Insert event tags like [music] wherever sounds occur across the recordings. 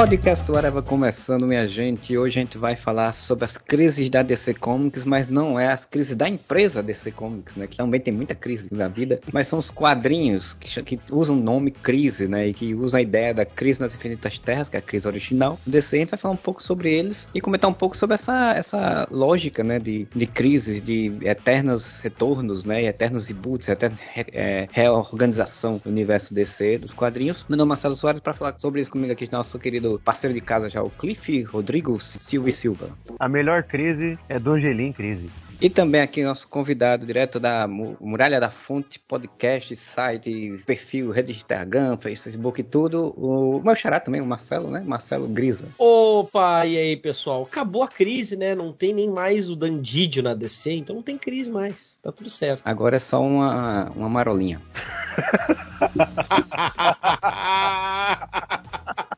Podcast do Areva começando, minha gente. Hoje a gente vai falar sobre as crises da DC Comics, mas não é as crises da empresa DC Comics, né? Que também tem muita crise na vida, mas são os quadrinhos que, que usam o nome crise, né? E que usam a ideia da crise nas infinitas terras, que é a crise original. O DC a gente vai falar um pouco sobre eles e comentar um pouco sobre essa, essa lógica, né? De, de crises, de eternos retornos, né? E eternos reboots, eterna re, é, reorganização do universo DC, dos quadrinhos. Meu nome é Marcelo Soares para falar sobre isso comigo aqui, nosso querido parceiro de casa já, o Cliff Rodrigo Silva e Silva. A melhor crise é do Angelim Crise. E também aqui nosso convidado direto da Muralha da Fonte, podcast, site, perfil, rede de Instagram, Facebook e tudo. O meu xará também, o Marcelo, né? Marcelo Grisa. Opa, e aí, pessoal? Acabou a crise, né? Não tem nem mais o Dandidio na DC, então não tem crise mais. Tá tudo certo. Agora é só uma, uma marolinha. [laughs]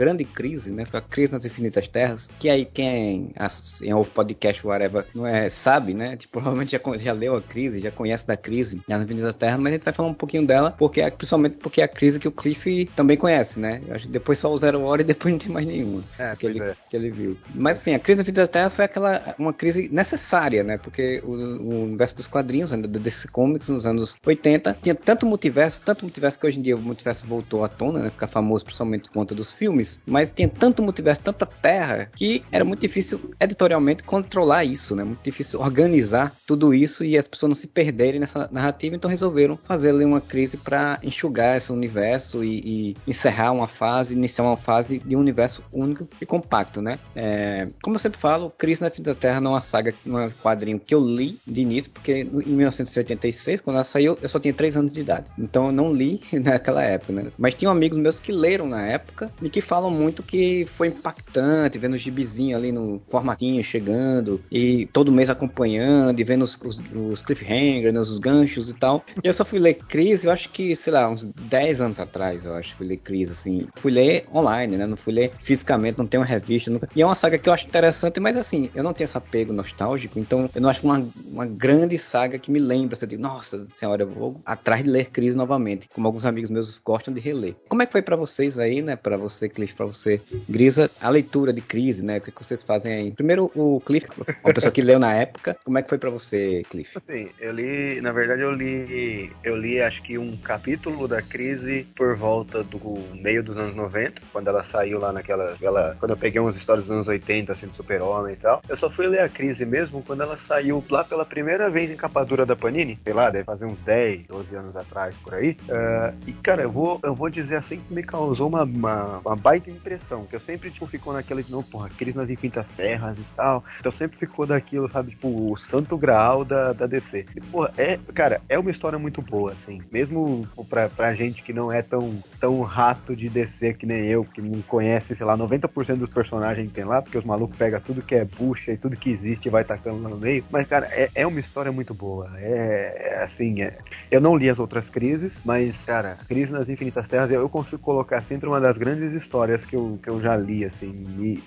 grande crise, né? Foi a crise nas infinitas terras, que aí quem em o podcast whatever não é sabe, né? Tipo, [laughs] provavelmente já, já leu a crise, já conhece da crise nas infinitas terras, mas a gente vai falar um pouquinho dela, porque é, principalmente porque é a crise que o Cliff também conhece, né? Eu acho que depois só o Zero Hora e depois [laughs] não tem mais nenhuma é, que, ele, é. que ele viu. Mas assim, a crise nas infinitas terras foi aquela uma crise necessária, né? Porque o, o universo dos quadrinhos, ainda desse comics nos anos 80, tinha tanto multiverso, tanto multiverso que hoje em dia o multiverso voltou à tona, né? Ficar famoso principalmente por conta dos filmes mas tinha tanto multiverso, tanta terra, que era muito difícil editorialmente controlar isso, né? Muito difícil organizar tudo isso e as pessoas não se perderem nessa narrativa, então resolveram fazer ali uma crise para enxugar esse universo e, e, encerrar uma fase, iniciar uma fase de um universo único e compacto, né? É, como eu sempre falo, Crise na Fim da Terra não é uma saga, não é um quadrinho que eu li de início, porque em 1986, quando ela saiu, eu só tinha 3 anos de idade. Então eu não li [laughs] naquela época, né? Mas tinha amigos meus que leram na época e que falam falam muito que foi impactante, vendo o gibizinho ali no formatinho chegando e todo mês acompanhando e vendo os, os, os cliffhangers, né, os ganchos e tal. E eu só fui ler Crise, eu acho que, sei lá, uns 10 anos atrás, eu acho, fui ler Crise, assim. Fui ler online, né? Não fui ler fisicamente, não tem uma revista. Nunca... E é uma saga que eu acho interessante, mas assim, eu não tenho esse apego nostálgico, então eu não acho uma, uma grande saga que me lembra, assim, de, nossa senhora, eu vou atrás de ler Crise novamente, como alguns amigos meus gostam de reler. Como é que foi para vocês aí, né? Para você, Cliff? para você. Grisa, a leitura de crise, né? O que, vocês fazem aí? Primeiro, o Cliff, uma pessoa que leu na época. Como é que foi para você, Cliff? Assim, eu li, na verdade, eu li, eu li acho que um capítulo da crise por volta do meio dos anos 90, quando ela saiu lá naquela, aquela, quando eu peguei umas histórias dos anos 80, assim, do Super-Homem e tal. Eu só fui ler a crise mesmo quando ela saiu lá pela primeira vez em capa dura da Panini, sei lá, deve fazer uns 10, 12 anos atrás, por aí. Uh, e, cara, eu vou, eu vou dizer assim que me causou uma, uma, uma baita impressão, que eu sempre, tipo, ficou naquela de, não, porra, aqueles nas infinitas terras e tal. Então sempre ficou daquilo, sabe, tipo, o santo graal da, da DC. E, porra, é, cara, é uma história muito boa, assim. Mesmo pra, pra gente que não é tão, tão rato de DC que nem eu, que não conhece, sei lá, 90% dos personagens que tem lá, porque os malucos pegam tudo que é bucha e tudo que existe e vai tacando lá no meio. Mas, cara, é, é uma história muito boa. É, é assim, é, eu não li as outras crises, mas, cara, Crise nas Infinitas Terras eu, eu consigo colocar assim entre uma das grandes histórias histórias que eu, que eu já li, assim. E,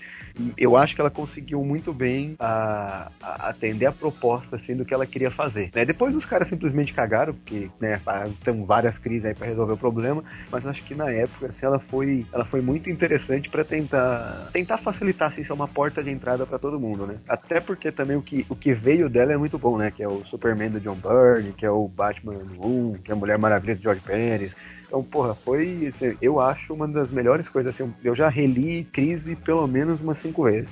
eu acho que ela conseguiu muito bem a, a atender a proposta assim, do que ela queria fazer. Né? Depois os caras simplesmente cagaram, porque né, tem várias crises aí para resolver o problema, mas acho que na época assim, ela, foi, ela foi muito interessante para tentar tentar facilitar assim, ser uma porta de entrada para todo mundo, né? Até porque também o que, o que veio dela é muito bom, né? Que é o Superman do John Byrne, que é o Batman 1, que é a Mulher Maravilha do George Pérez, então, porra, foi, assim, eu acho, uma das melhores coisas. Assim, eu já reli Crise pelo menos umas cinco vezes.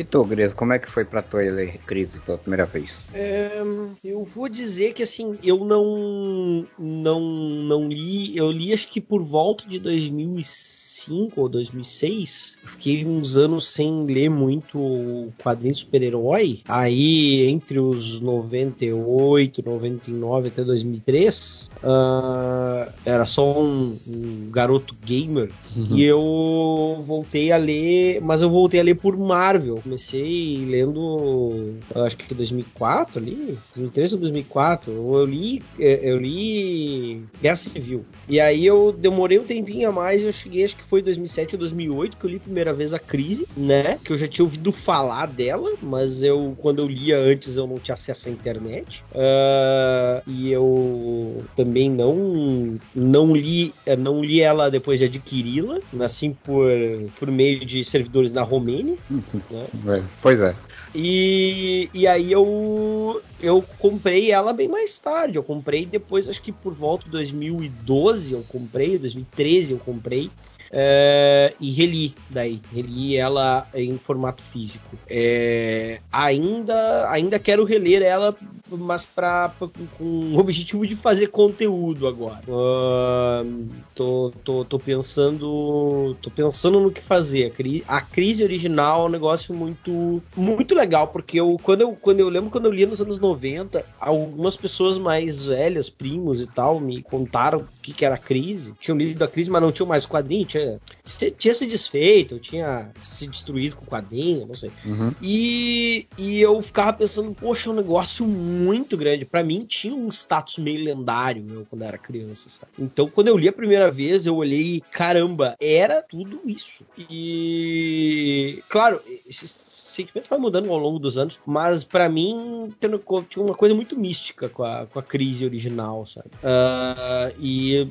E tu, Grisa, como é que foi pra tu ler Crise pela primeira vez? É, eu vou dizer que, assim, eu não, não, não li, eu li acho que por volta de 2005 ou 2006. Fiquei uns anos sem ler muito quadrinho super-herói. Aí, entre os 98, 99 até 2003, uh, era só um, um garoto gamer. Uhum. E eu voltei a ler, mas eu voltei a ler por Marvel. Comecei lendo, acho que 2004 ali, 2003 ou 2004. Eu li, é, eu li Guerra Civil. E aí eu demorei um tempinho a mais, eu cheguei, acho que foi 2007 ou 2008 que eu li a primeira vez a Crise, né? Que eu já tinha ouvido falar dela, mas eu, quando eu lia antes, eu não tinha acesso à internet. Uh, e eu também não, não li, não li ela depois de adquiri-la, assim por, por meio de servidores na Romênia. Né? Pois é. E, e aí eu eu comprei ela bem mais tarde. Eu comprei depois, acho que por volta de 2012 eu comprei, 2013 eu comprei. É, e reli daí, reli ela em formato físico. É, ainda, ainda quero reler ela, mas pra, pra, com o objetivo de fazer conteúdo agora. Uh, tô, tô, tô pensando, tô pensando no que fazer. A, cri a crise original é um negócio muito, muito legal porque eu quando eu quando eu lembro quando eu lia nos anos 90, algumas pessoas mais velhas, primos e tal, me contaram o que, que era a crise. Tinham lido a crise, mas não tinham mais o quadrinho. Tinha tinha, tinha se desfeito, tinha se destruído com o quadrinho, não sei. Uhum. E, e eu ficava pensando, poxa, é um negócio muito grande. para mim tinha um status meio lendário eu, quando eu era criança, sabe? Então, quando eu li a primeira vez, eu olhei, caramba, era tudo isso. E, claro, sentimento vai mudando ao longo dos anos, mas para mim tinha uma coisa muito mística com a, com a crise original, sabe? Uh, e,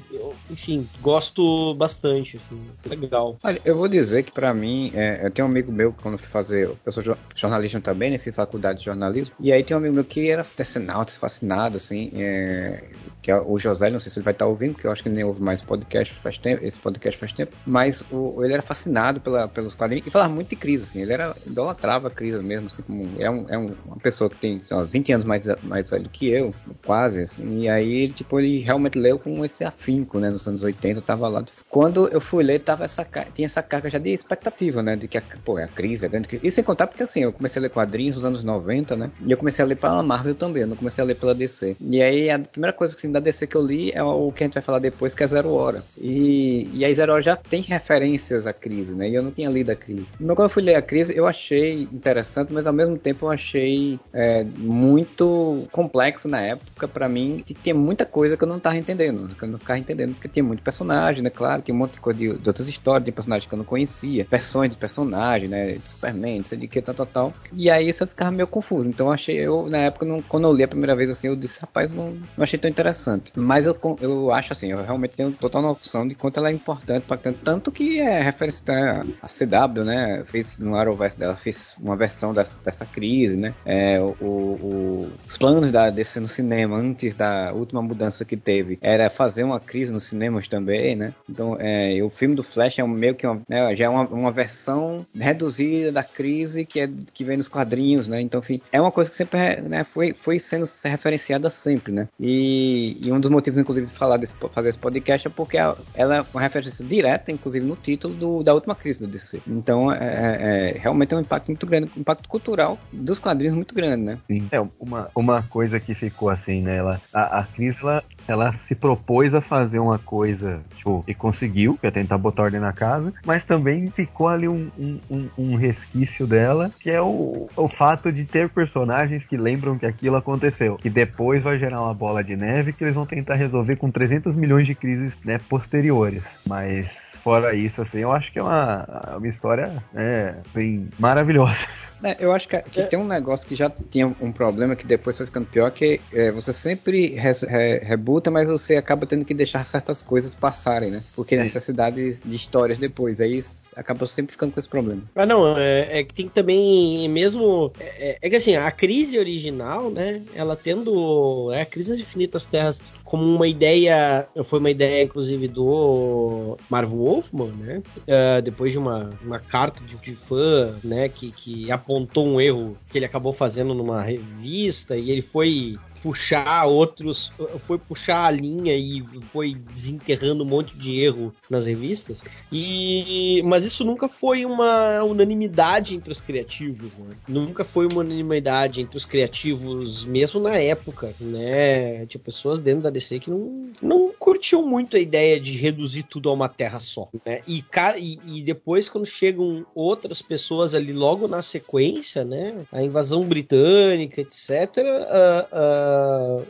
enfim, gosto bastante, assim, legal. Olha, eu vou dizer que para mim, é, eu tenho um amigo meu, quando fui fazer, eu sou jornalista também, né, fiz faculdade de jornalismo, e aí tem um amigo meu que era tecenauta, fascinado, assim, é, que é o José, não sei se ele vai estar ouvindo, porque eu acho que nem ouve mais podcast faz tempo, esse podcast faz tempo, mas o, ele era fascinado pela, pelos quadrinhos e falava muito de crise, assim, ele era idolatrava a crise mesmo, assim, como é, um, é um, uma pessoa que tem lá, 20 anos mais, mais velho que eu, quase, assim, e aí, tipo, ele realmente leu com esse afinco, né, nos anos 80, tava lá. Quando eu fui ler, tava essa, tinha essa carga já de expectativa, né, de que, a, pô, a crise, a grande crise, e sem contar porque, assim, eu comecei a ler quadrinhos nos anos 90, né, e eu comecei a ler pela Marvel também, eu não comecei a ler pela DC, e aí a primeira coisa assim, da DC que eu li é o que a gente vai falar depois, que é Zero Hora, e, e aí Zero Hora já tem referências à crise, né, e eu não tinha lido a crise. Mas quando eu fui ler a crise, eu achei interessante, mas ao mesmo tempo eu achei é, muito complexo na época para mim, que tinha muita coisa que eu não tava entendendo, que eu não ficava entendendo, porque tinha muito personagem, né, claro, tinha um monte de coisa de, de outras histórias, de personagens que eu não conhecia, versões de personagens, né, de Superman, não sei de que, tal, tal, tal, e aí isso eu ficava meio confuso, então eu achei, eu na época, não, quando eu li a primeira vez assim, eu disse, rapaz, não, não achei tão interessante, mas eu, eu acho assim, eu realmente tenho total noção de quanto ela é importante, para tanto que é referência né, a CW, né, fez no Arrowverse dela, fez uma versão dessa, dessa crise, né? É, o, o, os planos da DC no cinema antes da última mudança que teve era fazer uma crise nos cinemas também, né? Então, é, o filme do Flash é meio que uma, né, já é uma, uma versão reduzida da crise que, é, que vem nos quadrinhos, né? Então, enfim, é uma coisa que sempre né, foi, foi sendo referenciada sempre, né? E, e um dos motivos, inclusive, de falar desse, fazer esse podcast é porque ela é uma referência direta, inclusive, no título do, da última crise do DC. Então, é, é, é realmente é um impacto muito grande, um impacto cultural dos quadrinhos muito grande, né? Sim. É, uma, uma coisa que ficou assim, né? Ela, a, a Cris, ela, ela se propôs a fazer uma coisa, tipo, e conseguiu, que é tentar botar ordem na casa, mas também ficou ali um, um, um, resquício dela, que é o, o fato de ter personagens que lembram que aquilo aconteceu, que depois vai gerar uma bola de neve que eles vão tentar resolver com 300 milhões de crises né, posteriores. Mas fora isso, assim, eu acho que é uma, uma história é, bem maravilhosa. É, eu acho que, que é. tem um negócio que já tinha um problema que depois foi ficando pior, que é, você sempre re, re, rebuta, mas você acaba tendo que deixar certas coisas passarem, né? Porque necessidade de histórias depois, aí acaba sempre ficando com esse problema. Ah, não, é, é que tem também, mesmo, é, é, que assim, a crise original, né, ela tendo, é a crise das infinitas terras como uma ideia, foi uma ideia inclusive do Marvel Wolfman, né, uh, depois de uma, uma carta de, de fã, né, que, que apontou um erro que ele acabou fazendo numa revista e ele foi puxar outros, foi puxar a linha e foi desenterrando um monte de erro nas revistas. E mas isso nunca foi uma unanimidade entre os criativos, né? Nunca foi uma unanimidade entre os criativos, mesmo na época, né? Tinha pessoas dentro da DC que não, não curtiam muito a ideia de reduzir tudo a uma terra só, né? E, cara, e, e depois, quando chegam outras pessoas ali logo na sequência, né? A invasão britânica, etc., uh, uh,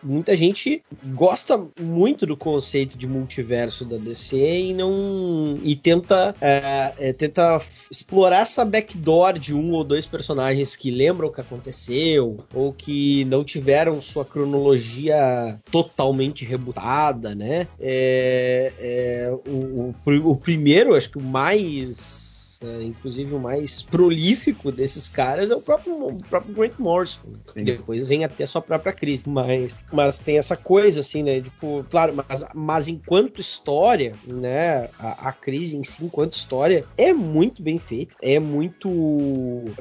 muita gente gosta muito do conceito de multiverso da DC e não. e tenta, uh, tenta explorar essa backdoor de um ou dois personagens que lembram o que aconteceu ou que não tiveram sua cronologia totalmente rebutada, né? É, é, o, o, o primeiro, acho que o mais é, inclusive o mais prolífico desses caras é o próprio, o próprio Grant Morrison. Sim. Depois vem até a sua própria crise. Mas, mas tem essa coisa, assim, né? Tipo, claro, mas, mas enquanto história, né? A, a crise em si, enquanto história, é muito bem feita. É muito.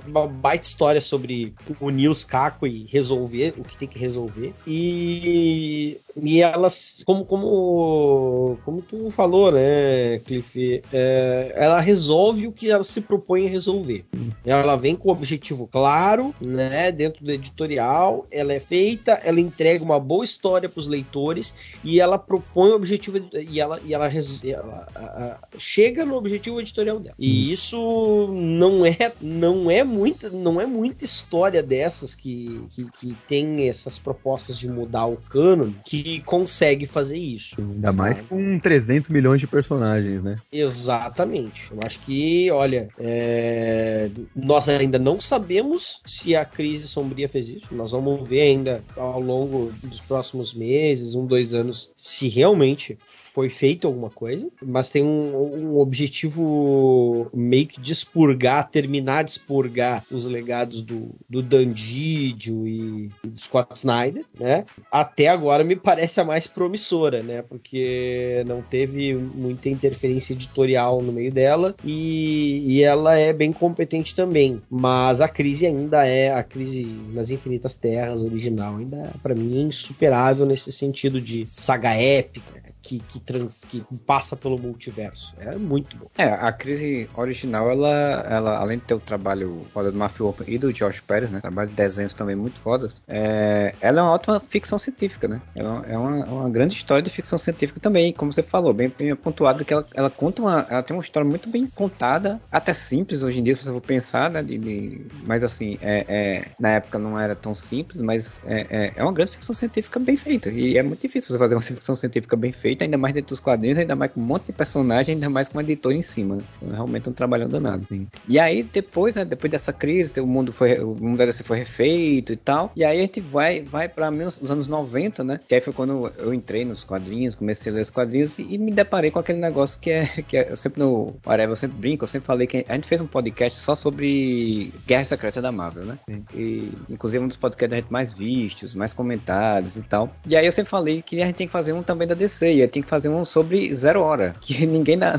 Uma baita história sobre unir os cacos e resolver o que tem que resolver. E e elas, como, como, como tu falou, né, Cliff? É, ela resolve o que ela se propõe a resolver. Ela vem com o objetivo claro, né, dentro do editorial. Ela é feita, ela entrega uma boa história para os leitores e ela propõe o objetivo e ela, e ela, ela a, a, chega no objetivo editorial dela. E isso não é não é muita não é muita história dessas que, que, que tem essas propostas de mudar o cânone que consegue fazer isso. Ainda mais com 300 milhões de personagens, né? Exatamente. Eu acho que, olha, é... nós ainda não sabemos se a crise sombria fez isso. Nós vamos ver ainda ao longo dos próximos meses, um, dois anos, se realmente foi feito alguma coisa, mas tem um, um, objetivo meio que de expurgar, terminar de expurgar os legados do, do Dan Didio e, do Scott Snyder, né? Até agora me parece a mais promissora, né? Porque não teve muita interferência editorial no meio dela e, e ela é bem competente também, mas a crise ainda é a crise nas Infinitas Terras original, ainda para mim é insuperável nesse sentido de saga épica, que, que, trans, que passa pelo multiverso. É muito bom. É, a crise original, ela, ela além de ter o trabalho foda do Matthew Open e do Josh Pérez, né? Trabalho de desenhos também muito fodas. É, ela é uma ótima ficção científica, né? É uma, é uma, uma, grande história de ficção científica também, como você falou, bem, bem pontuado que ela, ela conta uma. Ela tem uma história muito bem contada, até simples hoje em dia, se você for pensar, né? De, de mas assim, é, é, na época não era tão simples, mas é, é, é uma grande ficção científica bem feita. E é muito difícil você fazer uma ficção científica bem feita ainda mais dentro dos quadrinhos, ainda mais com um monte de personagem, ainda mais com um editor em cima. Né? Então, realmente um trabalho danado. E aí, depois, né, depois dessa crise, o mundo foi, o mundo da DC foi refeito e tal. E aí a gente vai, vai para os anos 90, né? Que aí foi quando eu entrei nos quadrinhos, comecei a ler os quadrinhos e, e me deparei com aquele negócio que é, que é eu sempre no Whatever, eu sempre brinco, eu sempre falei que a gente fez um podcast só sobre Guerra Secreta da Marvel, né? E, inclusive um dos podcasts da gente mais vistos, mais comentados e tal. E aí eu sempre falei que a gente tem que fazer um também da DC, tem que fazer um sobre Zero Hora. [laughs] Que ninguém na,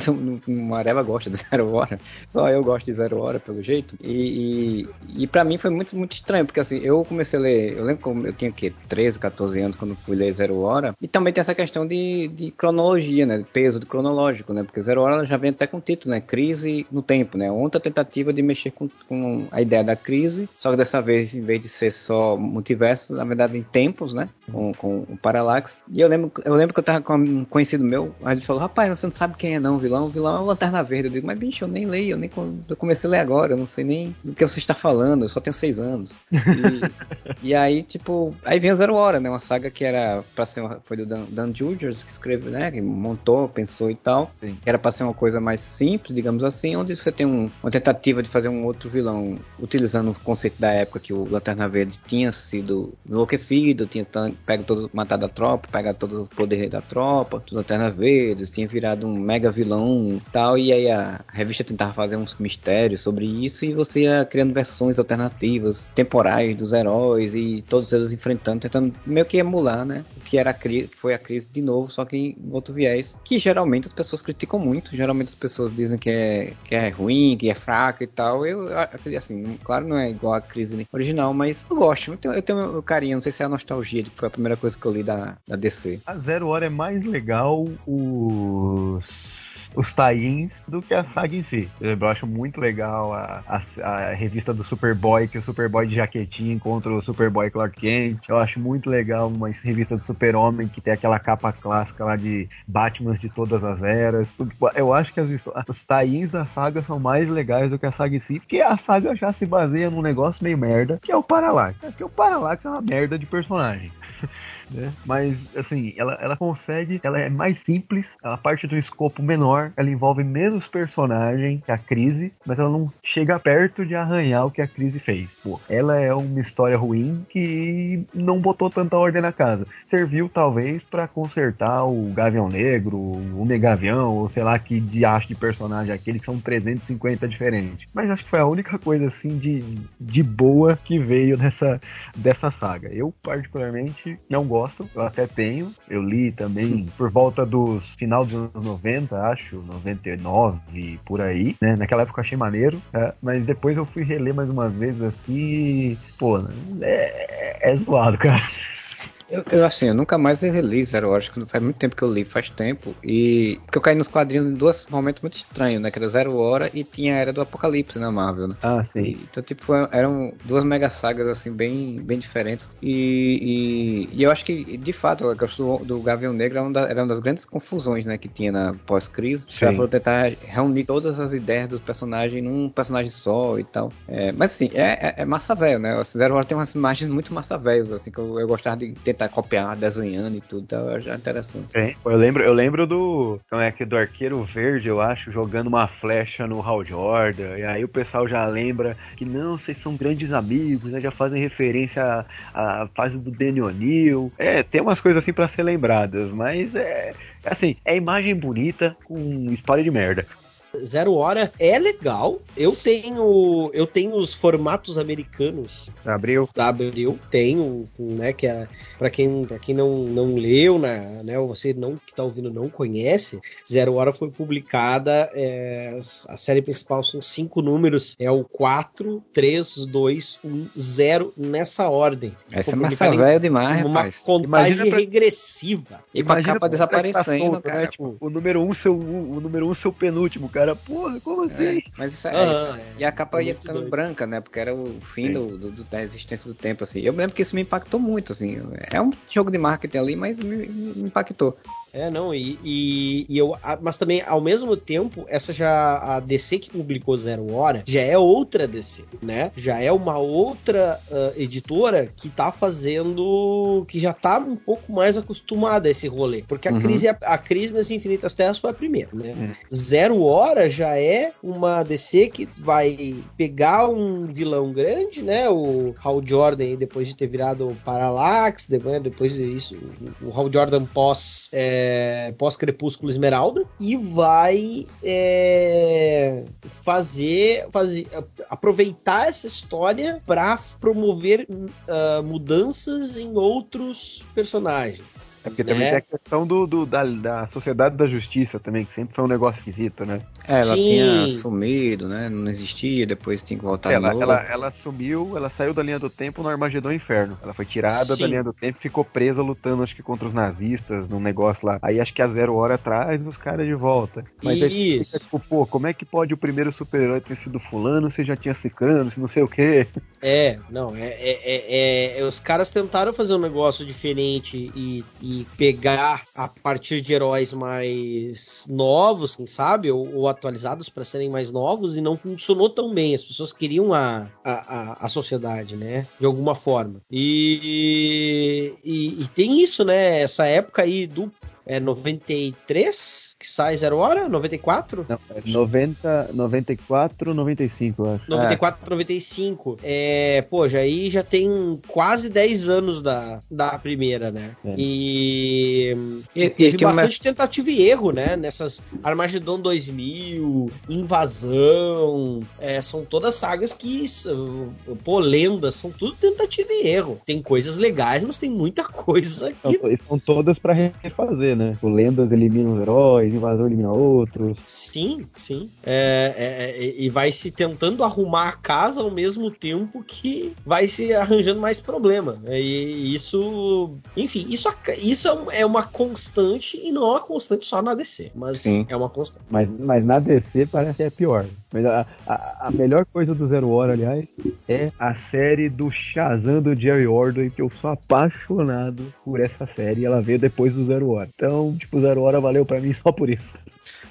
no, Areva gosta de Zero Hora. Só eu gosto de Zero Hora, pelo jeito. E, e, e pra mim foi muito, muito estranho, porque assim, eu comecei a ler. Eu lembro que eu tinha que 13, 14 anos quando fui ler Zero Hora. E também tem essa questão de, de cronologia, né? Peso de cronológico, né? Porque Zero Hora já vem até com o título, né? Crise no tempo, né? Outra tentativa de mexer com, com a ideia da crise. Só que dessa vez, em vez de ser só multiverso, na verdade em tempos, né? Com, com o Parallax. E eu lembro, eu lembro que eu tava com um conhecido meu, aí ele falou, rapaz, você não sabe quem é não, vilão, o vilão é o Lanterna Verde. Eu digo, mas bicho, eu nem leio, eu nem eu comecei a ler agora, eu não sei nem do que você está falando, eu só tenho seis anos. [laughs] E, e aí, tipo, aí vem o Zero Hora, né, uma saga que era pra ser, uma, foi do Dan, Dan que escreveu, né, que montou, pensou e tal, Sim. que era pra ser uma coisa mais simples, digamos assim, onde você tem um, uma tentativa de fazer um outro vilão, utilizando o conceito da época que o Lanterna Verde tinha sido enlouquecido, tinha pego todos, matado a tropa, pegado todo o poder da tropa, dos Lanternas Verdes, tinha virado um mega vilão e tal, e aí a revista tentava fazer uns mistérios sobre isso e você ia criando versões alternativas, temporais dos heróis e todos eles enfrentando, tentando meio que emular, né? Que era a crise, foi a crise de novo, só que em outro viés, que geralmente as pessoas criticam muito, geralmente as pessoas dizem que é, que é ruim, que é fraco e tal. Eu, assim, claro, não é igual a crise original, mas eu gosto, eu tenho, eu tenho carinho, não sei se é a nostalgia que foi a primeira coisa que eu li da, da DC. A Zero Hora é mais legal os os tains do que a saga em si. Eu acho muito legal a, a, a revista do Superboy, que o Superboy de jaquetinha encontra o Superboy Clark Kent. Eu acho muito legal uma revista do Super-Homem que tem aquela capa clássica lá de Batman de todas as eras. Eu acho que as, os tains da saga são mais legais do que a saga em si, porque a saga já se baseia num negócio meio merda, que é o Parallax. Porque o Parallax é uma merda de personagem. Né? Mas, assim, ela, ela consegue, ela é mais simples, ela parte do escopo menor, ela envolve menos personagem que a crise, mas ela não chega perto de arranhar o que a crise fez. Pô, ela é uma história ruim que não botou tanta ordem na casa. Serviu, talvez, para consertar o Gavião Negro, o Megavião, ou sei lá que diacho de personagem aquele, que são 350 diferentes. Mas acho que foi a única coisa, assim, de, de boa que veio dessa, dessa saga. Eu, particularmente, não gosto gosto, eu até tenho. Eu li também Sim. por volta dos final dos anos 90, acho, 99 por aí, né? Naquela época eu achei maneiro, é, mas depois eu fui reler mais uma vez assim, pô, é, é zoado, cara. Eu, eu, assim, eu nunca mais reli Zero Hora, acho que faz muito tempo que eu li, faz tempo. E. Porque eu caí nos quadrinhos em dois momentos muito estranhos, né? Que era Zero Hora e tinha a Era do Apocalipse na Marvel, né? Ah, sim. E, então, tipo, eram duas mega sagas, assim, bem, bem diferentes. E, e, e eu acho que, de fato, a questão do, do Gavião Negro era uma, da, era uma, das grandes confusões, né? Que tinha na pós-crise. Pra tentar reunir todas as ideias dos personagens num personagem só e tal. É, mas, assim, é, é, é massa velho, né? O Zero Hora tem umas imagens muito massa velhos, assim, que eu, eu gostava de tentar tá copiar, desenhando e tudo, então já interessante. É, eu lembro, eu lembro do, como é que do arqueiro verde, eu acho, jogando uma flecha no Hal Jordan, e aí o pessoal já lembra que não, vocês são grandes amigos, né, já fazem referência à, à fase do Danny O'Neill. É, tem umas coisas assim para ser lembradas, mas é assim, é imagem bonita com história de merda. Zero Hora é legal. Eu tenho eu tenho os formatos americanos. Abril. Da Abril. Tenho, né, que é para quem para quem não, não leu, né, né, ou você não que tá ouvindo não conhece, Zero Hora foi publicada é, a série principal são cinco números, é o 4 3 2 1 0 nessa ordem. Essa é massa velho demais, uma rapaz. contagem pra... regressiva. E com a capa desaparecendo, tá cara. Né? Tipo, o número 1 um, seu o número 1 um, seu penúltimo, cara cara, porra, como assim? É, mas isso, é, uhum, isso, E a capa ia ficando doido. branca, né? Porque era o fim do, do, da existência do tempo, assim. Eu lembro que isso me impactou muito, assim. É um jogo de marketing ali, mas me, me impactou. É, não, e, e, e, eu. Mas também, ao mesmo tempo, essa já. A DC que publicou Zero Hora já é outra DC, né? Já é uma outra uh, editora que tá fazendo. que já tá um pouco mais acostumada a esse rolê. Porque a, uhum. crise, a, a, crise nas Infinitas Terras foi a primeira, né? Uhum. Zero Hora já é uma DC que vai pegar um vilão grande, né? O Hal Jordan, depois de ter virado o Parallax, depois, depois disso, o Hal Jordan pós. É, é, pós-Crepúsculo Esmeralda e vai é, fazer, fazer aproveitar essa história para promover uh, mudanças em outros personagens. É porque também né? tem a questão do, do da, da Sociedade da Justiça também, que sempre foi um negócio esquisito, né? É, ela Sim. tinha sumido, né? Não existia, depois tinha que voltar ela, ela, ela sumiu, ela saiu da linha do tempo no Armagedon Inferno. Ela foi tirada Sim. da linha do tempo e ficou presa lutando, acho que contra os nazistas, num negócio lá. Aí acho que a Zero Hora traz os caras de volta. Mas aí fica tipo, pô, como é que pode o primeiro super-herói ter sido fulano se já tinha ciclano, se não sei o quê? É, não, é, é, é, é os caras tentaram fazer um negócio diferente e, e e pegar a partir de heróis mais novos, quem sabe, ou, ou atualizados para serem mais novos, e não funcionou tão bem. As pessoas queriam a, a, a, sociedade, né? De alguma forma. E, e, e tem isso, né? Essa época aí do é 93 que sai Zero Hora? 94? Não, é 90, 94, 95, eu acho. 94, é. 95. É, pô, já aí já tem quase 10 anos da, da primeira, né? É. E, e teve e bastante uma... tentativa e erro, né? Nessas Armagedon 2000, Invasão, é, são todas sagas que, pô, lendas, são tudo tentativa e erro. Tem coisas legais, mas tem muita [laughs] coisa que... São, são todas para refazer, né? O Lendas elimina os heróis, Invasor elimina outros. Sim, sim. É, é, é, e vai se tentando arrumar a casa ao mesmo tempo que vai se arranjando mais problema. E isso, enfim, isso, isso é uma constante e não é uma constante só na DC, mas sim. é uma constante. Mas, mas na DC parece que é pior. A, a, a, melhor coisa do Zero Hora, aliás, é a série do Shazam do Jerry Ordway, que eu sou apaixonado por essa série. Ela veio depois do Zero Hora. Então, tipo, Zero Hora valeu para mim só por isso.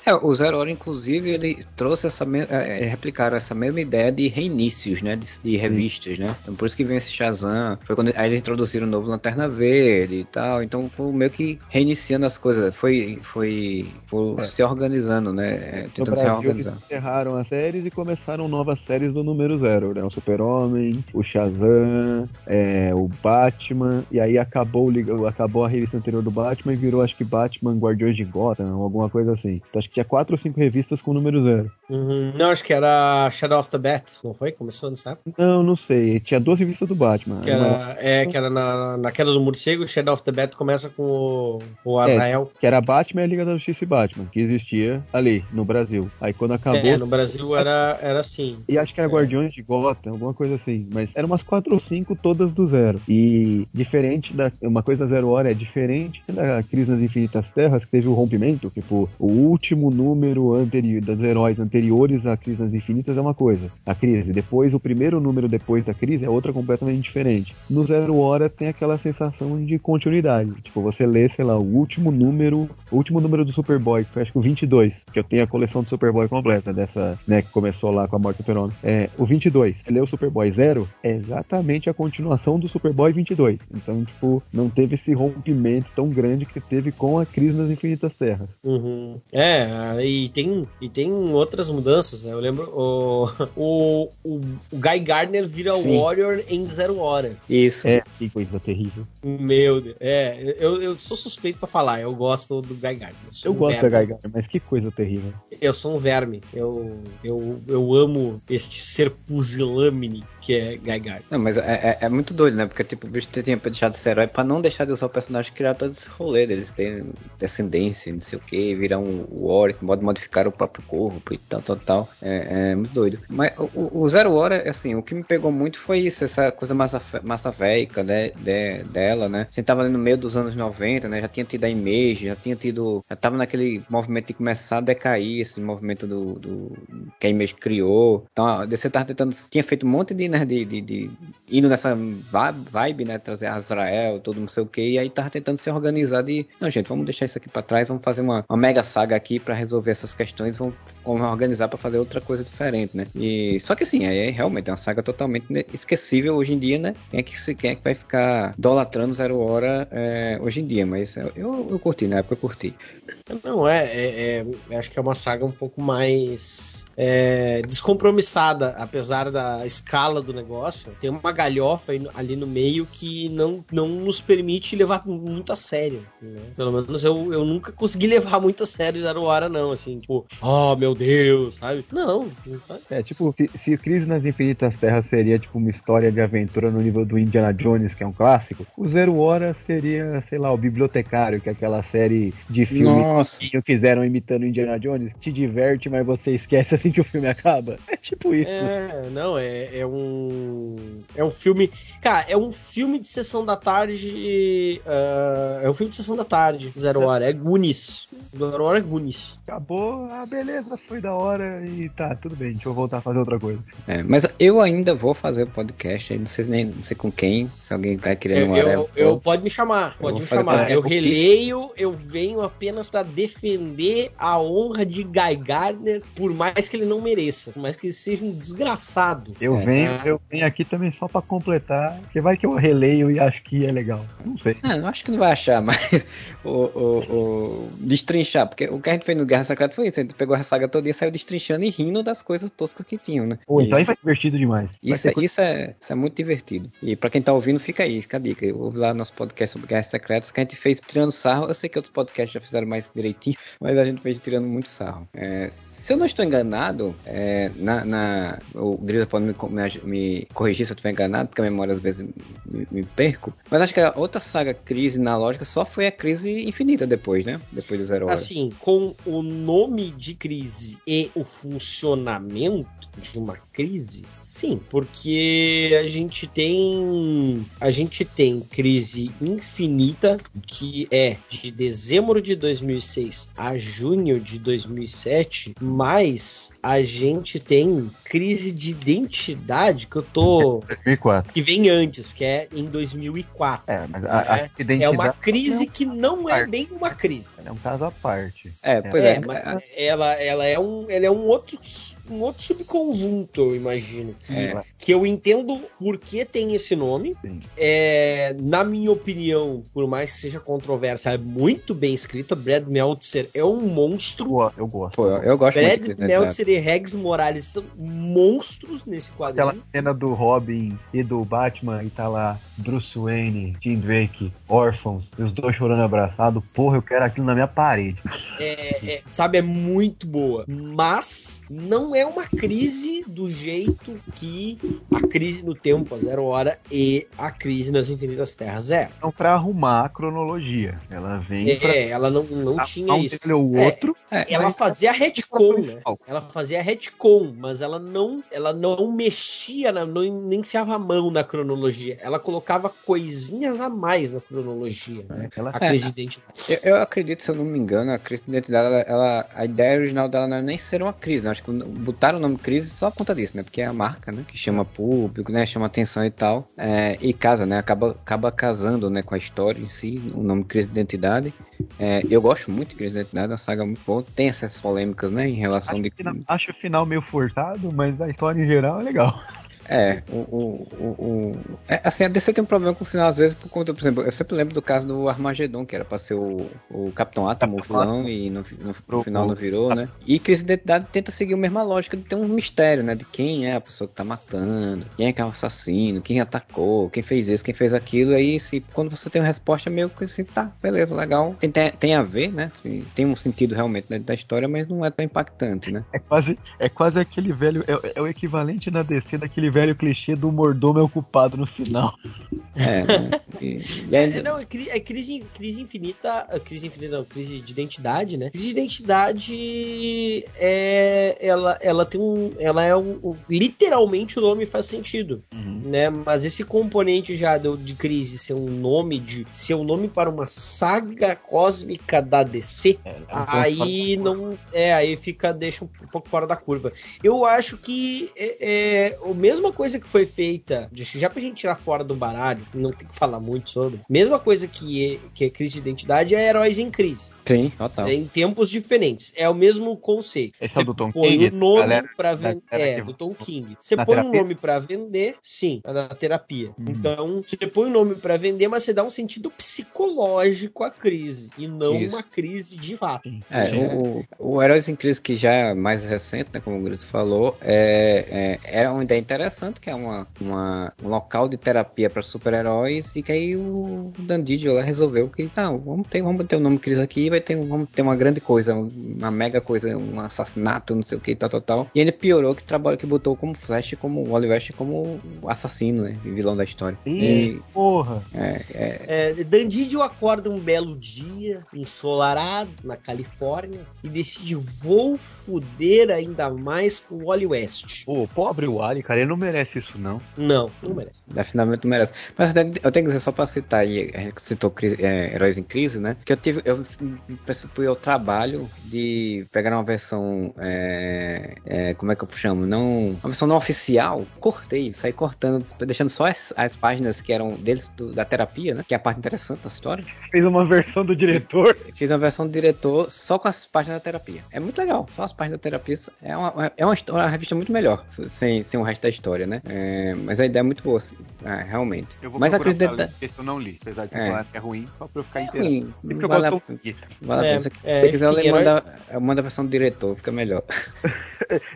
É, o Zero Hora, inclusive, ele trouxe essa é, é, replicaram essa mesma ideia de reinícios, né? De, de revistas, né? Então por isso que vem esse Shazam. Foi quando aí eles introduziram o novo Lanterna Verde e tal. Então foi meio que reiniciando as coisas. Foi, foi, foi é. se organizando, né? É, tentando Brasil, se reorganizar. Eles encerraram as séries e começaram novas séries do número zero, né? O Super-Homem, o Shazam, é, o Batman. E aí acabou, acabou a revista anterior do Batman e virou, acho que Batman Guardiões de Gotham, alguma coisa assim. Então acho que tinha quatro ou cinco revistas com número zero. Uhum. Não, acho que era Shadow of the Bat, não foi? Começou nessa época? Não, não sei. Tinha duas revistas do Batman. Que era, É, que era na, na queda do morcego, Shadow of the Bat começa com o, o é, Azael. É, que era Batman e a Liga da Justiça e Batman, que existia ali, no Brasil. Aí quando acabou... É, no Brasil era, era assim. E acho que era é. Guardiões de Gotham, alguma coisa assim. Mas eram umas quatro ou cinco todas do zero. E diferente da... Uma coisa zero hora é diferente da Crise nas Infinitas Terras, que teve o rompimento, tipo, o último número anterior, dos heróis anteriores à Crise nas Infinitas é uma coisa. A crise. Depois, o primeiro número depois da crise é outra completamente diferente. No Zero Hora tem aquela sensação de continuidade. Tipo, você lê, sei lá, o último número, o último número do Superboy, que foi acho que o 22, que eu tenho a coleção do Superboy completa, dessa, né, que começou lá com a morte do Fenômeno. É, o 22, você lê o Superboy Zero, é exatamente a continuação do Superboy 22. Então, tipo, não teve esse rompimento tão grande que teve com a crise nas Infinitas Terras. Uhum. É, e tem, e tem outras mudanças, né? Eu lembro o, [laughs] o, o, o Guy Gardner vira Sim. Warrior em zero hora. Isso. É, que coisa terrível. Meu Deus. É, eu, eu sou suspeito pra falar, eu gosto do Guy Gardner. Eu, eu um gosto verme. do Guy Gardner, mas que coisa terrível. Eu sou um verme. Eu, eu, eu amo este ser pusilâmine que é Gardner. Não, mas é, é, é, muito doido, né? Porque tipo, o bicho tinha deixado de ser herói pra não deixar de usar o personagem criar todo esse rolê deles terem descendência, não sei o que, virar um Warrior, modo modificar o próprio corpo e tal, tal, tal. É, é muito doido. Mas o, o, Zero Hora, assim, o que me pegou muito foi isso, essa coisa massa, massa véica né, de, dela, né? A gente tava ali no meio dos anos 90, né? Já tinha tido a Image, já tinha tido. Já tava naquele movimento de começar a decair, esse movimento do, do que a Image criou. Então a DC tava tentando. Tinha feito um monte de, né, de, de, de indo nessa vibe, né? Trazer Azrael, todo não sei o que, e aí tava tentando se organizar de. Não, gente, vamos deixar isso aqui para trás, vamos fazer uma, uma mega saga aqui para resolver essas questões, vamos, vamos organizar para fazer outra coisa diferente, né? E só que assim, aí realmente é uma saga totalmente esquecível hoje em dia, né? Quem é que, quem é que vai ficar idolatrando Zero Hora é, hoje em dia? Mas eu, eu, eu curti, na época eu curti. Não, é, é, é, Acho que é uma saga um pouco mais é, descompromissada, apesar da escala do negócio. Tem uma galhofa ali no meio que não, não nos permite levar muito a sério. Né? Pelo menos eu, eu nunca consegui [laughs] levar muito a sério Zero Hora, não. Assim, tipo, oh meu Deus, sabe? Não. não é, tipo, se, se Crise nas Infinitas Terras seria tipo uma história de aventura no nível do Indiana Jones, que é um clássico, o Zero Hora seria, sei lá, o Bibliotecário, que é aquela série de filmes nossa. Que quiseram imitando Indiana Jones, te diverte, mas você esquece assim que o filme acaba. [laughs] É tipo isso. É, não, é, é um. É um filme. Cara, é um filme de sessão da tarde. Uh, é um filme de sessão da tarde, Zero Hora. É Goonies. Zero Hora é Goonies. Acabou, ah, beleza, foi da hora e tá, tudo bem, deixa eu voltar a fazer outra coisa. É, mas eu ainda vou fazer o podcast, não sei nem não sei com quem, se alguém vai querer um eu, eu, eu, Pode me chamar, pode me chamar. Eu releio, eu venho apenas pra defender a honra de Guy Gardner, por mais que ele não mereça, por mais que ele seja um desgraçado. Eu é, venho, eu venho aqui também só para completar, que vai que eu releio e acho que é legal. Não sei. Não acho que não vai achar, [laughs] mas o, o, o destrinchar, porque o que a gente fez no Guerra Secreta foi isso, a gente pegou a saga toda e saiu destrinchando e rindo das coisas toscas que tinham, né? Pô, então E- isso é divertido demais. Isso, ter é- isso, é, isso é muito divertido. E pra quem tá ouvindo, fica aí, fica a dica. Ouve lá nosso podcast sobre Guerras Secretas, que a gente fez tirando sarro. Eu sei que outros podcasts já fizeram mais direitinho, [laughs] mas a gente fez tirando muito sarro. É, se eu não estou enganado, é, na, na- o Grisa pode me, me, me corrigir se eu estiver enganado, porque a memória às vezes me, me perco. Mas acho que a outra saga crise na lógica só foi a crise infinita depois, né? Depois do Zero Hora. Assim, com o nome de crise e o funcionamento de uma crise, sim, porque a gente tem a gente tem crise infinita que é de dezembro de 2006 a junho de 2007, mas a gente tem crise de identidade que eu tô 2004. que vem antes, que é em 2004. É, mas a, a É, identidade É uma crise que não é bem uma crise. é um caso à parte. É, pois É, é. mas ela, ela é um, ela é um outro, um outro subconjunto, eu imagino. Que, É. que eu entendo por que tem esse nome. É, na minha opinião, por mais que seja controversa, é muito bem escrita. Brad Meltzer é um monstro. Pô, eu gosto. Pô, eu gosto Brad muito Meltzer e Regs Morales são monstros nesse Aquela quadrinho. cena do Robin e do Batman e tá lá Bruce Wayne, Tim Drake, órfãos, e os dois chorando abraçados. Porra, eu quero aquilo na minha parede. É, é, sabe, é muito boa. Mas não é uma crise do jeito que a crise no tempo, a zero hora, e a crise nas infinitas terras é. Então, pra arrumar a cronologia, ela vem pra É, ela não, não arrumar tinha um isso. ou É, outro. É, Ela mas- fazia retcon, né? Ela fazia retcon, mas ela não, ela não mexia, na- não, nem enfiava a mão na cronologia. Ela colocava coisinhas a mais na cronologia, né? Ela A crise de identidade. Eu, eu acredito, se eu não me engano, a crise de identidade, ela, ela- a ideia original dela não é nem ser uma crise, né? Acho que botaram o nome crise só por conta disso, né? Porque é a marca, né? Que chama público, né? Chama atenção e tal. É, e casa, né? Acaba, acaba casando, né? Com a história em si, o nome crise de identidade. É, eu gosto muito de crise de identidade, é uma saga muito boa. Tem essas polêmicas, né? Em relação acho, de... final, acho o final meio forçado, mas a história em geral é legal. É, o, o, o, o- é, assim, a DC tem um problema com o final, às vezes, por conta, por exemplo, eu sempre lembro do caso do Armagedon, que era pra ser o, o Capitão Átomo, o vilão, e no, no- no final não virou, né? E Crise de Identidade tenta seguir a mesma lógica de ter um mistério, né? De quem é a pessoa que tá matando, quem é que é o assassino, quem atacou, quem fez isso, quem fez aquilo, aí se, quando você tem uma resposta, meio que assim, tá, beleza, legal. Tem, tem, tem a ver, né? Tem, tem um sentido realmente dentro da história, mas não é tão impactante, né? É quase, é quase aquele velho. É, é o equivalente na DC daquele velho clichê do mordomo é o culpado no final. É, né? [laughs] E, e É, não, é, é crise, crise infinita. é, Crise infinita, não, crise de identidade, né? Crise de identidade é. Ela, ela tem um. Ela é um. um- literalmente o nome faz sentido. Né? Mas esse componente já do, de crise ser um nome de. ser um nome para uma saga cósmica da DC. É, Aí não. É, aí fica, deixa um pouco fora da curva. Eu acho que é, é a mesma coisa que foi feita, já pra gente tirar fora do baralho, não tem que falar muito sobre, mesma coisa que que é crise de identidade é heróis em crise. Sim, total. É em tempos diferentes. É o mesmo conceito. Esse é o do Tom Põe King. o nome galera- pra vender. É, que- do Tom King. Você Na põe um terapia? nome pra vender, sim, é na terapia. Uhum. Então, você põe o nome pra vender, mas você dá um sentido psicológico à crise. E não Isso. uma crise de fato. É, o, o, o Heróis em Crise, que já é mais recente, né, como o Grito falou, é, é, era uma ideia interessante, que é uma, uma, um local de terapia para super-heróis, e que aí o Dan Didio lá resolveu que, não, vamos ter, vamos ter o nome Crise aqui, vai ter, um- vamos ter uma grande coisa, uma mega coisa, um assassinato, não sei o que, tal, tal, tal. E ele piorou que trabalho que botou como Flash, como o Wally West, como assassino, né, vilão da história. Ih, E, porra. é, é, É, Dandidio acorda um belo dia, ensolarado, na Califórnia, e decide: vou fuder ainda mais com o Wally West. Pô, pobre Wally, cara, ele não merece isso, não. Não, não merece. Definitivamente não merece. Mas eu tenho que dizer, só pra citar aí, a gente citou crise- é, Heróis em Crise, né? Que eu tive, eu fui ao trabalho de pegar uma versão, é, é, como é que eu chamo? Não, uma versão não oficial, cortei, saí cortando deixando, só as, as páginas que eram deles do, da terapia, né? Que é a parte interessante da história. Fez uma versão do diretor. [laughs] Fiz uma versão do diretor só com as páginas da terapia. É muito legal. Só as páginas da terapia é uma, é uma, história, uma revista muito melhor, sem, sem o resto da história, né? É, mas a ideia é muito boa, assim, é, realmente. Eu vou mas a Cris da... eu não li, apesar de É. falar que é ruim, só pra eu ficar É inteiro. ruim. Eu Vale gosto Vale a É, pena. Se é, quiser, eu enfim, le- herói- manda, eu mando a versão do diretor, fica melhor. [laughs]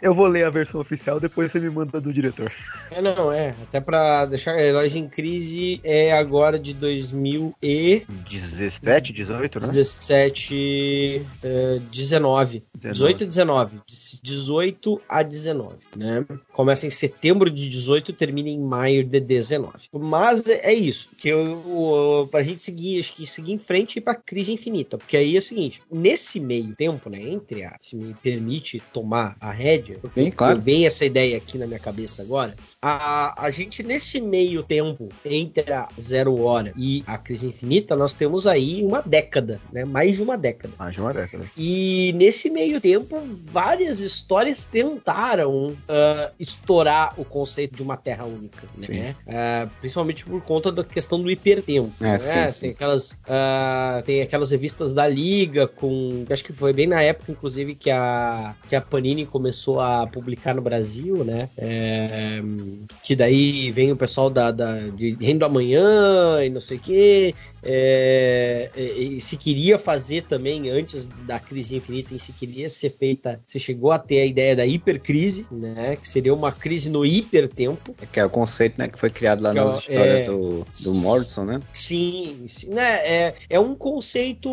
Eu vou ler a versão oficial, depois você me manda do diretor. É, não, é. Até pra deixar. Heróis em Crise é agora de 2017, 17, 18, né? 19. 18 e 19. 18 a 19, né? Começa em setembro de 18 termina em maio de 19. Mas é é isso. Que eu, o- pra gente seguir, acho que seguir em frente e ir pra crise infinita. Porque aí é o seguinte: nesse meio tempo, né? Entre a. Se me permite tomar a rédea, porque Bem, claro. vem essa ideia aqui na minha cabeça agora. A, a gente, nesse meio tempo, entre a Zero Hora e a Crise Infinita, nós temos aí uma década, né? Mais de uma década. Mais de uma década. E nesse meio tempo, várias histórias tentaram ah, estourar o conceito de uma terra única, né? Ah, principalmente por conta da questão do hipertempo. É, né? sim, sim. Tem aquelas ah, tem aquelas revistas da Liga com, acho que foi bem na época, inclusive, que a que a Panini começou a publicar no Brasil, né? É, que daí vem o pessoal da, da de Reino do Amanhã e não sei o quê. É, e, e se queria fazer também antes da crise infinita, e se queria ser feita, se chegou a ter a ideia da hipercrise, né? Que seria uma crise no hipertempo. Que é o conceito né, que foi criado lá Que é nas histórias é- do, do Morrison, né? Sim, sim, né? É, é um conceito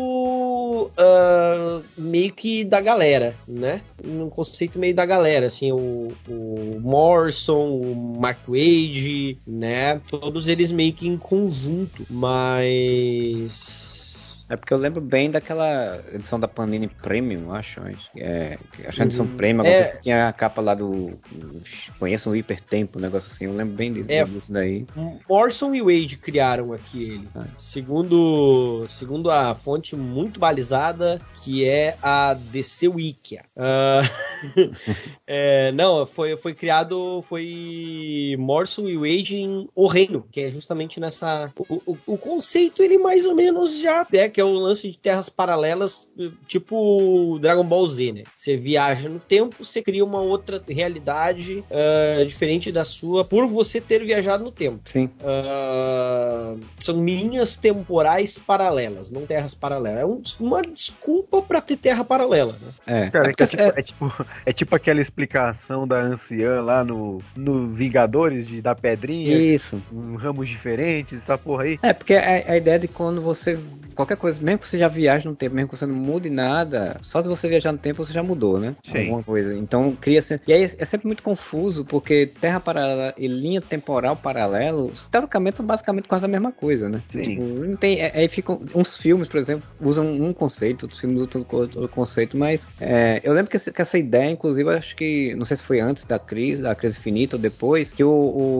ah, meio que da galera, né? Um conceito meio da galera, assim, o, o Morrison, o Mark Wade, né? Todos eles meio que em conjunto, mas. É porque eu lembro bem daquela edição da Panini Premium, acho. É, acho que a edição Uhum. Premium, É. que tinha a capa lá do. Conheça o Hipertempo, um negócio assim. Eu lembro bem disso, É. disso daí. Morrison e Wade criaram aqui ele. Ah. Segundo, segundo a fonte muito balizada, que é a DC Wikia. Ah, [laughs] é, não, foi, foi criado, foi Morrison e Wade em O Reino, que é justamente nessa... O, o, o conceito, ele mais ou menos já é, que é o lance de terras paralelas, tipo Dragon Ball Z, né? Você viaja no tempo, você cria uma outra realidade ah, diferente da sua, por você ter viajado no tempo. Sim. Ah, são linhas temporais paralelas, não terras paralelas. É um- uma desculpa pra ter terra paralela, né? É. Cara, é é, tipo, é, tipo, é tipo aquela explicação da anciã lá no, no Vingadores, de, da pedrinha, Isso. com ramos diferentes, essa porra aí. É, porque a, a ideia de quando você. Qualquer coisa, mesmo que você já viaje no tempo, mesmo que você não mude nada, só se você viajar no tempo você já mudou, né? Sim. Alguma coisa. Então cria. se- E aí é sempre muito confuso, porque terra paralela e linha temporal paralelo, teoricamente são basicamente quase a mesma coisa, né? Sim. Tipo, não tem. é- Aí ficam. Uns filmes, por exemplo, usam um conceito, outros filmes usam outro, conceito, mas é, eu lembro que, esse- que essa ideia, inclusive, acho que. Não sei se foi antes da crise, da crise infinita ou depois, que o,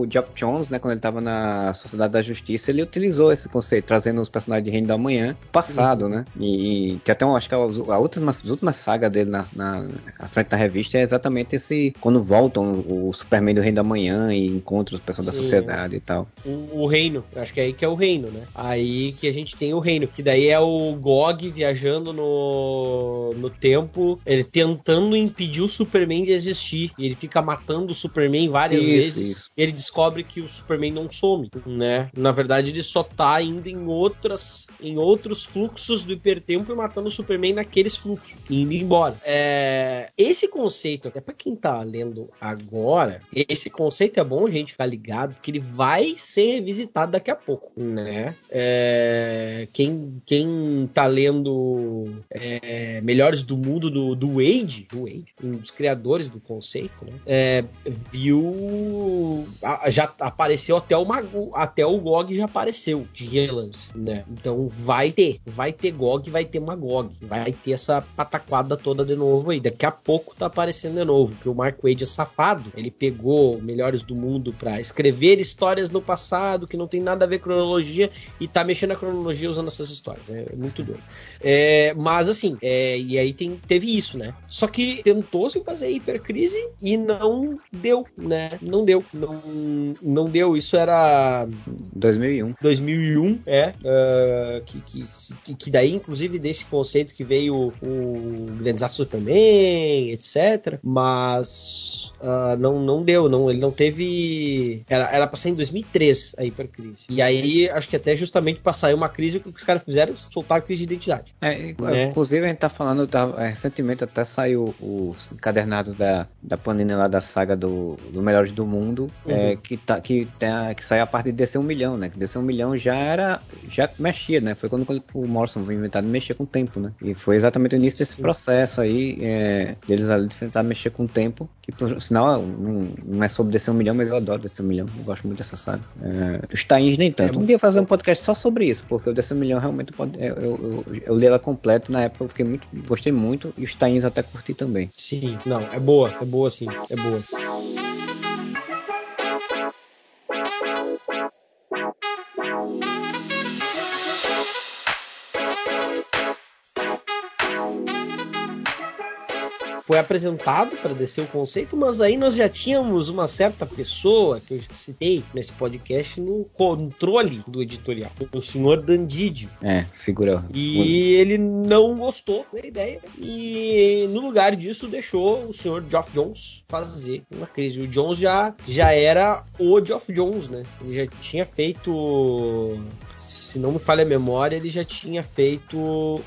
o Jones, né, quando ele tava na Sociedade da Justiça, ele utilizou esse conceito, trazendo os personagens de Reino da Manhã passado, né? E, e que até eu acho que a, a última, as últimas sagas dele na, na, à frente da revista é exatamente esse. Quando voltam o, Superman do Reino da Manhã e encontram os personagens da Sim. sociedade e tal. O, o reino, acho que é aí que é o reino, né? Aí que a gente tem o reino, que daí é o Gog viajando no, no tempo, ele tentando impedir o Superman de existir. E ele fica matando o Superman várias Isso, vezes. isso. E ele descobre que o Superman não some, né? Na verdade, ele só tá indo em outras, em outros fluxos do hipertempo e matando o Superman naqueles fluxos, indo embora. É, esse conceito, até pra quem tá lendo agora, esse conceito é bom a gente ficar ligado, que ele vai ser revisitado daqui a pouco, né? É, quem, quem tá lendo é, Melhores do Mundo do, do Wade, do Wade, um dos criadores do conceito, né? É, viu. Já apareceu até o até o GOG já apareceu de relance, né? Então vai ter, vai ter GOG, vai ter Magog, vai ter essa pataquada toda de novo aí. Daqui a pouco tá aparecendo de novo, porque o Mark Wade é safado, ele pegou Melhores do Mundo pra escrever histórias no passado que não tem nada a ver com cronologia e tá mexendo na cronologia usando essas histórias. É muito doido. É, mas assim, é, e aí tem, teve isso, né? Só que tentou-se fazer hipercrise e não deu, né? Não deu. Não, não deu. Isso era 2001. 2001, é. Uh, que, que, que daí, inclusive, desse conceito que veio o Grande Superman, etc. Mas uh, não, não deu, não. Ele não teve. Era, era pra ser em 2003 a hipercrise. E aí, acho que até justamente pra sair uma crise, o que os caras fizeram? Soltar a crise de identidade. É, né? Inclusive, a gente tá falando, tá, é, recentemente até saiu os encadernados da, da Panini lá da saga do, do Melhores do Mundo, é, uhum. é, que, tá, que, tem, que saiu a parte de DC 1 milhão, né? Que DC 1 milhão já era. já mexia, né? Foi quando, quando o Morrison foi inventado mexer com o tempo, né? E foi exatamente o início Sim. desse processo aí, é, deles ali tentar mexer com o tempo, que por sinal não, não é sobre DC 1 milhão, mas eu adoro DC 1 milhão, eu gosto muito dessa saga. É, os Tains nem tanto. É, um dia fazer um podcast só sobre isso, porque o DC 1 milhão realmente pode. Eu, eu, eu, eu li ela completo na época, eu fiquei muito. gostei muito, e os Tains até curti também. Sim, não, é boa, é boa sim, é boa. Foi apresentado para descer o conceito, mas aí nós já tínhamos uma certa pessoa que eu já citei nesse podcast no controle do editorial, o senhor Dandidio. É, figura. E ele não gostou da ideia e no lugar disso deixou o senhor Geoff Jones fazer uma crise. O Jones já, já era o Geoff Jones, né? Ele já tinha feito se não me falha a memória, ele já tinha feito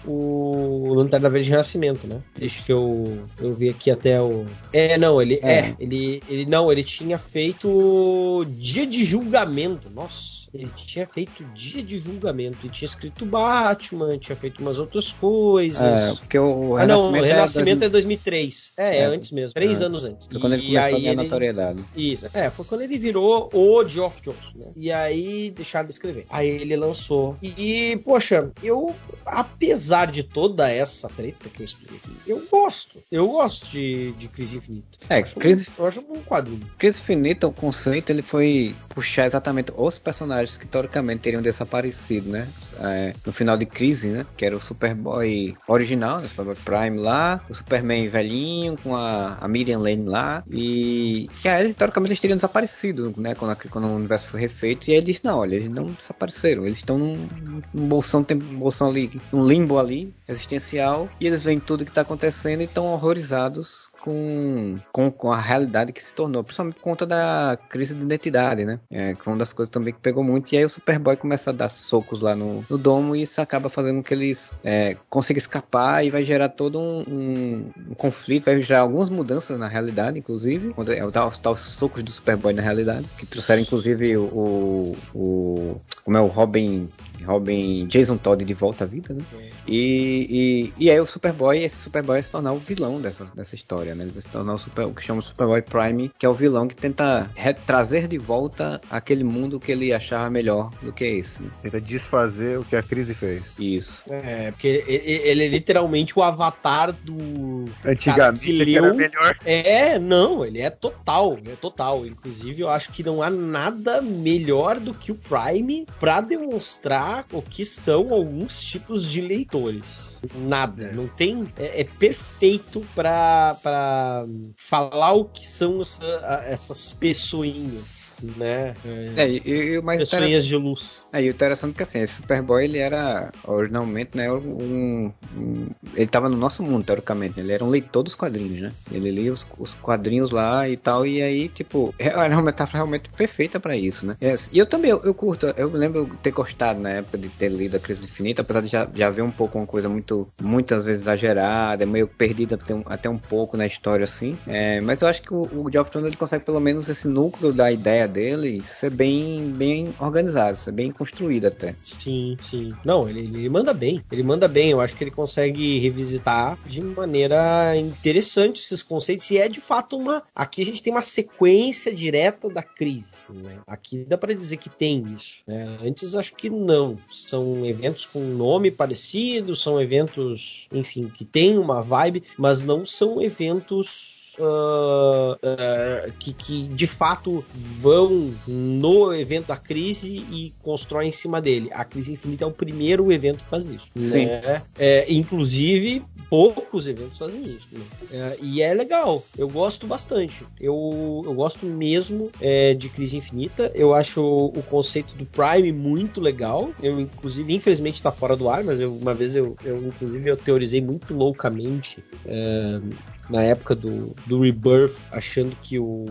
o Lanterna Verde Renascimento, né? Deixa que eu, eu vi aqui até o. É, não, ele. É. é, ele, ele. Não, ele tinha feito Dia de Julgamento. Nossa. Ele tinha feito dia de julgamento. Ele tinha escrito Batman, tinha feito umas outras coisas. É, porque o ah, não, o Renascimento é, 2003. É, é, é antes mesmo. Três é, anos antes. Foi quando ele começou a ganhar notoriedade. Isso. É, foi quando ele virou o Geoff Jones, né? E aí deixaram de escrever. Aí ele lançou. E, poxa, eu, apesar de toda essa treta que eu expliquei aqui, eu gosto. Eu gosto de, de Crise Infinita. É, eu Crise... Um, eu acho um quadrinho. Crise Infinita, o conceito, ele foi puxar exatamente os personagens que teoricamente teriam desaparecido, né? É, no final de Crise, né? Que era o Superboy original, né? Superboy Prime lá, o Superman velhinho com a, a Miriam Lane lá e, e aí, teoricamente eles teriam desaparecido, né? Quando, a, quando o universo foi refeito e aí ele disse, não, olha, eles não desapareceram, eles estão num, num bolsão, tem um bolsão ali, num limbo ali, existencial, e eles veem tudo que está acontecendo e estão horrorizados com, com, com, a realidade que se tornou, principalmente por conta da crise de identidade, né? É, que foi uma das coisas também que pegou muito. E aí o Superboy começa a dar socos lá no, no domo e isso acaba fazendo com que eles é, consigam escapar e vai gerar todo um, um, um, conflito, vai gerar algumas mudanças na realidade, inclusive. Quando é, os tal socos do Superboy na realidade, que trouxeram inclusive o, o, o como é o Robin Robin Jason Todd de volta à vida, né? É. E, e, e aí o Superboy, esse Superboy vai se tornar o vilão dessa, dessa história, né? Ele vai se tornar o, super, o que chama o Superboy Prime, que é o vilão que tenta trazer de volta aquele mundo que ele achava melhor do que esse. Né? Tenta desfazer o que a crise fez. Isso. É, porque ele, é literalmente o avatar do. Antigamente ele era melhor. É, não, ele é total, é total. Inclusive, eu acho que não há nada melhor do que o Prime para demonstrar o que são alguns tipos de leitores. Nada. Não tem. É, é perfeito para falar o que são essa, essas pessoinhas, né? É, e, e o mais pessoinhas de luz. É, e o interessante é que assim, esse Superboy ele era originalmente, né? Um, um, ele tava no nosso mundo, teoricamente. Ele era um leitor dos quadrinhos, né? Ele lia os, os quadrinhos lá e tal. E aí, tipo, é, [laughs] era uma metáfora realmente perfeita para isso, né? É, e eu também, eu, eu curto, eu lembro ter gostado na época de ter lido a Crise Infinita, apesar de já, já ver um pouco uma coisa muito, muitas vezes exagerada, meio perdida até um, até um pouco na história assim. É, mas eu acho que o, o Geoff ele consegue pelo menos esse núcleo da ideia dele ser bem, bem organizado, ser bem construído até. Sim, sim. Não, ele, ele manda bem. Ele manda bem. Eu acho que ele consegue revisitar de maneira interessante esses conceitos e é de fato uma. Aqui a gente tem uma sequência direta da crise. Né? Aqui dá para dizer que tem isso. Né? Antes acho que não. São eventos com nome parecido são eventos, enfim, que tem uma vibe, mas não são eventos Uh, uh, que, que, de fato vão no evento da crise e constroem em cima dele. A crise infinita é o primeiro evento que faz isso. Sim. Né? É, inclusive poucos eventos fazem isso. Né? É, e é legal, eu gosto bastante. Eu, eu gosto mesmo é, de Crise Infinita. Eu acho o, o, conceito do Prime muito legal. Eu, inclusive, infelizmente está fora do ar, mas eu, uma vez eu, eu, inclusive, eu teorizei muito loucamente. É, na época do, do Rebirth, achando que o,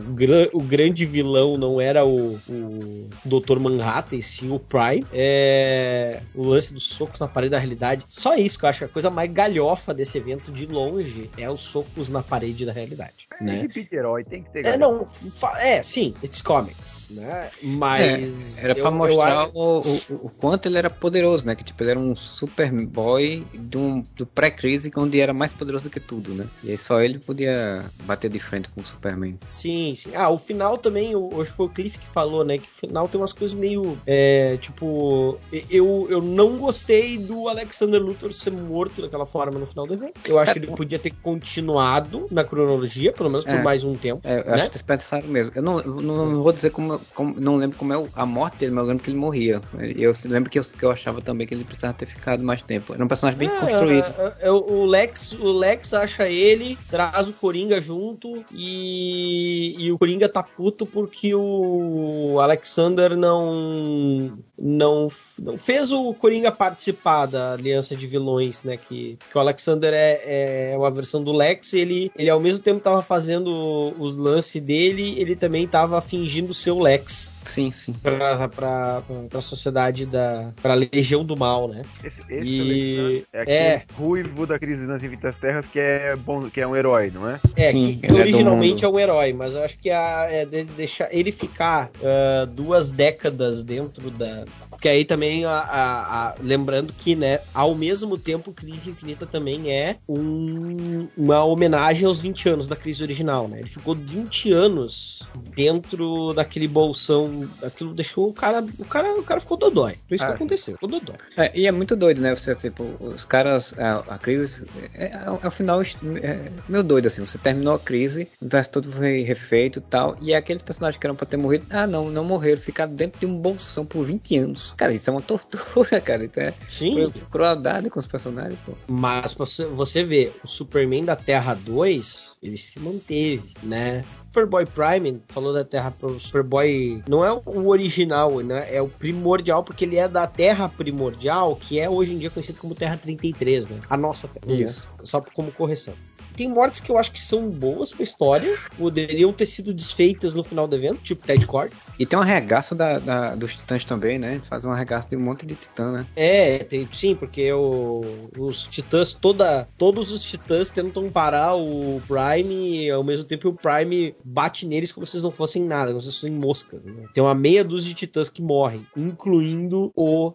o grande vilão não era o, o Dr. Manhattan, e sim o Prime. É, o lance dos socos na parede da realidade. Só isso que eu acho a coisa mais galhofa desse evento de longe é os socos na parede da realidade. É, né? herói, tem que ter. É, não, é, sim, it's comics, né? Mas. É, era pra eu, mostrar eu... o, o, o, quanto ele era poderoso, né? Que tipo, ele era um Superboy do, do pré-crise, onde era mais poderoso do que tudo, né? E aí só ele podia bater de frente com o Superman. Sim, sim. Ah, o final também, hoje foi o Cliff que falou, né? Que o final tem umas coisas meio. É, tipo. Eu, eu não gostei do Alexander Luthor ser morto daquela forma no final do evento. Eu acho é, que ele podia ter continuado na cronologia, pelo menos por é, mais um tempo. É, eu né? acho desperdiçaram mesmo. Eu não, eu não, não, vou dizer como, como. Não lembro como é a morte dele, mas eu lembro que ele morria. Eu lembro que eu, que eu achava também que ele precisava ter ficado mais tempo. Era um personagem bem é, construído. É, o, Lex, o Lex acha ele, traz o Coringa junto e, e o Coringa tá puto porque o Alexander não, não, não fez o Coringa participar da aliança de vilões, né? Que, que o Alexander é, é uma versão do Lex e ele, ele ao mesmo tempo tava fazendo os lances dele, ele também tava fingindo ser o Lex. Sim, sim. Pra, pra, pra, sociedade da. pra Legião do Mal, né? Esse, esse e... é aquele é. ruivo da crise nas Infinitas Terras que é bom, que é um herói, não é? É, sim, que originalmente é, é, um herói, mas eu acho que a, é de deixar ele ficar uh, duas décadas dentro da. Porque aí também, a, a, a, lembrando que, né, ao mesmo tempo, Crise Infinita também é um, uma homenagem aos 20 anos da crise original, né? Ele ficou 20 anos dentro daquele bolsão aquilo deixou o cara. O cara, o cara ficou dodói. Foi isso ah, que aconteceu, ficou dodói. É, e é muito doido, né? Você, tipo, os caras. A, crise. É, é, ao final é meio doido, assim. Você terminou a crise, o universo todo foi refeito e tal. E aqueles personagens que eram pra ter morrido. Ah, não, não morreram. Ficaram dentro de um bolsão por 20 anos. Cara, isso é uma tortura, [laughs] cara. Então é Sim. crueldade com os personagens, pô. Mas você, vê, o Superman da Terra 2, ele se manteve, né? Superboy Prime falou da Terra Superboy. Não é o original, né? É o primordial, porque ele é da Terra primordial, que é hoje em dia conhecido como Terra 33, né? A nossa Terra. Isso. Né? Só como correção. Tem mortes que eu acho que são boas pra história, poderiam ter sido desfeitas no final do evento, tipo Ted Cord. E tem um arregaço da, da, dos titãs também, né? Eles fazem um arregaço de um monte de titã, né? É, tem, sim, porque o, os titãs, toda, todos os titãs tentam parar o Prime e ao mesmo tempo o Prime bate neles como se eles não fossem nada, como se fossem moscas. Né? Tem uma meia dúzia de titãs que morrem, incluindo o, uh,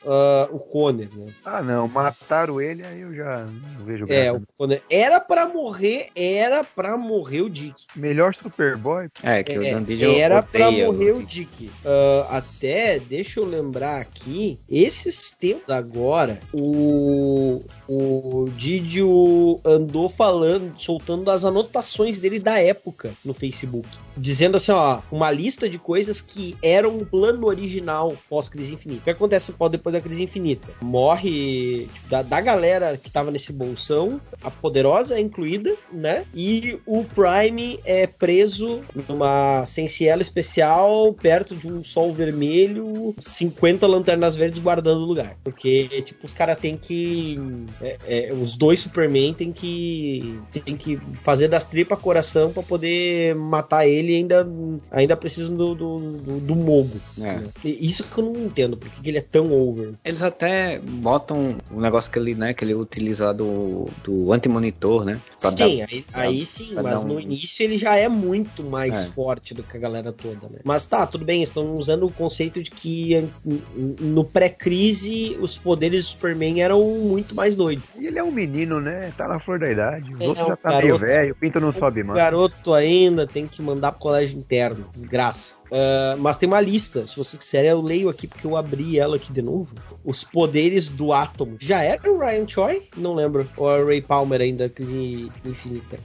o Conner, né? Ah, não, mataram ele, aí eu já não vejo É, o Conner era para morrer morrer, era pra morrer o Dick. Melhor Superboy? É, que é, o Dan Era pra morrer o Dick. Uh, até, deixa eu lembrar aqui, esses tempos agora, o, o Didio andou falando, soltando as anotações dele da época no Facebook. Dizendo assim, ó, uma lista de coisas que eram o plano original pós-crise infinita. O que acontece depois da crise infinita? Morre tipo, da, da galera que tava nesse bolsão, a poderosa é incluída, né? E o Prime é preso numa sensiela especial perto de um sol vermelho, 50 lanternas verdes guardando o lugar. Porque, tipo, os caras têm que. É, é, os dois Superman têm que. tem que fazer das tripas coração para poder matar ele e ainda, ainda precisam do, do, do, do mogo. É. Isso que eu não entendo, porque que ele é tão over. Eles até botam o negócio que ele, né, que ele utiliza do, do anti-monitor, né? Sim, dar Sim, aí, aí sim, mas um... no início ele já é muito mais é. forte do que a galera toda, né? Mas tá, tudo bem, estão usando o conceito de que no pré-crise os poderes do Superman eram muito mais doidos. E ele é um menino, né? Tá na flor da idade. O é, outro já tá garoto, meio velho, o pinto não sobe mais. O garoto ainda tem que mandar pro colégio interno, desgraça. Uh, mas tem uma lista, se vocês quiserem, eu leio aqui porque eu abri ela aqui de novo. Os poderes do átomo. Já era o Ryan Choi? Não lembro. Ou a Ray Palmer ainda, crise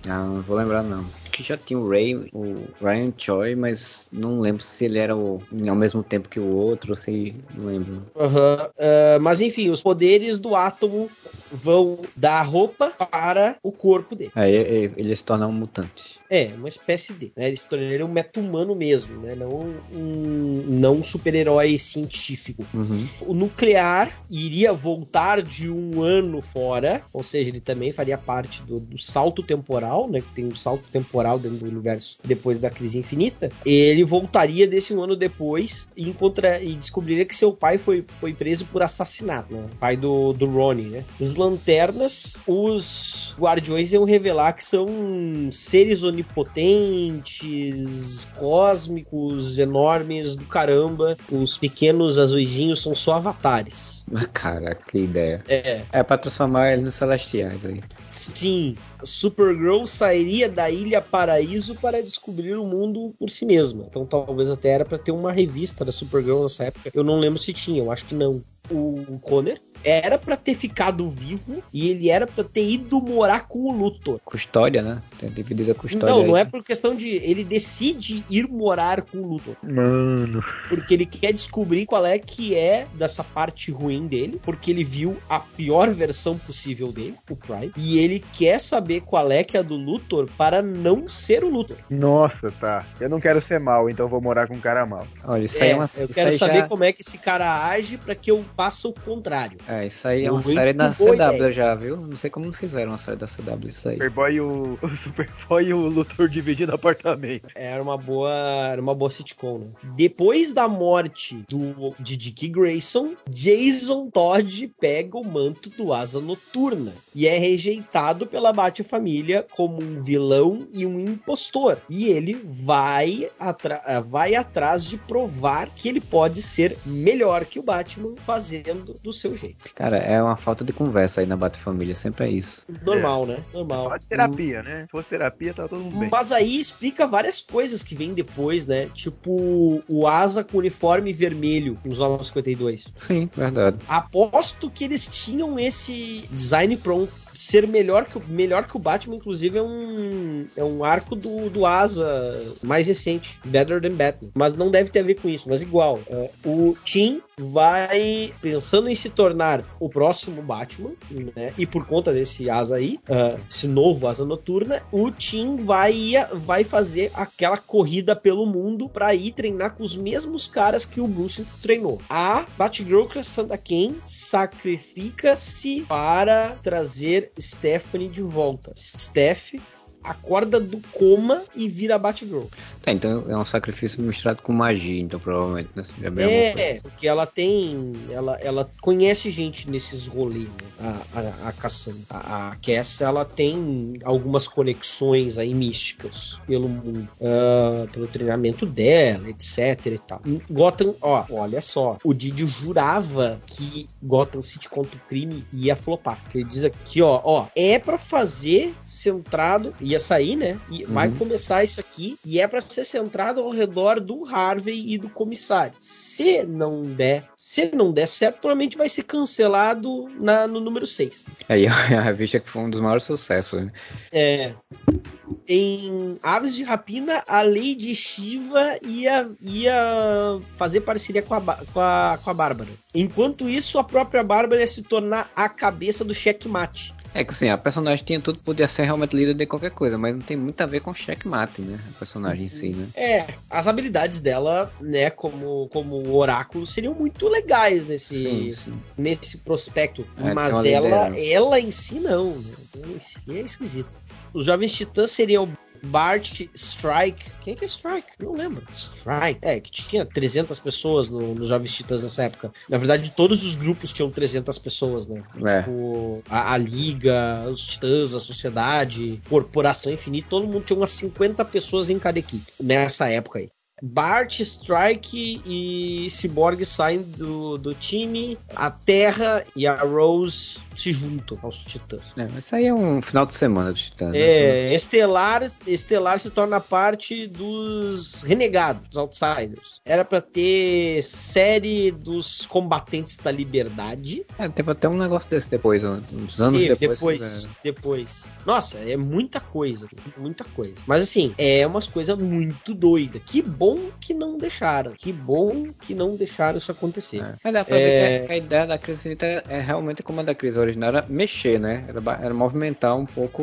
Ah, não vou lembrar não. que já tinha o Ray, o Ryan Choi, mas não lembro se ele era o, ao mesmo tempo que o outro, sei, não lembro. Uhum. Uh, mas enfim, os poderes do átomo vão da roupa para o corpo dele. Aí ele se torna um mutante. É, uma espécie de. Né? Ele se um meta-humano mesmo, né? Não um, não um super-herói científico. Uhum. O nuclear iria voltar de um ano fora, ou seja, ele também faria parte do, do salto temporal, né? Que tem um salto temporal dentro do universo depois da crise infinita. Ele voltaria desse um ano depois e, encontra, e descobriria que seu pai foi, foi preso por assassinato, né? Pai do, do Ronnie, né? As lanternas, os guardiões iam revelar que são seres onipotentes onipotentes, cósmicos, enormes do caramba. Os pequenos azuizinhos são só avatares. Caraca, que ideia. É. É pra transformar eles nos celestiais aí. Sim, Supergirl sairia da Ilha Paraíso para descobrir o mundo por si mesma. Então talvez até era para ter uma revista da Supergirl nessa época. Eu não lembro se tinha, eu acho que não. O Conner era para ter ficado vivo e ele era para ter ido morar com o Luthor. Custódia, né? Tem dividida a custódia. Não, aí. não é por questão de. Ele decide ir morar com o Luthor. Mano. Porque ele quer descobrir qual é que é dessa parte ruim dele. Porque ele viu a pior versão possível dele, o Prime. E ele quer saber qual é que é a do Luthor para não ser o Luthor. Nossa, tá. Eu não quero ser mal, então vou morar com um cara mal. Olha, isso aí é uma. eu quero saber já- como é que esse cara age para que eu faça o contrário. É, isso aí é Eu uma venho série da CW ideia. já, viu? Não sei como não fizeram uma série da CW isso aí. Superboy e o, [laughs] o Superboy e o Luthor dividindo apartamento. Era uma boa, era uma boa sitcom, né? Depois da morte do, de Dick Grayson, Jason Todd pega o manto do Asa Noturna e é rejeitado pela Bat-família como um vilão e um impostor. E ele vai, atra- vai atrás de provar que ele pode ser melhor que o Batman fazendo do seu jeito. Cara, é uma falta de conversa aí na Bate-Família, sempre é isso. Normal, né? Normal. Só de terapia, né? Se fosse terapia, tá todo mundo bem. Mas aí explica várias coisas que vêm depois, né? Tipo, o Asa com uniforme vermelho nos 952. Sim, verdade. Aposto que eles tinham esse design pronto. Ser melhor que, o- melhor que o Batman, inclusive, é um, é um arco do, do Asa mais recente. Better than Batman. Mas não deve ter a ver com isso, mas igual. É, o Tim vai pensando em se tornar o próximo Batman, né? E por conta desse asa aí, ah, esse novo asa noturna, o Tim vai, vai fazer aquela corrida pelo mundo pra ir treinar com os mesmos caras que o Bruce treinou. A Batgirl Cassandra Cain sacrifica-se para trazer Stephanie de volta. Steph acorda do coma e vira Batgirl. Tá, então é um sacrifício misturado com magia, então provavelmente, né? Coisa. É, porque ela tem. Ela, ela conhece gente nesses rolês, né? A, a, a Cassandra. A, a Cass, ela tem algumas conexões aí místicas pelo mundo. ah, pelo treinamento dela, etc e tal. Em Gotham, ó, olha só. O Didio jurava que Gotham City contra o crime ia flopar. Ele diz aqui, ó, ó, é pra fazer centrado, ia sair, né? E vai Uhum. começar isso aqui e é pra ser centrado ao redor do Harvey e do comissário. Se não der, se não der certo, provavelmente vai ser cancelado na, no número 6. Aí [laughs] a revista que foi um dos maiores sucessos, né? É. Em Aves de Rapina, a Lady Shiva ia, ia fazer parceria com a, com, a, com a Bárbara. Enquanto isso, a própria Bárbara ia se tornar a cabeça do checkmate. É que assim, a personagem tinha tudo, podia ser realmente líder de qualquer coisa, mas não tem muito a ver com checkmate, né? A personagem em si, né? É, as habilidades dela, né, como, como oráculo, seriam muito legais nesse, Sim, sim. nesse prospecto. É, mas ela, liderança. ela em si não. Né? Em si é esquisito. Os jovens titãs seriam Bart Strike. Quem é que é Strike? Não lembro. Strike. É, que tinha 300 pessoas no, nos Jovens Titãs nessa época. Na verdade, todos os grupos tinham 300 pessoas, né? É. Tipo, a, a Liga, os Titãs, a Sociedade, Corporação Infinita, todo mundo tinha umas 50 pessoas em cada equipe nessa época aí. Bart, Strike e Cyborg saem do, do time, a Terra e a Rose se juntam aos Titãs. É, mas isso aí é um final de semana dos Titãs. né? É, Estelar, Estelar se torna parte dos renegados, dos outsiders. Era pra ter série dos combatentes da liberdade. É, teve até um negócio desse depois, uns anos Teve, depois. depois, depois. Nossa, é muita coisa, muita coisa. Mas assim, é umas coisas muito doidas. Que bom que não deixaram. Que bom que não deixaram isso acontecer. É. Mas dá pra É. ver que a, que a ideia da crise infinita é, é realmente como a da crise original, era mexer, né? Era, era movimentar um pouco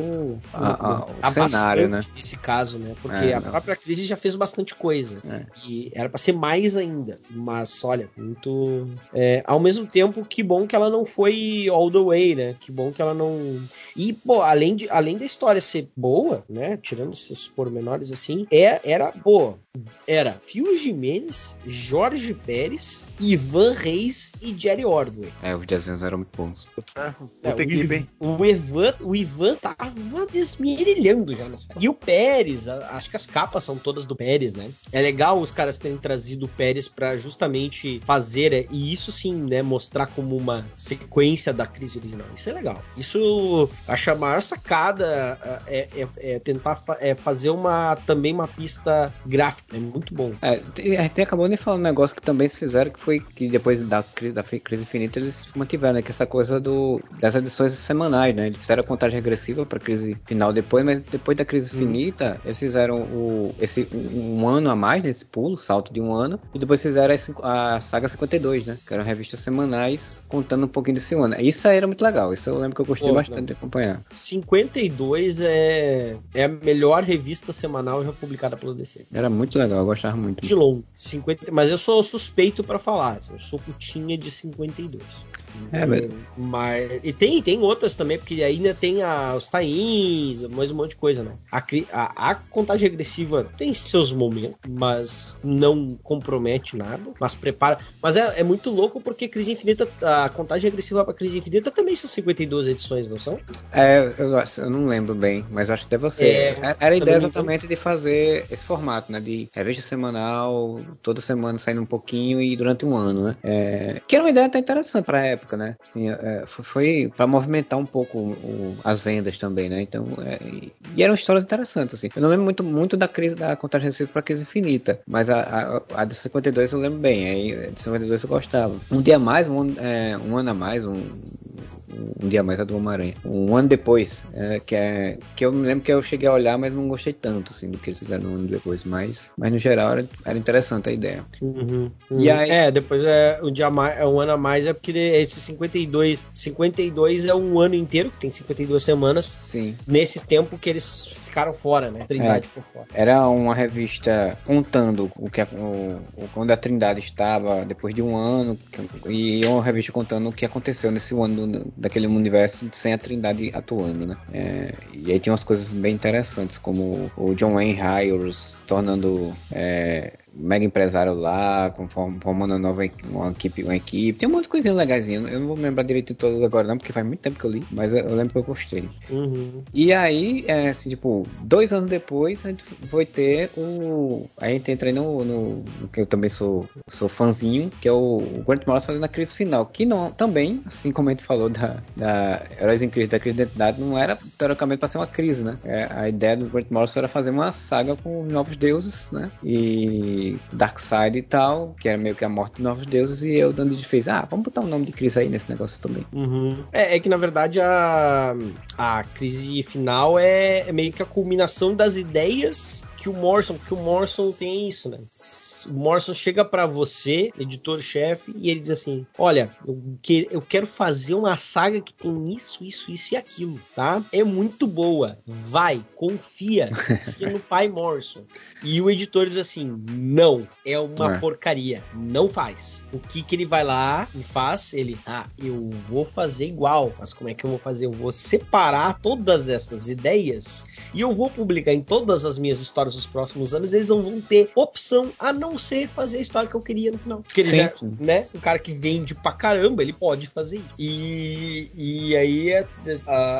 a- a- o cenário, né? Nesse caso, né? Porque É, a não. própria crise já fez bastante coisa. É. E era pra ser mais ainda. Mas, olha, muito. é, ao mesmo tempo, que bom que ela não foi all the way, né? Que bom que ela não. E, pô, além, de, além da história ser boa, né? Tirando esses pormenores assim, é, era boa. Era Phil Jimenez, Jorge Pérez, Ivan Reis e Jerry Ordway. É, os desenhos eram muito bons. Puta, É, puta o, equipe, hein? o, Ivan, o Ivan tava desmerilhando já nessa. E o Pérez, a- acho que as capas são todas do Pérez, né? É legal os caras terem trazido o Pérez pra justamente fazer, é, e isso sim, né, mostrar como uma sequência da crise original. Isso é legal. Isso, acho a maior sacada é, é- é tentar fa- é fazer uma também uma pista gráfica. É muito bom. É, te- a gente acabou de falar um negócio que também fizeram, que foi que depois da crise, da crise infinita eles mantiveram, né? Que essa coisa do, das edições semanais, né? Eles fizeram a contagem regressiva pra crise final depois, mas depois da crise infinita, eles fizeram o, esse, um, um ano a mais, nesse pulo, salto de um ano, e depois fizeram cinco- a, saga 52, né? Que eram revistas semanais contando um pouquinho desse ano. Isso aí era muito legal, isso eu lembro que eu gostei Pô, bastante não. de acompanhar. 52 é, é a melhor revista semanal já publicada pela DC. Era muito legal, eu gostava muito. de longo. 50, mas eu sou suspeito pra falar. Eu sou putinha de 52. É, velho. Mas, e tem, tem outras também, porque ainda tem a, os tains, mais um monte de coisa, né? A, a, a contagem regressiva tem seus momentos, mas não compromete nada. Mas prepara. Mas é, é muito louco porque Crise Infinita, a contagem regressiva pra Crise Infinita também são 52 edições, não são? É, eu, eu não lembro bem, mas acho que deve ser. É, Era a ideia exatamente de fazer esse formato, né? De revista semanal, toda semana saindo um pouquinho e durante um ano, né? É, que era uma ideia até interessante pra época, né? Assim, é, foi, foi para movimentar um pouco o- as vendas também, né? Então, é, e, eram histórias interessantes, assim. Eu não lembro muito, muito da crise da contagem regressiva pra crise infinita, mas a, a, a de 52 eu lembro bem, aí de 52 eu gostava. Um dia mais, um, ano- é, um ano a mais, um, um dia mais a do Homem-Aranha. Um ano depois, é, que é que eu me lembro que eu cheguei a olhar, mas não gostei tanto assim do que eles fizeram um ano depois, mas mas no geral era, era interessante a ideia. E aí- É, depois é um dia mais, é um ano a mais é porque esse 52, 52 é um ano inteiro, que tem 52 semanas, Sim. nesse tempo que eles ficaram fora, né? Trindade ficou fora. Era uma revista contando o que o, o- quando a Trindade estava depois de um ano e uma revista contando o que aconteceu nesse ano do- daquele universo sem a Trindade atuando, né? É, e aí tinha umas coisas bem interessantes como o John Wayne Hires tornando é, mega empresário lá, formando uma nova uma equipe, uma equipe. Tem um monte de coisinha legaisinha. Eu não vou lembrar direito de todas agora não, porque faz muito tempo que eu li, mas eu, eu lembro que eu gostei. Uhum. E aí, é, assim, tipo, dois anos depois, a gente foi ter o. A gente entra aí no, no, que eu também sou, sou fãzinho, que é o, Grant Morrison fazendo a crise final. Que não, também, assim como a gente falou da, da Heróis em Crise, da crise de identidade, não era teoricamente pra ser uma crise, né? É, a ideia do Grant Morrison era fazer uma saga com novos deuses, né? E Darkseid e tal, que era meio que a morte de novos deuses, e eu dando de fez, ah, vamos botar o nome de crise aí nesse negócio também. Uhum. É, é que na verdade a, a crise final é, é meio que a culminação das ideias que o Morrison, porque o Morrison tem isso, né? O Morrison chega pra você, editor-chefe, e ele diz assim: Olha, eu, que, eu quero fazer uma saga que tem isso, isso, isso e aquilo, tá? É muito boa. Vai, confia. Confia no pai Morrison. E o editor diz assim: Não, é uma É. porcaria. Não faz. O que que ele vai lá e faz? Ele, ah, eu vou fazer igual. Mas como é que eu vou fazer? Eu vou separar todas essas ideias e eu vou publicar em todas as minhas histórias para os próximos anos, eles não vão ter opção a não ser fazer a história que eu queria no final. Porque ele já, sim. né? Um cara que vende pra caramba, ele pode fazer isso. E, e aí é,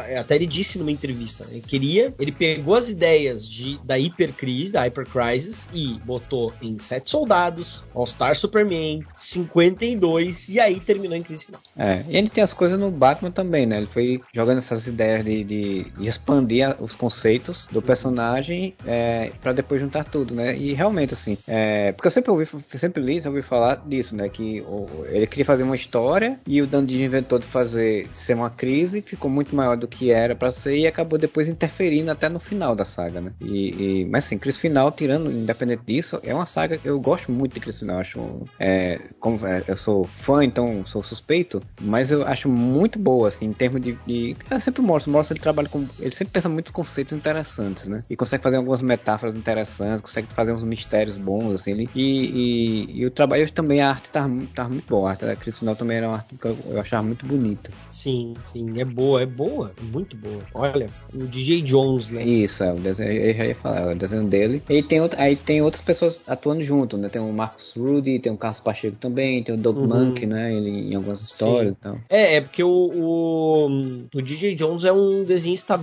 é, até ele disse numa entrevista, né, ele queria, ele pegou as ideias de, da hipercrise, da hypercrisis e botou em Sete Soldados, All Star Superman, 52 e aí terminou em crise final. É, e ele tem as coisas no Batman também, né? Ele foi jogando essas ideias de, de, de expandir a- os conceitos do personagem é, para depois juntar tudo, né? E realmente, assim, é, porque eu sempre ouvi, sempre li, sempre ouvi falar disso, né? Que o- ele queria fazer uma história e o Dan Didio inventou de fazer ser uma crise, ficou muito maior do que era para ser e acabou depois interferindo até no final da saga, né? E, e- mas assim, crise final, tirando, independente disso, é uma saga que eu gosto muito de crise final. Acho, é, como é, eu sou fã, então sou suspeito, mas eu acho muito boa, assim, em termos de. de eu sempre mostro, mostra ele trabalha com. Ele sempre pensa muito conceitos interessantes, né? E consegue fazer algumas metáforas interessantes, consegue fazer uns mistérios bons, assim. Ele, e, e, e o trabalho também, a arte tá, tá muito boa. A arte da crise final também era uma arte que eu, eu achava muito bonita. Sim, sim, é boa, é boa, é muito boa. Olha, o DJ Jones, né? Isso, é, o desenho, eu já ia falar, é o desenho dele. E tem outro, aí tem outras pessoas atuando junto, né? Tem o Marcos Rudy, tem o Carlos Pacheco também, tem o Doug Uhum. Monk, né? Ele em algumas histórias e tal. É, é porque o, o, o DJ Jones é um desenhista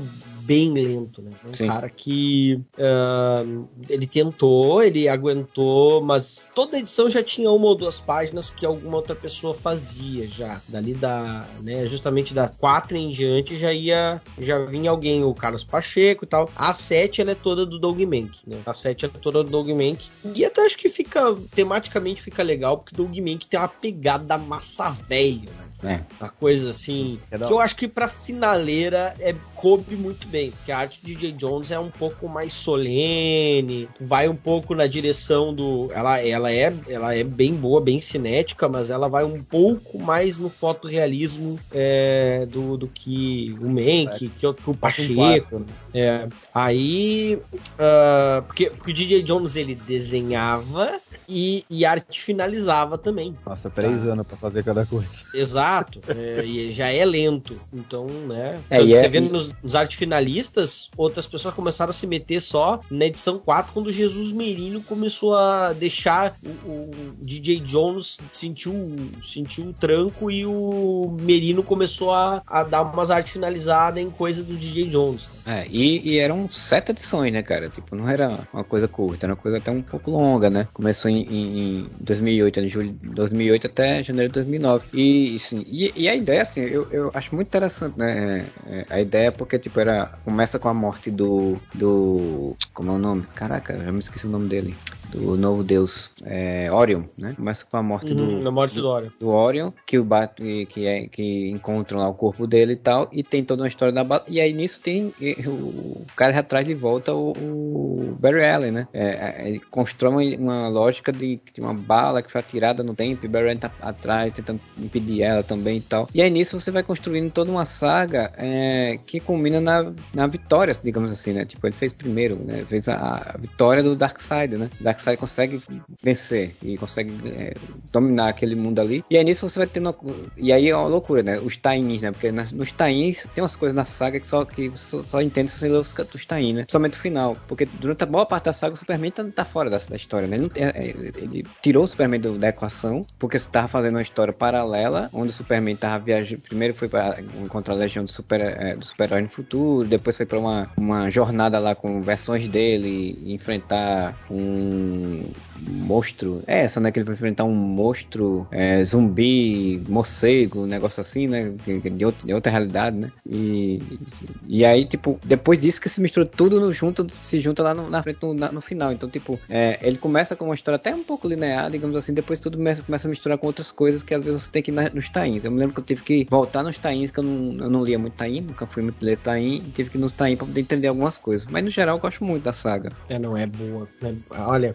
bem lento, né? É um Sim. cara que ah, ele tentou, ele aguentou, mas toda edição já tinha uma ou duas páginas que alguma outra pessoa fazia já. Dali da, né, justamente da quatro em diante já ia, já vinha alguém, o Carlos Pacheco e tal. A sete ela é toda do Doug Mank, né? A sete é toda do Doug Mank. E até acho que fica, tematicamente fica legal, porque o Doug Mank tem uma pegada massa velho, né? É. Uma coisa assim. É que eu acho que pra finaleira é, coube muito bem. Porque a arte de J. Jones é um pouco mais solene, vai um pouco na direção do. Ela, ela, é, ela é bem boa, bem cinética, mas ela vai um pouco mais no fotorrealismo é, do, do que o Mank, que, o- que o Pacheco. É, aí. ah, porque, porque o DJ Jones ele desenhava e, e arte finalizava também. Nossa, três Tá. anos pra fazer cada coisa. Exato, é, e já é lento. Então, né? É, tanto e você é- vê nos, nos arte finalistas, outras pessoas começaram a se meter só na edição 4, quando o Jesus Merino começou a deixar o, o DJ Jones sentiu, sentiu o tranco e o Merino começou a, a dar umas artes finalizadas em coisa do DJ Jones. É, e, e eram sete edições, né, cara? Tipo, não era uma coisa curta, era uma coisa até um pouco longa, né? Começou em, em, em 2008, ali, julho de 2008 até janeiro de 2009. E, assim, e, e a ideia, assim, eu, eu acho muito interessante, né? É, é, a ideia, porque, tipo, era. Começa com a morte do. do. Como é o nome? Caraca, já me esqueci o nome dele. Do novo deus é, Orion, né? Começa com a morte Uhum, do na morte do Orion. do Orion, que o bat que, é, que encontram lá o corpo dele e tal, e tem toda uma história da bala. E aí nisso tem o, cara já traz de volta o, o Barry Allen, né? É, é, ele constrói uma, lógica de, de uma bala que foi atirada no tempo e Barry Allen tá atrás tentando impedir ela também e tal. E aí nisso você vai construindo toda uma saga é, que culmina na, na vitória, digamos assim, né? Tipo, ele fez primeiro, né? Fez a, a vitória do Darkseid, né? Darkseid consegue vencer e consegue é, dominar aquele mundo ali. E aí nisso você vai tendo. E aí é uma loucura, né? Os tains, né? Porque nas- nos tains tem umas coisas na saga que só, que só, só entende se você ler os, os tains, né? Principalmente o final. Porque durante a boa parte da saga o Superman tá, tá fora da, da história, né? Ele, tem- é, ele- ele tirou o Superman do- da equação porque você tava fazendo uma história paralela onde o Superman tava viajando. Primeiro foi para encontrar a legião do super é, do super no futuro, depois foi para uma, uma jornada lá com versões dele enfrentar um monstro. É essa, né? Que ele vai enfrentar um monstro é, zumbi, morcego, um negócio assim, né? De, outra- de outra realidade, né? E, e aí, tipo, depois disso que se mistura tudo no junto, se junta lá no, na frente, no, na- no final. Então, tipo, é, ele começa com uma história até um pouco linear, digamos assim, depois tudo começa, a misturar com outras coisas que às vezes você tem que ir na- nos tains. Eu me lembro que eu tive que voltar nos tains, que eu não, eu não lia muito tain, nunca fui muito ler tain, tive que ir nos tain pra poder entender algumas coisas. Mas no geral eu gosto muito da saga. É, não é boa. né? Olha,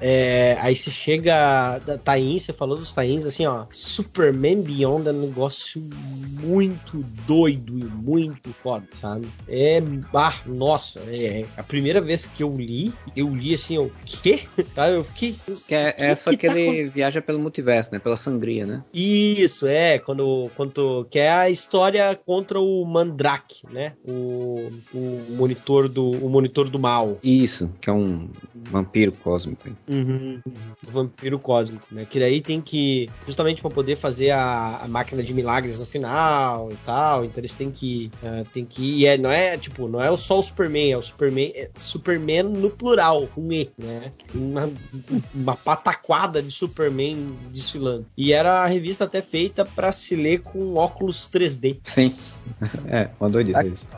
é, aí você chega. Da Tains, você falou dos Tains, assim, ó. Superman Beyond é um negócio muito doido e muito foda, sabe? É. Ah, nossa, é, é a primeira vez que eu li, eu li assim, o quê? [laughs] Tá, eu fiquei. Que é que essa que, que, tá ele viaja pelo multiverso, né? Pela sangria, né? Isso, é. Quando. quando que é a história contra o Mandrake, né? O, o monitor do. O monitor do mal. Isso, que é um vampiro cósmico. Uhum, vampiro cósmico, né? Que daí tem que. Justamente para poder fazer a, a, máquina de milagres no final e tal. Então eles têm que. Uh, tem que. E é, não é, tipo, não é só o Superman, é o Superman. É Superman no plural, com E, né? Tem uma, uma pataquada de Superman desfilando. E era a revista até feita para se ler com óculos 3D. Sim. [laughs] É, uma doidice isso.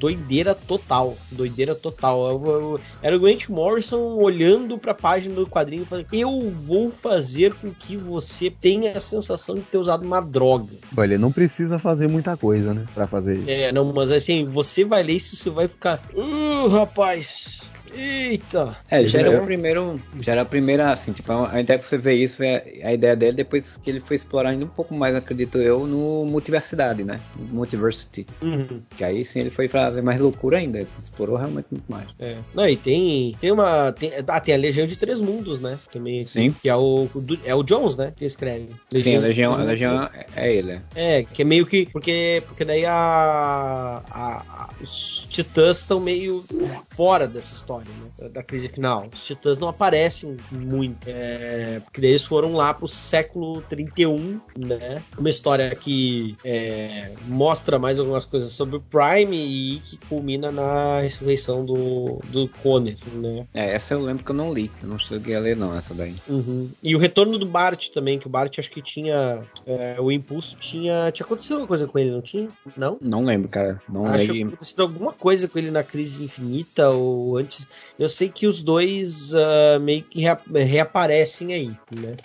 Doideira total. Doideira total. Eu, eu, era o Grant Morrison olhando pra página do quadrinho e falando: Eu vou fazer com que você tenha a sensação de ter usado uma droga. Olha, não precisa fazer muita coisa, né? Pra fazer isso. É, não, mas assim, você vai ler isso, você vai ficar. Uh, rapaz, Eita! É, já era o primeiro. Já era a primeira, assim, tipo, a ideia que você vê isso é a ideia dele depois que ele foi explorar ainda um pouco mais, acredito eu, no Multiversidade, né? Multiversity. Uhum. Que aí sim ele foi fazer mais loucura ainda. Explorou realmente muito mais. É. Não, e tem. Tem uma. Tem, ah, tem a Legião de Três Mundos, né? Também. Sim. Que é o. É o Jones, né? Que escreve. Legião sim, a Legião, a Legião é ele. É. é, que é meio que. Porque, porque daí a, a, a os titãs estão meio fora dessa história né? Da crise final. Os titãs não aparecem muito, é, porque eles foram lá pro século 31, né? Uma história que é, mostra mais algumas coisas sobre o Prime e que culmina na ressurreição do, do Conner, né? É, essa eu lembro que eu não li, eu não cheguei a ler não, essa daí. Uhum. E o retorno do Bart também, que o Bart acho que tinha, é, o Impulso tinha, tinha acontecido alguma coisa com ele, não tinha? Não? Não lembro, cara, não acho que acontecido alguma coisa com ele na crise infinita ou antes eu sei que os dois uh, meio que reaparecem aí, né?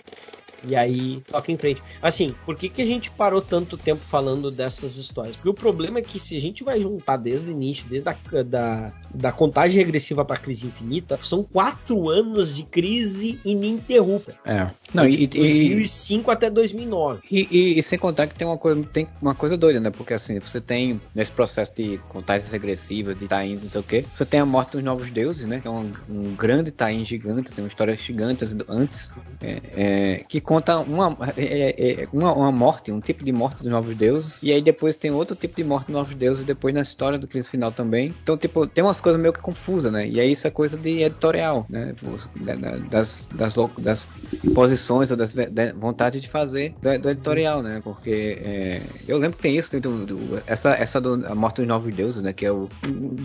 E aí, toca em frente. Assim, por que, que a gente parou tanto tempo falando dessas histórias? Porque o problema é que se a gente vai juntar desde o início, desde a da, da contagem regressiva para a crise infinita, são quatro anos de crise ininterrupta. É. Não, de e, 2005 e, até 2009. E, e, e, sem contar que tem uma coisa, tem uma coisa doida, né? Porque assim, você tem nesse processo de contagens regressivas, de tains, não sei o quê, você tem a morte dos novos deuses, né? Que é um, um grande tain gigante, tem uma história gigante antes, é, é, que conta uma, é, é, é, uma, uma, morte, um tipo de morte dos novos deuses, e aí depois tem outro tipo de morte dos novos deuses, depois na história do crise final também. Então, tipo, tem umas coisas meio que confusas, né? E aí isso é coisa de editorial, né? Das, das, das, posições ou das da vontade de fazer do, do editorial, né? Porque é, eu lembro que tem isso, tem do, do, essa, essa do, a morte dos novos deuses, né? Que é o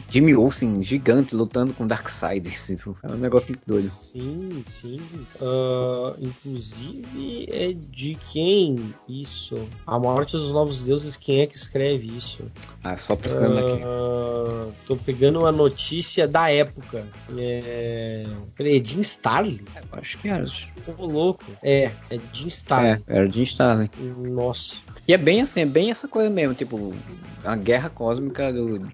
Jimmy Olsen gigante lutando com Darkseid. Assim, [laughs] é um negócio muito doido. Sim, sim. Uh, inclusive é de quem isso? A morte dos novos deuses, quem é que escreve isso? Ah, só pescando uh, aqui. Ah, tô pegando uma notícia da época. É. Peraí, Jim Starlin? Eu acho que era. Ô, louco. É, é Jim Starlin. É, era Jim Starlin. Nossa. E é bem assim, é bem essa coisa mesmo, tipo, a guerra cósmica do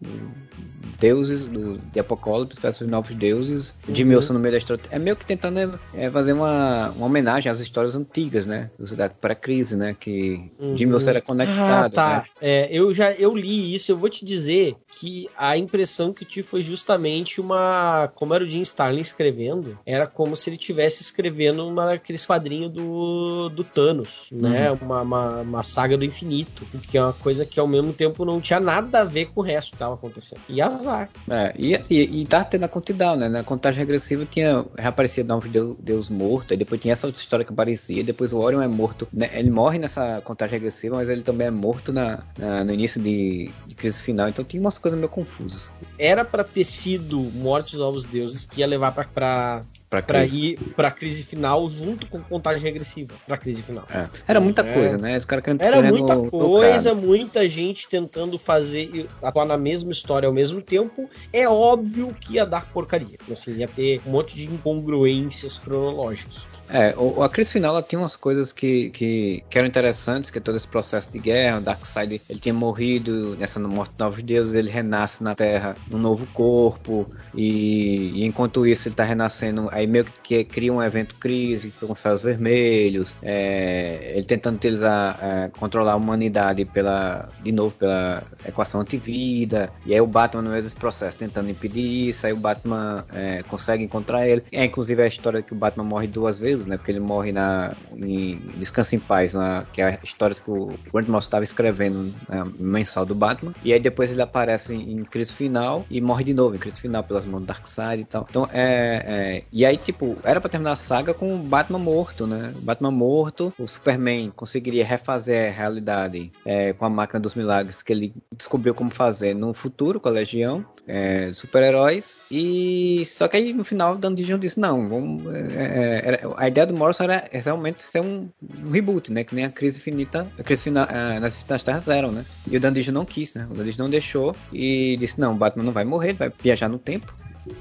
deuses do, de Apocalipse versus novos deuses uhum. de Wilson no meio da história. É meio que tentando é, fazer uma, uma homenagem às histórias antigas, né? Da pré-crise, né? Que uhum. Jimmy Wilson era conectado. Ah, tá. Né? É, eu já eu li isso, eu vou te dizer que a impressão que tive foi justamente uma. Como era o Jim Starlin escrevendo, era como se ele estivesse escrevendo uma, aqueles quadrinhos do, do Thanos, né? Uhum. Uma, uma, uma, saga do infinito. Que é uma coisa que ao mesmo tempo não tinha nada a ver com o resto que estava acontecendo. E as azar. É, e, e, e tá tendo a quantidade, né? Na contagem regressiva tinha, reaparecia Novos Deus, Deus morto, e depois tinha essa outra história que aparecia, depois o Orion é morto, né? ele morre nessa contagem regressiva, mas ele também é morto na, na no início de, de, crise final, então tinha umas coisas meio confusas. Era para ter sido Morte dos Novos Deuses que ia levar pra, Pra, pra ir pra crise final junto com contagem regressiva pra crise final. É. Era muita é. coisa, né? Os caras Era muita coisa, muita gente tentando fazer, atuar na mesma história ao mesmo tempo. É óbvio que ia dar porcaria. Assim, ia ter um monte de incongruências cronológicas. É, o, a crise final ela tinha umas coisas que, que, que, eram interessantes, que é todo esse processo de guerra, o Darkseid ele tinha morrido nessa morte dos novos deuses, ele renasce na Terra num novo corpo, e, e enquanto isso ele tá renascendo, aí meio que cria um evento crise com céus vermelhos, é, ele tentando utilizar, é, controlar a humanidade pela, de novo, pela equação antivida, e aí o Batman no meio desse processo tentando impedir isso, aí o Batman é, consegue encontrar ele. É inclusive a história que o Batman morre duas vezes, né? Porque ele morre na em Descansa em Paz, na, que é a história que o Grant Morrison estava escrevendo na mensal do Batman. E aí depois ele aparece em, em crise final e morre de novo em crise final pelas mãos do Darkseid e tal. Então é, é, E aí, tipo, era pra terminar a saga com o Batman morto, né? O Batman morto, o Superman conseguiria refazer a realidade é, com a máquina dos milagres que ele descobriu como fazer no futuro com a Legião é, super-heróis. E só que aí no final o Dan Dijon disse: não, vamos, é, é, a ideia do Morrison era realmente ser um, um, reboot, né? Que nem a crise finita, a crise final, é, nas Infinitas Terras eram, né? E o Dan Dijon não quis, né? O Dan Dijon não deixou e disse: não, Batman não vai morrer, ele vai viajar no tempo.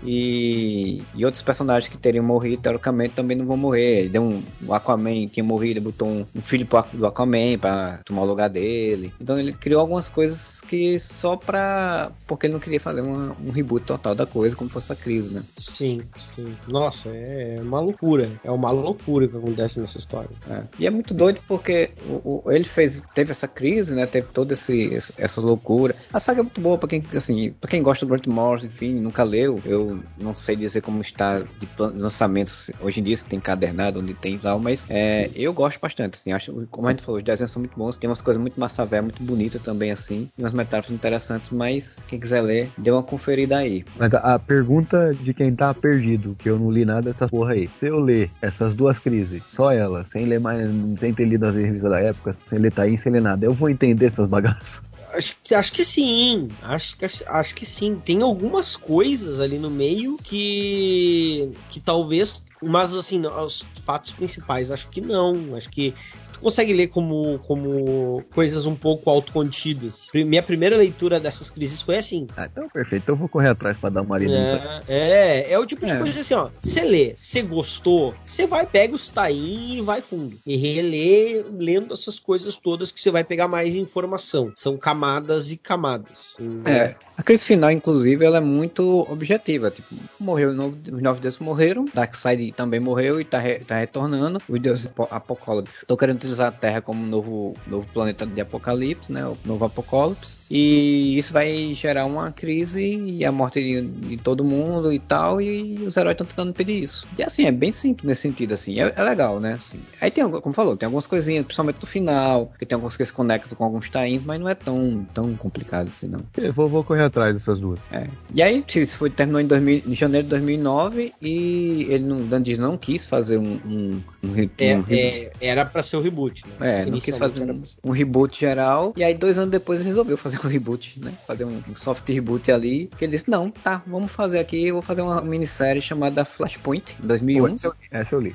E, e, outros personagens que teriam morrido, teoricamente, também não vão morrer. Deu um, o Aquaman tinha morrido, botou um, um filho do Aquaman pra tomar o lugar dele. Então ele criou algumas coisas que só pra. Porque ele não queria fazer uma, um reboot total da coisa, como fosse a crise, né? Sim, sim. Nossa, é uma loucura. É uma loucura que acontece nessa história. É. E é muito doido porque o, o, ele fez, teve essa crise, né? Teve toda esse, essa loucura. A saga é muito boa pra quem, assim, pra quem gosta do Grant Morrison, enfim, nunca leu. Eu eu não sei dizer como está de lançamentos hoje em dia, se tem cadernado, onde tem tal, mas é, eu gosto bastante, assim, acho, como a gente falou, os desenhos são muito bons, tem umas coisas muito massa velha, muito bonita também, assim, e umas metáforas interessantes, mas quem quiser ler, dê uma conferida aí. A pergunta de quem tá perdido, que eu não li nada dessa porra aí, se eu ler essas duas crises, só elas, sem ler mais, sem ter lido as revistas da época, sem ler Taim, sem ler nada, eu vou entender essas bagaças? Acho, acho que sim. Acho que, acho que sim. Tem algumas coisas ali no meio que. que talvez. Mas assim, os fatos principais, acho que não. Acho que tu consegue ler como, como coisas um pouco autocontidas. Minha primeira leitura dessas crises foi assim. Ah, então perfeito. Então eu vou correr atrás para dar uma lida. É, é, é o tipo de é. coisa assim, ó. Você lê, você gostou, você vai, pega os tain e vai fundo. E relê lendo essas coisas todas que você vai pegar mais informação. São camadas e camadas. É. A crise final, inclusive, ela é muito objetiva. Tipo, morreu, os nove deuses morreram, Darkseid também morreu e tá, re, tá retornando. Os deuses Apocalipse estão querendo utilizar a Terra como novo, novo planeta de Apocalipse, né? O novo Apocalipse. E isso vai gerar uma crise e a morte de, de todo mundo e tal. E os heróis estão tentando impedir isso. E assim, é bem simples nesse sentido, assim. É, é legal, né? Assim, aí tem, como falou, tem algumas coisinhas, principalmente no final, que tem algumas que se conectam com alguns tains, mas não é tão, tão complicado assim, não. Eu vou, vou correr atrás dessas duas. É. E aí, isso foi, terminou em, 2000, em janeiro de 2009 e ele não, não quis fazer um, um, um, é, um é, era para ser o reboot, né? É, não quis fazer um, um, reboot geral. E aí, dois anos depois, ele resolveu fazer um reboot, né? Fazer um, soft reboot ali. Que ele disse: Não, tá, vamos fazer aqui. Eu vou fazer uma minissérie chamada Flashpoint, em 2011. Essa eu li.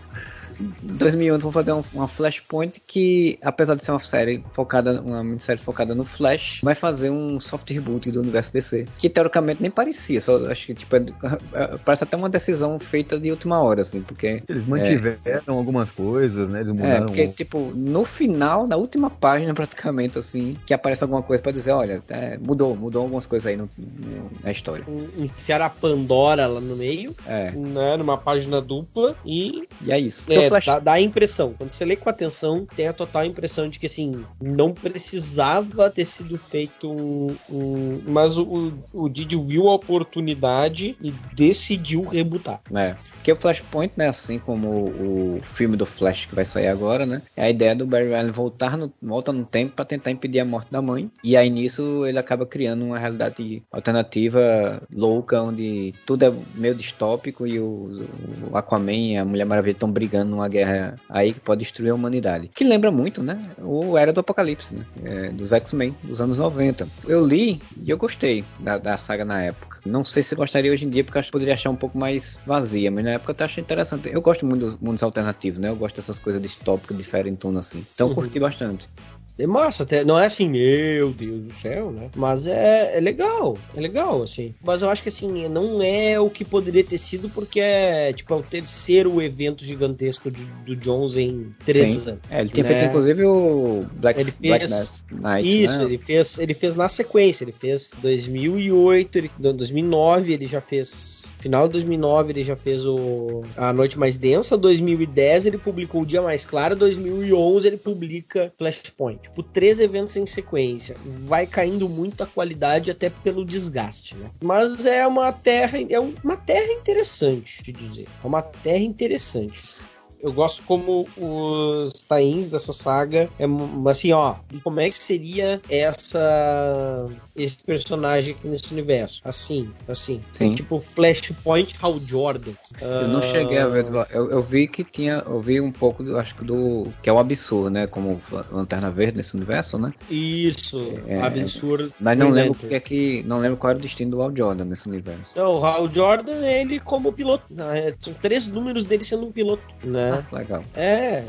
2001 vão fazer um, uma Flashpoint que, apesar de ser uma série focada, uma série focada no Flash, vai fazer um soft reboot do universo DC, que teoricamente nem parecia, só acho que tipo é, é, parece até uma decisão feita de última hora, assim, porque eles mantiveram é, algumas coisas, né? Eles mudaram é, porque tipo no final, na última página [laughs] praticamente assim, que aparece alguma coisa para dizer, olha, é, mudou, mudou algumas coisas aí no, no, na história. Enfiar a Pandora lá no meio, é. né, numa página dupla e e é isso. É, Flash... dá, dá, a impressão. Quando você lê com atenção, tem a total impressão de que, assim, não precisava ter sido feito um. um... mas o, o Didi viu a oportunidade e decidiu rebutar. É. Que o Flashpoint, né? Assim como o, o filme do Flash que vai sair agora, né? É a ideia do Barry Allen voltar no, volta no tempo para tentar impedir a morte da mãe. E aí nisso ele acaba criando uma realidade alternativa louca, onde tudo é meio distópico e o, o Aquaman e a Mulher Maravilha estão brigando numa guerra aí que pode destruir a humanidade. Que lembra muito, né? O Era do Apocalipse, né? É, dos X-Men, dos anos 90. Eu li e eu gostei da, da saga na época. Não sei se gostaria hoje em dia, porque acho que poderia achar um pouco mais vazia, mas na época eu achei interessante. Eu gosto muito dos mundos alternativos, né? Eu gosto dessas coisas distópicas, diferentonas assim. Então eu uhum. curti bastante. É massa, até, não é assim, meu Deus do céu, né? Mas é, é legal, é legal, assim. Mas eu acho que assim, não é o que poderia ter sido, porque é tipo é o terceiro evento gigantesco de, do Jones em três anos. É, ele tinha né? feito inclusive o Black, Ele Black fez- Knight. Isso, né? ele fez, ele fez na sequência, ele fez 2008, ele, não, 2009 ele já fez final de 2009 ele já fez o A Noite Mais Densa, 2010 ele publicou O Dia Mais Claro, 2011 ele publica Flashpoint. Tipo, três eventos em sequência. Vai caindo muito a qualidade até pelo desgaste, né? Mas é uma terra, é uma terra interessante, de dizer. É uma terra interessante. Eu gosto como os tains dessa saga é assim, ó. E como é que seria essa esse personagem aqui nesse universo? Assim, assim. Sim. Tipo Flashpoint Hal Jordan. Eu não cheguei a ver. Eu, eu vi que tinha. Eu vi um pouco, do, acho que do. Que é o absurdo, né? Como Lanterna Verde nesse universo, né? Isso, É, Absurdo. Mas não lembro porque é que. Não lembro qual era o destino do Al Jordan nesse universo. Não, o Hal Jordan, ele como piloto. né? São três números dele sendo um piloto, né? Legal. É,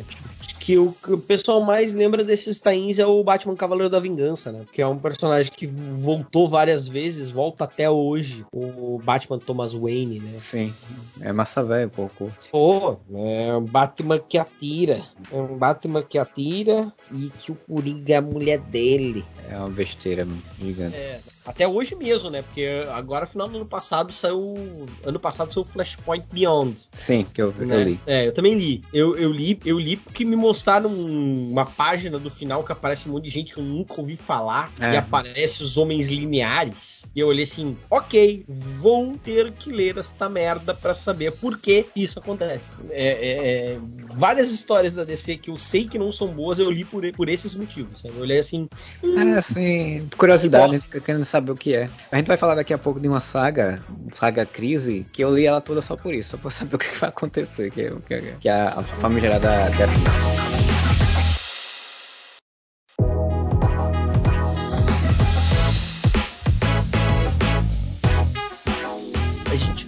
que o, que o pessoal mais lembra desses tains é o Batman Cavaleiro da Vingança, né? Que é um personagem que voltou várias vezes, volta até hoje. O Batman Thomas Wayne, né? Sim. É massa velho, pô, curte. Pô, é um Batman que atira. É um Batman que atira e que o Coringa é a mulher dele. É uma besteira gigante. É, até hoje mesmo, né? Porque agora, final do ano passado, saiu. Ano passado saiu Flashpoint Beyond. Sim, que eu, eu né? li. É, eu também li. Eu, eu li. Eu li porque me mostraram uma página do final que aparece um monte de gente que eu nunca ouvi falar. É. E aparece os homens lineares. E eu olhei assim, ok, vou ter que ler esta merda pra saber por que isso acontece. É, é, é, várias histórias da DC que eu sei que não são boas, eu li por, por esses motivos. sabe? Eu olhei assim. É, assim, curiosidade, a fica querendo saber o que é. A gente vai falar daqui a pouco de uma saga, saga Crise, que eu li ela toda só por isso, só pra saber [laughs] o que vai acontecer, que, é- que, é- que é a, a famigerada Death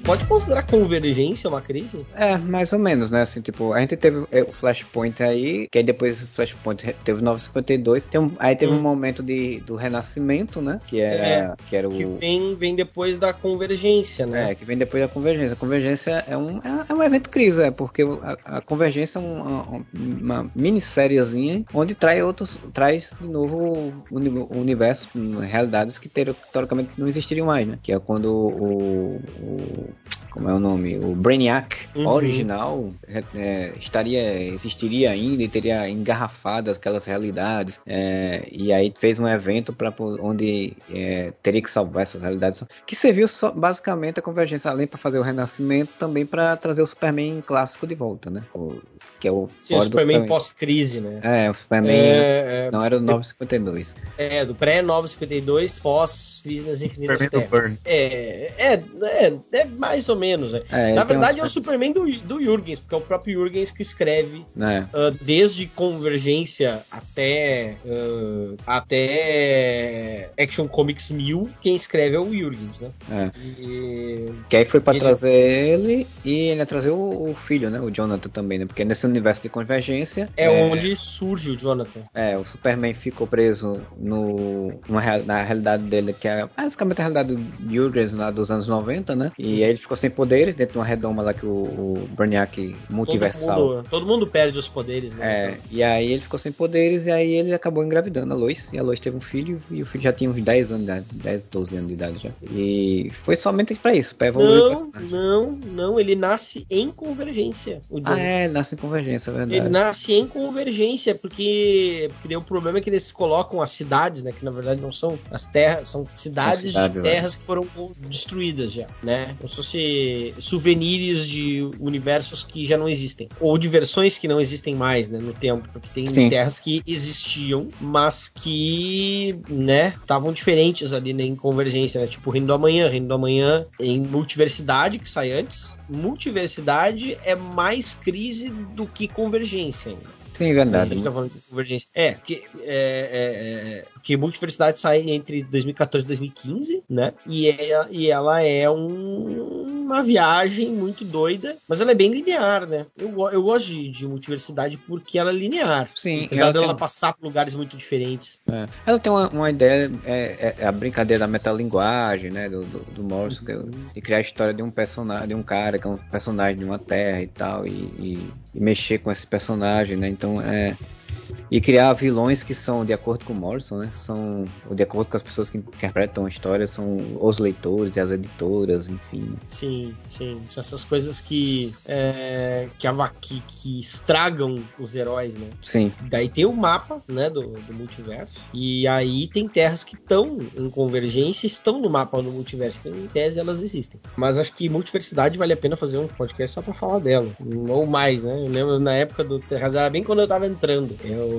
pode considerar convergência uma crise? É, mais ou menos, né? Assim, tipo, a gente teve é, o Flashpoint aí, que aí depois o Flashpoint teve o 952, tem um, aí teve Hum. um momento de, do renascimento, né? Que era, É, que era o... Que vem, vem depois da convergência, né? É, que vem depois da convergência. A convergência é um, é, é um evento crise, é, porque a, a convergência é uma, uma, uma minissériezinha onde traz outros, traz de novo o, uni- o universo, hum, realidades que teoricamente não existiriam mais, né? Que é quando o, o- como é o nome? O Brainiac Uhum. original é, é, estaria, existiria ainda e teria engarrafado aquelas realidades. é, e aí fez um evento para onde é, teria que salvar essas realidades. Que serviu só, basicamente a convergência, além para fazer o renascimento, também para trazer o Superman clássico de volta, né? O- que é o Sim, do Superman pós-crise, né? É, o Superman É, não era o 952. é, é, do pré-952, pós-crise nas Infinitas Superman Terras. É, é, é, é mais ou menos. né? É, Na verdade, é o Superman do, do Jurgens, porque é o próprio Jurgens que escreve ah, desde Convergência até ah, até Action Comics 1000, quem escreve é o Jurgens, né? É. E- Que aí foi pra Ele- trazer ele e ele ia trazer o, o filho, né? O Jonathan também, né? Porque nesse universo de convergência. é, onde surge o Jonathan. É, o Superman ficou preso no, real- na realidade dele, que é basicamente a realidade do Jurgens lá dos anos 90, né? E aí ele ficou sem poderes dentro de uma redoma lá que o, o Brainiac multiversal. Todo mundo, todo mundo perde os poderes, né? É, e aí ele ficou sem poderes e aí ele acabou engravidando a Lois. E a Lois teve um filho e o filho já tinha uns 10 anos de idade, 10, 12 anos de idade já. E foi somente pra isso, pra evoluir o Não, personagem. não, não, ele nasce em convergência. O Ah, é, ele nasce em convergência, é verdade. Ele nasce em convergência, porque, porque daí o problema é que eles colocam as cidades, né? Que na verdade não são as terras, são cidades cidade, de né? terras que foram destruídas já, né? Como se fosse souvenirs de universos que já não existem. Ou de versões que não existem mais, né? No tempo. Porque tem Sim. terras que existiam, mas que, né? Estavam diferentes ali né, em convergência, né? Tipo Reino do Amanhã. Reino do Amanhã em multiversidade, que sai antes. Multiversidade é mais crise do que convergência ainda. Sim, A verdade. gente tá falando de convergência. É, porque, é, é, é, porque Multiversidade sai entre 2014 e 2015, né? E, é, e ela é um, uma viagem muito doida, mas ela é bem linear, né? Eu, eu gosto de, de multiversidade porque ela é linear. Sim, Apesar ela dela tem- passar por lugares muito diferentes. É. Ela tem uma, uma ideia, é, é a brincadeira da metalinguagem, né, do, do, do Morrison, é o- de criar a história de um personagem, de um cara que é um personagem de uma terra e tal, e, e- e mexer com esse personagem, né, então é... E criar vilões que são, de acordo com o Morrison, né, são, ou de acordo com as pessoas que interpretam a história, são os leitores e as editoras, enfim. né. Sim, sim. São essas coisas que, é, que, ava- que, que estragam os heróis, né? Sim, Daí tem o mapa, né, do, do multiverso. E aí tem terras que estão em convergência, estão no mapa do multiverso. Então, em tese, elas existem. Mas acho que multiversidade vale a pena fazer um podcast só pra falar dela. Ou mais, né? Eu lembro na época do Terras, era bem quando eu tava entrando. Eu,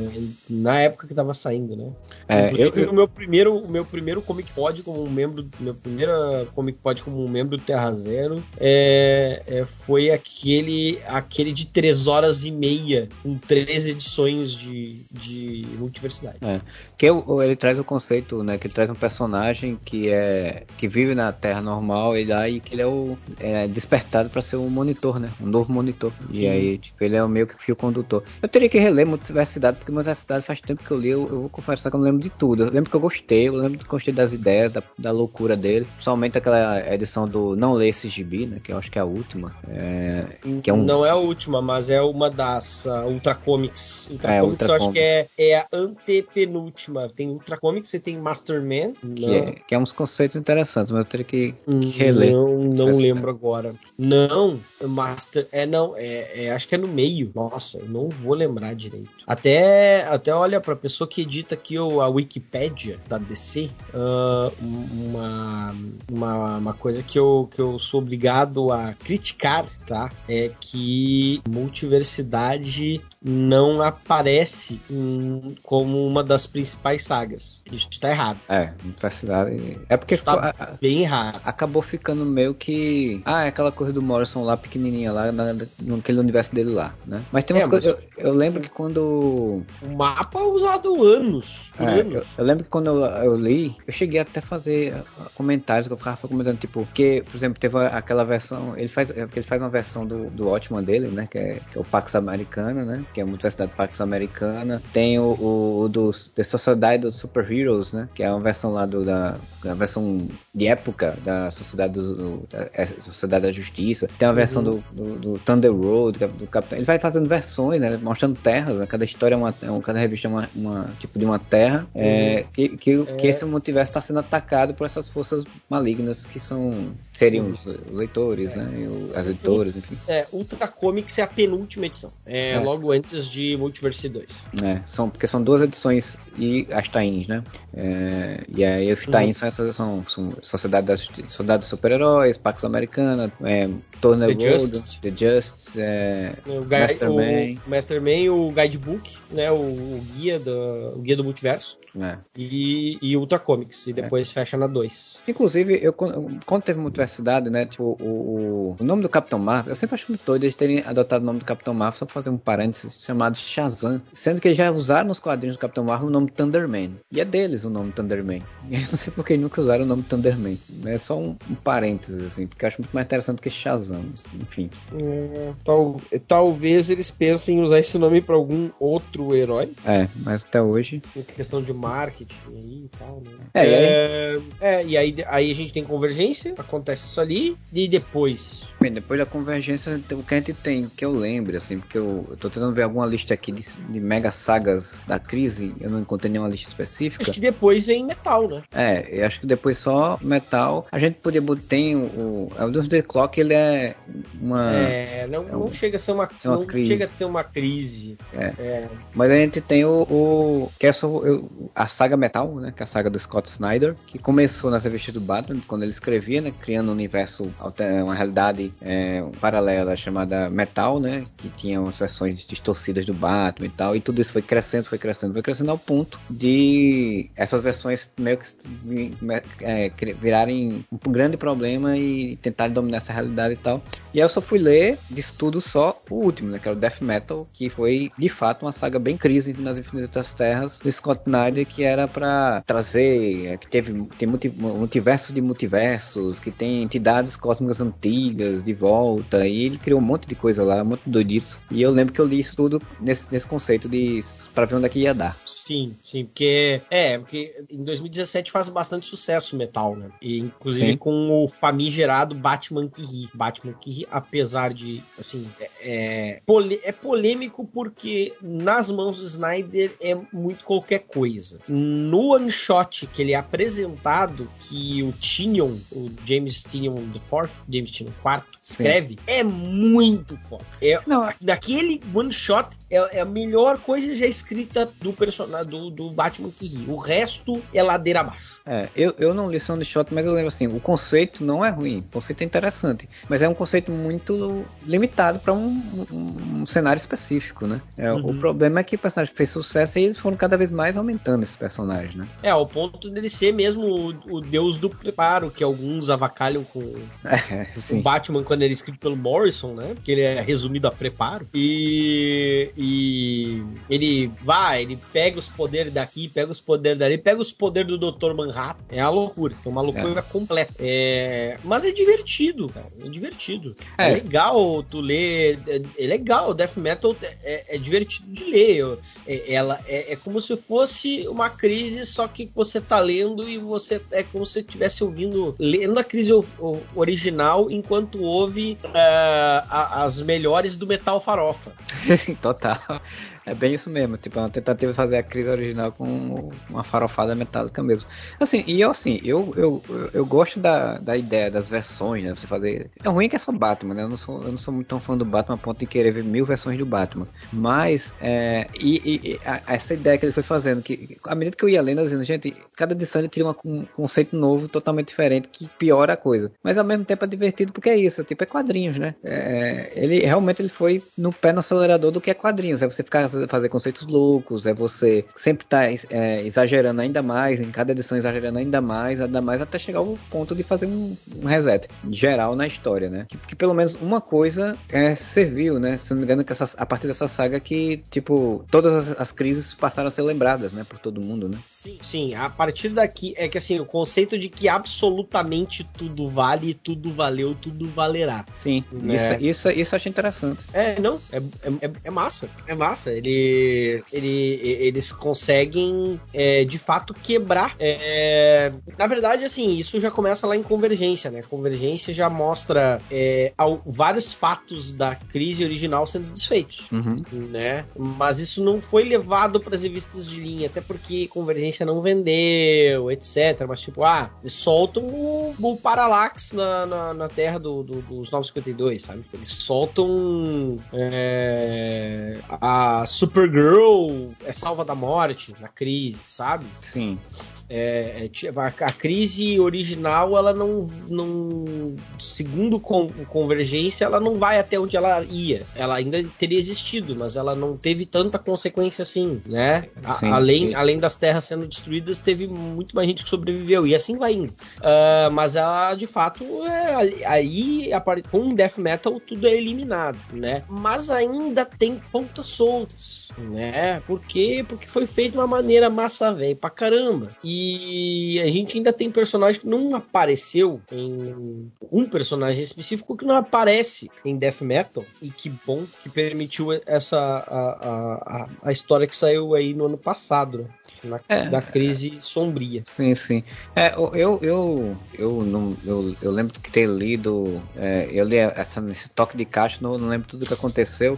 na época que tava saindo, né? é, eu, eu- o meu primeiro, o meu primeiro Comic Pod como membro, meu primeiro Comic Pod como um membro do Terra Zero é, é, foi aquele, aquele de 3 horas e meia, com três edições de, de multiversidade. Que o- ele traz o conceito, né? Que ele traz um personagem que é que vive na Terra normal e lá e que ele é o é despertado para ser um monitor, né? Um novo monitor. E Sim. aí, tipo, ele é o meio que fio condutor. Eu teria que reler Multiversidade, porque Multiversidade faz tempo que eu li, eu, eu vou confessar que eu não lembro de tudo. Eu lembro que eu gostei, eu lembro que eu gostei das ideias, da, da loucura dele. Principalmente aquela edição do Não Lê Esse Gibi, né? Que eu acho que é a última. É, Que é um- Não é a última, mas é uma das uh, Ultra Comics. Ultra É, Comics Ultra eu acho Comics. que é, é a antepenúltima. Tem Ultra Comics, você tem Masterman. que, é, que é uns conceitos interessantes, mas eu teria que, que reler. Não, não lembro agora. Não, Master. É, não, é, é- acho que é no meio. Nossa, eu não vou lembrar direito. Até, até olha, pra pessoa que edita aqui o, a Wikipédia da DC, ah, uma, uma, uma coisa que eu, que eu sou obrigado a criticar, tá? É que multiversidade não aparece em- como uma das principais sagas. Isso tá errado. É, Multiversidade. É porque ficou- Tá a- bem errado. acabou ficando meio que. Ah, é aquela coisa do Morrison lá, pequenininha lá, na, naquele universo dele lá, né? Mas tem umas É, coisas. Eu, eu lembro que quando. O mapa é usado anos. É, eu, anos. eu lembro que quando eu, eu li, eu cheguei até a fazer comentários que eu ficava comentando, tipo, que, por exemplo, teve aquela versão. Ele faz, é, ele faz uma versão do, do Ótimo dele, né? Que é, que é o Pax Americana, né? Que é a Universidade Pax Americana. Tem o, o, o dos The Sociedade dos Super Heroes, né? Que é uma versão lá do, da, versão de época da Sociedade, do, da é, Sociedade da Justiça. Tem uma versão do, do, do Thunder Road, do, do Capitão. Ele vai fazendo versões, né? Mostrando terras, né? Cada história é uma. é cada revista é uma, uma tipo de uma terra. É, que, que, que esse multiverso está sendo atacado por essas forças malignas que são. seriam os, os leitores, né? E o- as editoras, enfim. É, Ultra Comics é a penúltima edição. É, É. logo antes de Multiverse 2. É, são, porque são duas edições e as tains, né? É, e aí os tains são essas são, são Sociedade da Justi- Sociedade dos Super-Heróis, Pax Americana, é, Turner The Just. The Just, é, O, gui- Masterman. o Masterman, o Guidebook, né, o, o guia do, o guia do multiverso, é. e, e Ultra Comics, e depois fecha na 2. Inclusive, eu, quando teve multiversidade, né? Tipo, o, o, o nome do Capitão Marvel, eu sempre acho muito doido eles terem adotado o nome do Capitão Marvel, só pra fazer um parênteses, chamado Shazam. Sendo que eles já usaram nos quadrinhos do Capitão Marvel o nome Thunderman. E é deles o nome Thunderman. E [laughs] eu não sei por que nunca usaram o nome Thunderman. É só um, um parênteses, assim, porque eu acho muito mais interessante que Shazam. Enfim. tal, talvez eles pensem em usar esse nome pra algum outro herói, É, mas até hoje. em questão de marketing aí e tal, né? É, aí- É, é, e aí, aí a gente tem convergência, acontece isso ali, e depois Bem, depois da convergência, o que a gente tem, que eu lembre, assim, porque eu, eu tô tentando ver alguma lista aqui de, de mega sagas da crise, eu não encontrei nenhuma lista específica. Acho que depois vem metal, né? É, eu acho que depois só metal. A gente podia botar. Tem o. o é o Doomsday Clock, ele é uma. É, não, é não um- chega a ser uma, é uma não crise. chega a ter uma crise. É. É, Mas a gente tem o. o que é só, eu- a saga Metal, né? Que é a saga do Scott Snyder, que começou nas revistas do Batman, quando ele escrevia, né? Criando um universo, uma realidade é, paralela chamada Metal, né? Que tinha umas versões de distorcidas do Batman e tal, e tudo isso foi crescendo, foi crescendo, foi crescendo ao ponto de essas versões meio que é, virarem um grande problema e tentarem dominar essa realidade tal. E aí eu só fui ler de estudo só o último, né, que era o Death Metal, que foi de fato uma saga bem crise nas Infinitas Terras do Scott Snyder, que era para trazer, é, que teve tem multiversos de multiversos, que tem entidades cósmicas antigas de volta, e ele criou um monte de coisa lá, um monte de. E eu lembro que eu li isso tudo nesse, nesse conceito de para ver onde é que ia dar. Sim, sim, porque é, porque em 2017 faz bastante sucesso o metal, né? E inclusive sim. com o famigerado Batman que ri. Batman que ri, apesar de, assim, é, é, é polêmico porque nas mãos do Snyder é muito qualquer coisa. No one shot que ele é apresentado, que o Tinion, o James Tinion IV, James Tinion IV, escreve, Sim. é muito foda. É, Não, daquele one shot é, é, a melhor coisa já escrita do personagem do, do Batman que ri. O resto é ladeira abaixo. É, eu, eu não li one shot, mas eu lembro assim, o conceito não é ruim, o conceito é interessante, mas é um conceito muito limitado para um, um, um, cenário específico, né? É, uhum. O problema é que o personagem fez sucesso e eles foram cada vez mais aumentando esse personagem, né? É, ao ponto dele ser mesmo o, o deus do preparo, que alguns avacalham com [laughs] é, o Batman quando ele é escrito pelo Morrison, né? Porque ele é resumido a preparo. E, e ele vai, ele pega os poderes daqui, pega os poderes dali, pega os poderes do Dr. Manhattan. É a loucura, é uma loucura é. completa. É, mas é divertido, cara. É divertido. É, é legal tu ler. É, é, legal, Death Metal é, é divertido de ler. É, ela é, como se fosse uma crise, só que você tá lendo e você é como se estivesse ouvindo, lendo a crise original enquanto ouve uh, as melhores do metal farofa. [laughs] Total. É bem isso mesmo, tipo, é uma tentativa de fazer a crise original com uma farofada metálica mesmo. Assim, e eu assim, eu, eu, eu gosto da, da ideia das versões, né? Você fazer. É ruim que é só Batman, né? Eu não sou, eu não sou muito tão fã do Batman a ponto de querer ver mil versões do Batman. Mas, é, e, e a, essa ideia que ele foi fazendo, que à medida que eu ia lendo, dizendo, gente, cada edição ele cria um conceito novo, totalmente diferente, que piora a coisa. Mas ao mesmo tempo é divertido porque é isso, tipo, é quadrinhos, né? É, ele realmente ele foi no pé no acelerador do que é quadrinhos. É você ficar fazer conceitos loucos, é você sempre estar tá, é, exagerando ainda mais, em cada edição exagerando ainda mais, ainda mais, até chegar ao ponto de fazer um, um reset geral na história, né? Que, que, pelo menos uma coisa é, serviu, né? Se não me engano, que essa, a partir dessa saga que, tipo, todas as, as crises passaram a ser lembradas, né? Por todo mundo, né? Sim, sim, a partir daqui é que assim, o conceito de que absolutamente tudo vale, tudo valeu, tudo valerá. Sim, né? isso, isso, isso eu achei interessante. É, não, é, é, é massa, é massa. Ele, ele, eles conseguem é, de fato quebrar. É, na verdade, assim, isso já começa lá em Convergência, né? Convergência já mostra é, ao, vários fatos da crise original sendo desfeitos, uhum. né? Mas isso não foi levado para as revistas de linha, até porque Convergência não vendeu, etc. Mas, tipo, ah, eles soltam o, o Parallax na, na, na terra do, do, dos 952, sabe? Eles soltam é, a Supergirl é salva da morte na crise, sabe? Sim. É, é a, crise original, ela não, não segundo com, Convergência, ela não vai até onde ela ia. Ela ainda teria existido, mas ela não teve tanta consequência assim, né? Sim, além, sim. além das terras sendo destruídas, teve muito mais gente que sobreviveu, e assim vai indo. Uh, mas ela, de fato, é, aí com Death Metal tudo é eliminado, né? Mas ainda tem pontas soltas, né? Por quê? Porque foi feito de uma maneira massa velho pra caramba. E e a gente ainda tem personagem que não apareceu em um personagem específico que não aparece em Death Metal e que bom que permitiu essa a, a, a história que saiu aí no ano passado, né? Na, é, da crise sombria. Sim, sim. É, eu, eu, eu, não, eu, eu lembro que ter lido, é, eu li essa, nesse toque de caixa, não, não lembro tudo que aconteceu.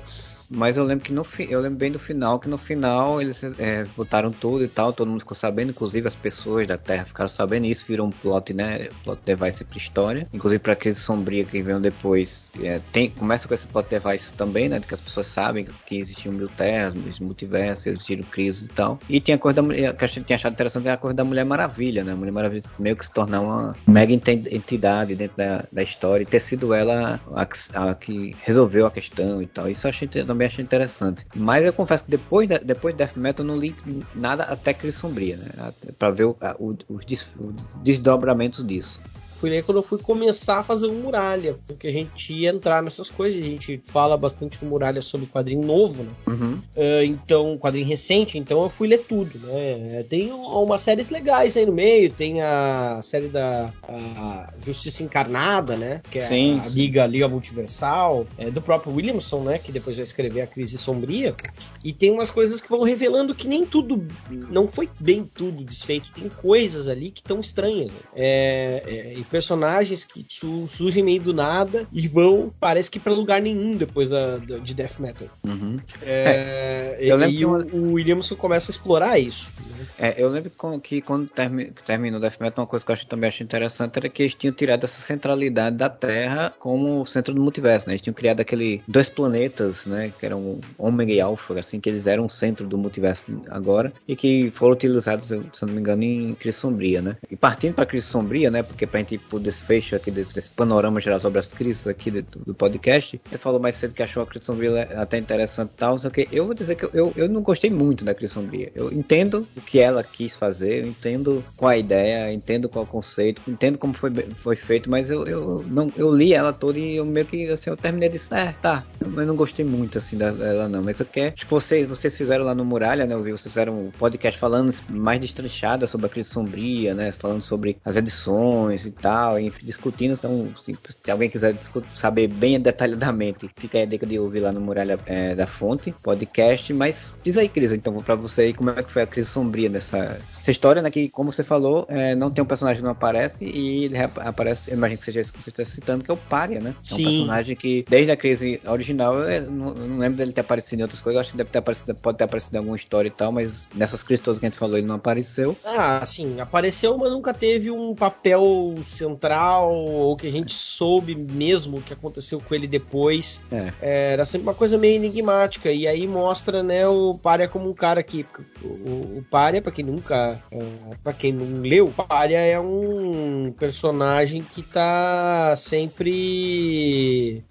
Mas eu lembro que no eu lembro bem do final, que no final eles é, botaram tudo e tal, todo mundo ficou sabendo, inclusive as pessoas da Terra ficaram sabendo, e isso virou um plot, né? Plot device pra história. Inclusive pra crise sombria que veio depois. É, tem, começa com esse plot device também, né? Que as pessoas sabem que existiam mil terras, multiversos, existiram crises e tal. E tem a coisa da mulher, que gente tinha achado interessante, é a coisa da Mulher Maravilha, né? A Mulher Maravilha meio que se tornar uma mega entidade dentro da, da história e ter sido ela a, a que resolveu a questão e tal. Isso eu achei também também achei interessante. Mas eu confesso que depois, de, depois de Death Metal eu não li nada até Crise Sombria, né? Pra ver o, o, os, os desdobramentos disso fui ler quando eu fui começar a fazer o Muralha, porque a gente ia entrar nessas coisas, a gente fala bastante no Muralha sobre quadrinho novo, né? Uhum. Uh, então, quadrinho recente, então eu fui ler tudo, né? Tem umas séries legais aí no meio, tem a série da Justiça Encarnada, né? Que é Sim. a Liga, Liga Multiversal, é, do próprio Williamson, né? Que depois vai escrever a Crise Sombria. E tem umas coisas que vão revelando que nem tudo, não foi bem tudo desfeito, tem coisas ali que estão estranhas. Né? É, é, personagens que surgem meio do nada e vão, parece que para lugar nenhum depois da, da, de Death Metal. Uhum. É, é, e, e o, o, Williamson começa a explorar isso. Né? É, eu lembro que quando termi, terminou Death Metal, uma coisa que eu também achei interessante era que eles tinham tirado essa centralidade da Terra como centro do multiverso, né? Eles tinham criado aquele dois planetas, né? Que eram Ômega e Alpha, assim, que eles eram o centro do multiverso agora e que foram utilizados, se eu não me engano, em Crise Sombria, né? E partindo para Crise Sombria, né? Porque pra gente por desfecho aqui desse, desse, panorama geral sobre as crises aqui do, do, podcast. Você falou mais cedo que achou a crise sombria até interessante e tal, só que eu vou dizer que eu, eu, eu, não gostei muito da crise sombria. Eu entendo o que ela quis fazer, eu entendo qual a ideia, entendo qual o conceito, entendo como foi, foi feito, mas eu, eu, não, eu li ela toda e eu meio que assim, eu terminei de é, tá, mas não gostei muito assim dela não. Mas eu quero, acho que vocês, vocês fizeram lá no Muralha, né? Eu vi, vocês fizeram um podcast falando mais destranchada sobre a crise sombria, né? Falando sobre as edições e tal tal, enfim, discutindo. Então, se, se alguém quiser saber bem detalhadamente, fica aí a dica de ouvir lá no Muralha é, da Fonte, podcast. Mas diz aí, Cris, então, pra você aí, como é que foi a crise sombria dessa essa história, né? Que, como você falou, é, não tem um personagem que não aparece e ele aparece, imagino que seja isso que você está citando, que é o Pária, né? É um Sim. personagem que, desde a crise original, eu não, eu não, lembro dele ter aparecido em outras coisas, eu acho que deve ter aparecido, pode ter aparecido em alguma história e tal, mas nessas crises todas que a gente falou, ele não apareceu. Ah, sim, apareceu, mas nunca teve um papel central ou que a gente soube mesmo o que aconteceu com ele depois. É. É, era sempre uma coisa meio enigmática. E aí mostra, né, o Pária como um cara que. O, o Pária, pra quem nunca. É, pra quem não leu, o Pária é um personagem que tá sempre.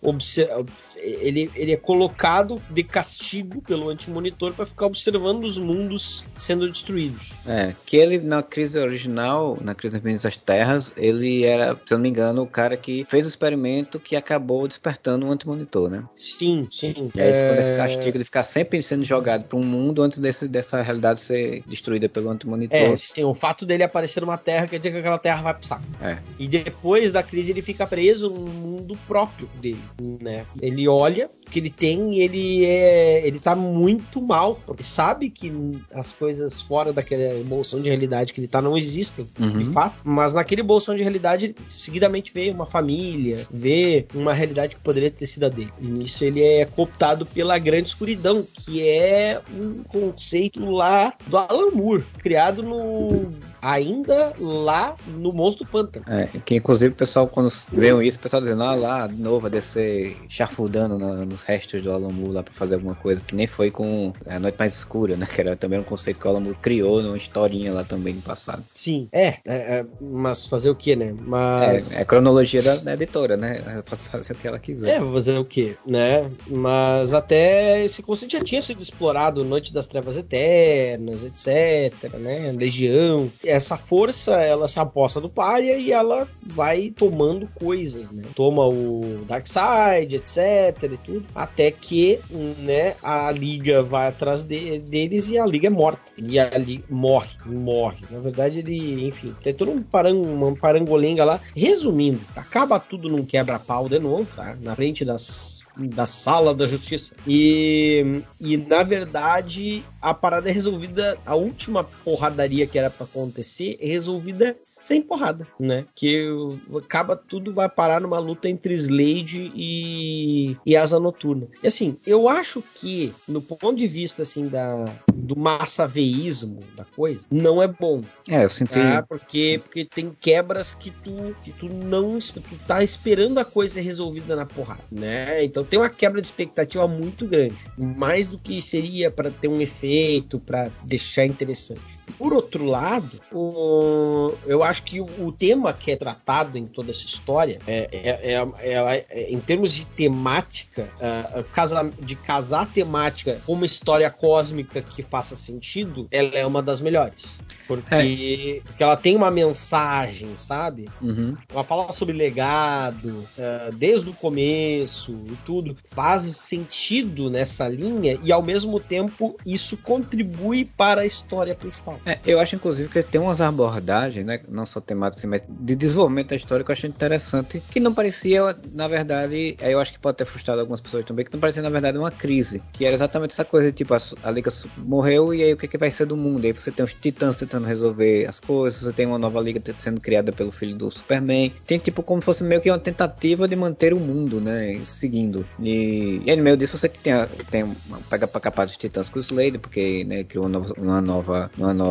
Ele, ele é colocado de castigo pelo antimonitor para ficar observando os mundos sendo destruídos. É, que ele na crise original, na crise das Terras, ele era se eu não me engano, o cara que fez o experimento que acabou despertando o antimonitor, né? Sim, sim. E aí é... ficou nesse é. castigo de ficar sempre sendo jogado para um mundo antes desse, dessa realidade ser destruída pelo antimonitor. É, sim, o fato dele aparecer numa terra quer dizer que aquela terra vai pro saco. É. E depois da crise ele fica preso num mundo próprio dele, né? Ele olha que ele tem e ele é, ele tá muito mal, porque sabe que as coisas fora daquela bolsão de realidade que ele tá não existem, uhum. de fato, mas naquele bolsão de realidade seguidamente vê uma família, vê uma realidade que poderia ter sido a dele. E nisso ele é cooptado pela grande escuridão, que é um conceito lá do Alan Moore, criado no ainda lá no Monstro do Pântano. É, que inclusive o pessoal, quando vê isso, o pessoal dizendo, ah lá, de novo, a descer charfudando nos restos do Moore lá pra fazer alguma coisa, que nem foi com a Noite Mais Escura, né? Que era também um conceito que o Moore criou numa historinha lá também no passado. Sim, é, é, é mas fazer o que, né? Mas... É, é a cronologia da, da, editora, né? Ela pode fazer o que ela quiser. É, fazer o que, né? Mas até esse conceito já tinha sido explorado, Noite das Trevas Eternas, etc, né? Legião. Essa força, ela se aposta do Pária e ela vai tomando coisas, né? Toma o Darkseid, etc e tudo, até que, né, a Liga vai atrás de, deles e a Liga é morta. E a Liga morre, morre. Na verdade, ele, enfim, tem todo um parang, uma parangolenga lá. Resumindo, acaba tudo num quebra-pau de novo, tá? Na frente das da sala da justiça. E, e na verdade, a parada é resolvida, a última porradaria que era para acontecer é resolvida sem porrada, né? Que acaba tudo vai parar numa luta entre Slade e, e Asa Noturna. E assim, eu acho que no ponto de vista assim da do massaveísmo da coisa, não é bom. É, eu senti. Tá? Porque porque tem quebras que tu que tu não tu tá esperando a coisa ser resolvida na porrada, né? Então tem uma quebra de expectativa muito grande, mais do que seria para ter um efeito, para deixar interessante. Por outro lado, o, eu acho que o, o, tema que é tratado em toda essa história, é, é, é, é, é em termos de temática, uh, casa, de casar temática com uma história cósmica que faça sentido, ela é uma das melhores. Porque, porque ela tem uma mensagem, sabe? Uhum. Ela fala sobre legado, uh, desde o começo e tudo. Faz sentido nessa linha e, ao mesmo tempo, isso contribui para a história principal. É, eu acho, inclusive, que tem umas abordagens, né? Não só temáticas, mas de desenvolvimento da história que eu achei interessante. Que não parecia, na verdade, eu acho que pode ter frustrado algumas pessoas também, que não parecia, na verdade, uma crise. Que era exatamente essa coisa, tipo, a, a Liga morreu e aí o que, que vai ser do mundo? E aí você tem os titãs tentando resolver as coisas, você tem uma nova liga sendo criada pelo filho do Superman. Tem, tipo, como se fosse meio que uma tentativa de manter o mundo, né? Seguindo. E, e no meio disso você tem, tem pega pra capar dos titãs com o Slade, porque, né, criou uma nova, uma nova, uma nova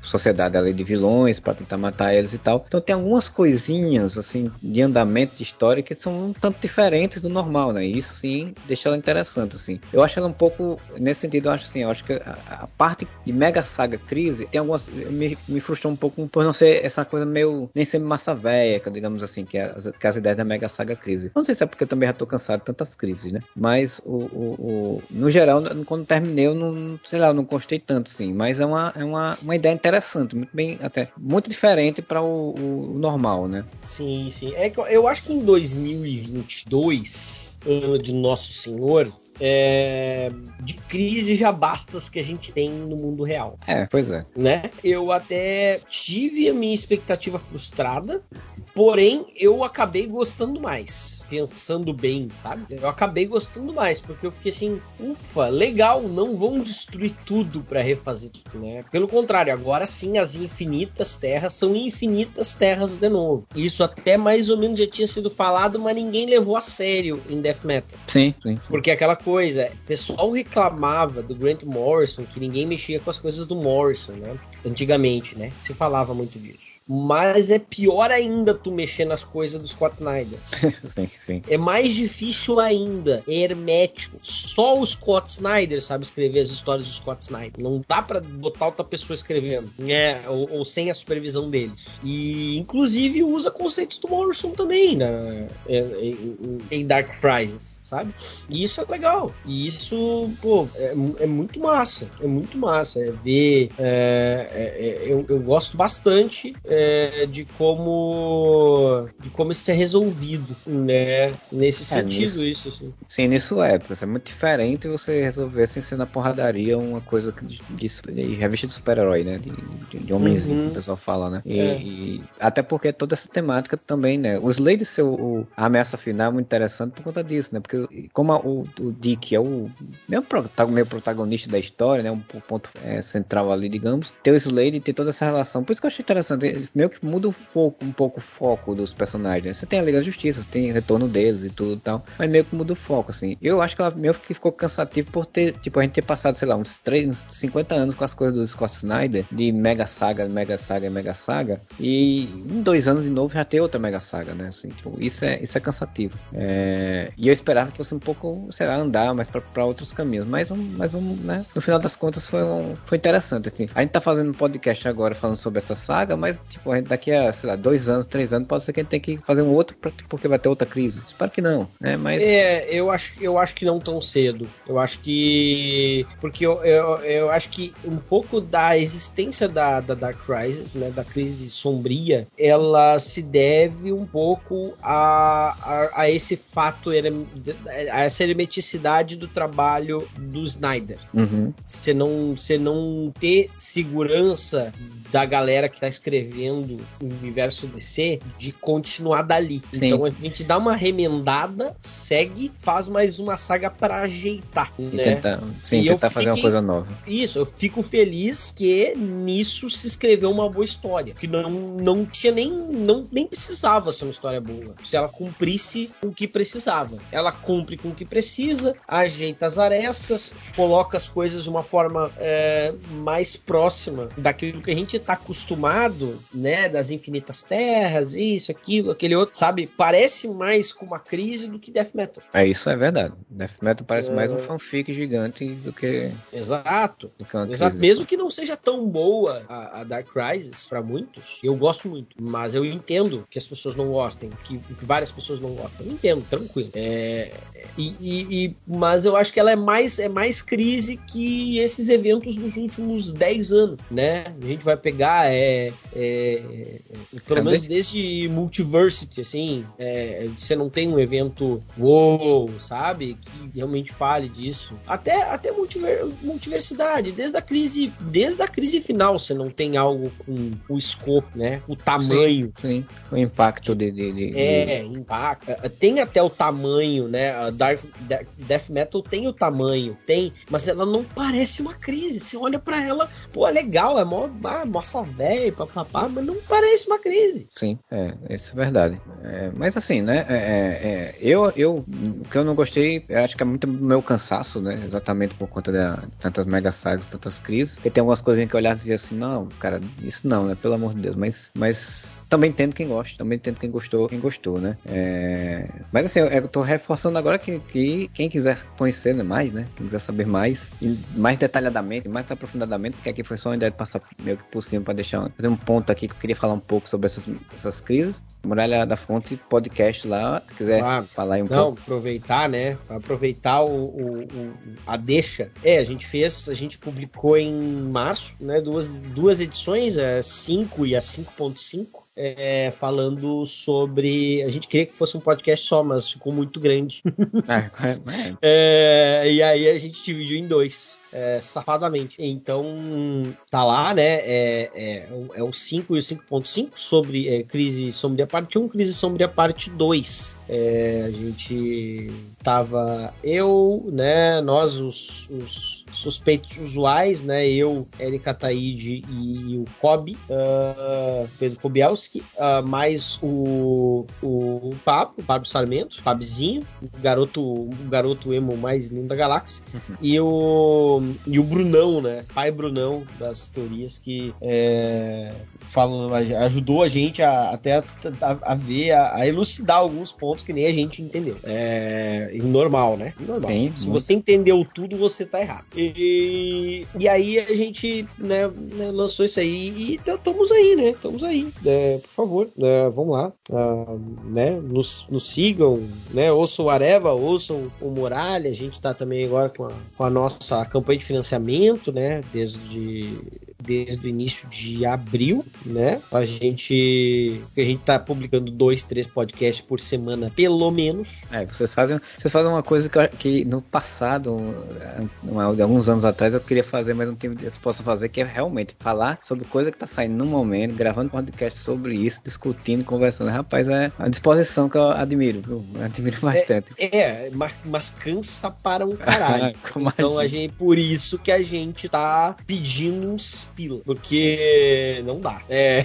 sociedade ali de vilões para tentar matar eles e tal. Então tem algumas coisinhas assim de andamento de história que são um tanto diferentes do normal, né? Isso sim deixa ela interessante assim. Eu acho ela um pouco nesse sentido, eu acho assim, eu acho que a, a parte de Mega Saga Crise tem algumas me, me frustrou um pouco por não ser essa coisa meio nem ser massa velha, digamos assim, que, é que as ideias da Mega Saga Crise. Não sei se é porque eu também já tô cansado de tantas crises, né? Mas o, o, o no geral, quando terminei, eu não, sei lá, eu não gostei tanto, sim. Mas é uma, é uma, uma ideia interessante, muito bem, até muito diferente para o, o, normal, né? Sim, sim. É que eu acho que em 2022, ano de Nosso Senhor, é, de crise já bastas que a gente tem no mundo real. É, pois é. Né? Eu até tive a minha expectativa frustrada, porém eu acabei gostando mais pensando bem, sabe? Eu acabei gostando mais, porque eu fiquei assim, ufa, legal, não vão destruir tudo para refazer tudo, né? Pelo contrário, agora sim as infinitas terras são infinitas terras de novo. Isso até mais ou menos já tinha sido falado, mas ninguém levou a sério em Death Metal. Sim, sim. Porque aquela coisa, o pessoal reclamava do Grant Morrison que ninguém mexia com as coisas do Morrison, né? Antigamente, né? Se falava muito disso. Mas é pior ainda tu mexer nas coisas do Scott Snyder. [laughs] sim, sim. É mais difícil ainda. É hermético. Só o Scott Snyder sabe escrever as histórias do Scott Snyder. Não dá para botar outra pessoa escrevendo. Né? Ou, ou, sem a supervisão dele. E inclusive usa conceitos do Morrison também, né? Em, em Dark Crisis, sabe? E isso é legal. E isso, pô, é, é muito massa. É muito massa. É ver. É, é, é eu, eu gosto bastante é, de como de como isso é resolvido, né? Nesse sentido, nisso, isso. Assim. Sim, nisso é, porque é muito diferente você resolver sem ser na porradaria uma coisa de, de, de revista de super-herói, né? De, de, homenzinho, uhum. que o pessoal fala, né? E, e, até porque toda essa temática também, né? Os ser o, o, a ameaça final é muito interessante por conta disso, né? Porque como a, o, o Dick é o meio, meio protagonista da história, né? Um ponto é, central ali, digamos. Ter o Slade ter toda essa relação. Por isso que eu achei interessante meio que muda o foco, um pouco o foco dos personagens. Você tem a Liga da Justiça, tem o retorno deles e tudo e tal, mas meio que muda o foco, assim. Eu acho que ela meio que ficou cansativo por ter, tipo, a gente ter passado, sei lá, uns, 3, uns 50 anos com as coisas do Scott Snyder, de Mega Saga, Mega Saga, Mega Saga, e em dois anos de novo já ter outra Mega Saga, né? Assim, tipo, isso é, isso é cansativo. É... E eu esperava que fosse um pouco, sei lá, andar mais para outros caminhos, mas, mas né? No final das contas foi, um, foi interessante, assim. A gente tá fazendo um podcast agora falando sobre essa saga, mas Tipo, a gente daqui a, sei lá, dois anos, três anos, pode ser que a gente tenha que fazer um outro porque vai ter outra crise. Espero que não, né? Mas. É, eu acho, eu acho que não tão cedo. Eu acho que. Porque eu, eu, eu acho que um pouco da existência da, da Dark Crisis, né? Da crise sombria, ela se deve um pouco a, a, a esse fato, essa hermeticidade do trabalho do Snyder. Uhum. Você não, você não ter segurança da galera que tá escrevendo o universo DC de continuar dali. Sim. Então a gente dá uma remendada, segue, faz mais uma saga para ajeitar. E né? tentar, sim, e tentar fazer uma coisa nova. Isso, eu fico feliz que nisso se escreveu uma boa história. Que não, não tinha nem. Não, nem precisava ser uma história boa. Se ela cumprisse o que precisava. Ela cumpre com o que precisa, ajeita as arestas, coloca as coisas de uma forma é, mais próxima daquilo que a gente está acostumado né, das infinitas terras, isso, aquilo, aquele outro, sabe? Parece mais com uma crise do que Death Metal. É, isso é verdade. Death Metal parece É. mais um fanfic gigante do que, Exato. do que Exato. Mesmo que não seja tão boa a, a Dark Crisis pra muitos, eu gosto muito. Mas eu entendo que as pessoas não gostem, que, que várias pessoas não gostam. Eu entendo, tranquilo. É, e, e- e- mas eu acho que ela é mais, é mais crise que esses eventos dos últimos 10 anos, né? A gente vai pegar, é, é, é, pelo menos desde Multiversity, assim, é, você não tem um evento wow, sabe? Que realmente fale disso. Até, até multiver, multiversidade, desde a crise, desde a crise final, você não tem algo com o escopo, né? O tamanho. Sim, o impacto de. de, de- É, impacta. Tem até o tamanho, né? A Dark, Death Metal tem o tamanho, tem, mas ela não parece uma crise. Você olha pra ela, pô, é legal, é mó, ah, moça velha, papapá, mas não parece uma crise. Sim, é, isso é verdade. É, mas assim, né? é, é, é, eu, eu, o que eu não gostei, eu acho que é muito meu cansaço, né? Exatamente por conta da tantas mega sagas, tantas crises. Porque tem algumas coisinhas que eu olhava e dizia assim, não, cara, isso não, né? Pelo amor de Deus. Mas, mas também entendo quem gosta, também entendo quem gostou, quem gostou, né? É, mas assim, eu, eu tô reforçando agora que, que quem quiser conhecer né, mais, né? Quem quiser saber mais, e mais detalhadamente, mais aprofundadamente, porque aqui foi só uma ideia de passar meio que por cima para deixar fazer um ponto aqui que eu queria falar um pouco sobre essas, essas crises. Muralha da Fonte podcast lá, se quiser Ah, falar um Não, pouco. aproveitar, né? Aproveitar o, o- o- a deixa. É, a gente fez, a gente publicou em março, né? Duas, duas edições, a 5 e a 5.5. é, falando sobre. A gente queria que fosse um podcast só, mas ficou muito grande. Ah, [laughs] é, É, e aí a gente dividiu em dois, é, safadamente. Então, tá lá, né? É, é, o- é o 5 e o 5.5 sobre é, crise sombria parte 1, crise sombria parte 2. É, a gente tava eu, né? Nós, os, os suspeitos usuais, né? Eu, Erika Taide e o Kobe, ah, Pedro Kobielski, ah, mais o, o Pablo, o Pablo Sarmento, Fabzinho, o garoto, o garoto emo mais lindo da galáxia, e o, e o Brunão, né? Pai Brunão das teorias que é, falam, ajudou a gente a, até a, a- a ver, a, a elucidar alguns pontos que nem a gente entendeu. É normal, né? Normal. Sim, Se muito. você entendeu tudo, você tá errado. E, e aí a gente né, né, lançou isso aí e estamos aí, né? Estamos aí. É, por favor, né, vamos lá. Ah, né, nos, nos sigam, né? Ouçam o Areva, ouçam o Muralha. A gente tá também agora com a, com a nossa campanha de financiamento, né? Desde, desde o início de abril, né? A gente, a gente tá publicando dois, três podcasts por semana, pelo menos. É, vocês fazem, vocês fazem uma coisa que, eu- que no passado, alguns anos atrás, eu queria fazer, mas não tive disposto a fazer, que é realmente falar sobre coisa que tá saindo no momento, gravando podcast sobre isso, discutindo, conversando. Rapaz, é uma disposição que eu admiro, viu? Eu admiro bastante. É, mas, mas cansa para um caralho. [laughs] Então a a gente, por isso que a gente tá pedindo uns pila, porque não dá. É,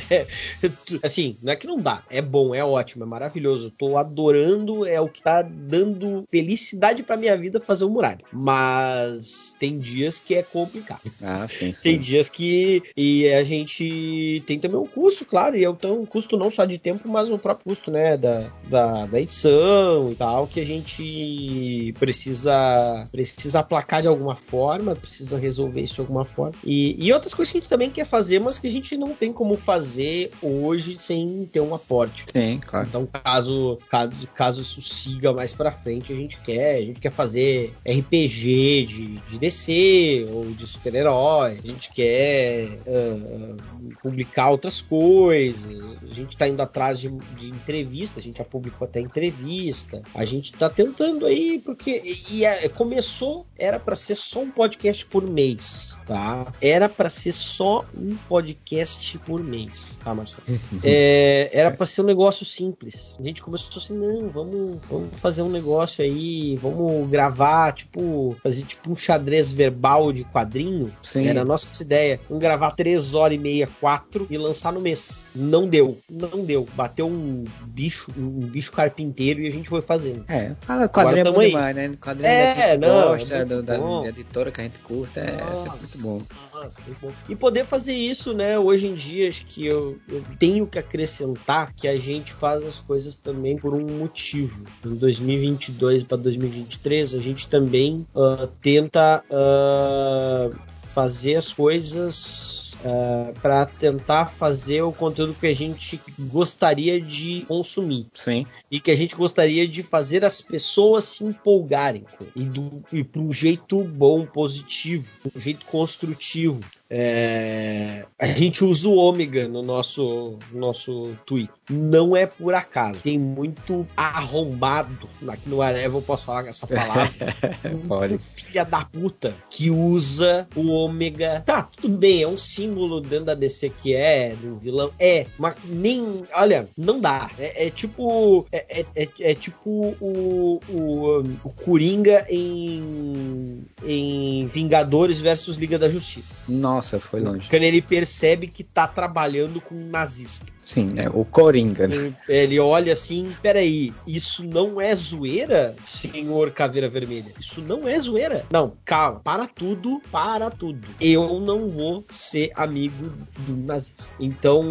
[laughs] assim, não é que não dá, é bom, é ótimo, é maravilhoso. Eu tô adorando, é o que tá dando felicidade pra minha vida fazer o muralha. Mas tem dias que é complicado. Ah, sim, [laughs] sim. Tem dias que e a gente tem também um custo, claro, e é um custo não só de tempo, mas o próprio custo, né, da, da, da edição e tal, que a gente precisa precisa aplacar de alguma forma, precisa resolver isso de alguma forma. E, e outras coisas que a gente também quer fazer, mas que a gente não tem como fazer hoje sem ter um aporte. Sim, claro. Então, caso, caso, caso isso siga mais pra frente, a gente quer. A gente quer fazer RPG de, de DC ou de super-herói. A gente quer ah, publicar outras coisas. A gente tá indo atrás de, de entrevista. A gente já publicou até entrevista. A gente tá tentando aí, porque. E, e, é, começou, era pra ser só um podcast por mês, tá? Era pra ser só um podcast por mês, tá, Marcelo? [laughs] É, era pra ser um negócio simples. A gente começou assim, não, vamos, vamos fazer um negócio aí, vamos gravar, tipo, fazer tipo um xadrez verbal de quadrinho. Sim. Era a nossa ideia. Vamos gravar três horas e meia, quatro e lançar no mês. Não deu, não deu. Bateu um bicho, um bicho carpinteiro e a gente foi fazendo. É, fala, quadrinho é bom aí. demais, né? Quadrinho É, da gente não, gosta, é da, bom. da editora que a gente curta, é, é sempre Nossa. muito bom. Nossa, muito bom. E poder fazer isso, né? Hoje em dia, acho que eu, eu tenho que acrescentar que a gente faz as coisas também por um motivo. Em 2022 para 2023, a gente também uh, tenta uh, fazer as coisas uh, ah, para tentar fazer o conteúdo que a gente gostaria de consumir. Sim. E que a gente gostaria de fazer as pessoas se empolgarem com. E, do, e para um jeito bom, positivo, um jeito construtivo. É, a gente usa o ômega no nosso, nosso tweet. Não é por acaso. Tem muito arrombado. Aqui no Areva eu posso falar essa palavra. [laughs] Pode. Filha da puta que usa o ômega. Tá, tudo bem, é um símbolo dentro da DC que é, do vilão. É, mas nem. Olha, não dá. É, é tipo. É, é, é, é tipo o, o, o Coringa em. em Vingadores versus Liga da Justiça. Nossa. Nossa, foi longe. Quando ele percebe que tá trabalhando com um nazista. Sim, é o Coringa. Né? Ele, ele olha assim, peraí, isso não é zoeira, senhor Caveira Vermelha? Isso não é zoeira? Não, calma, para tudo, para tudo. Eu não vou ser amigo do nazista. Então,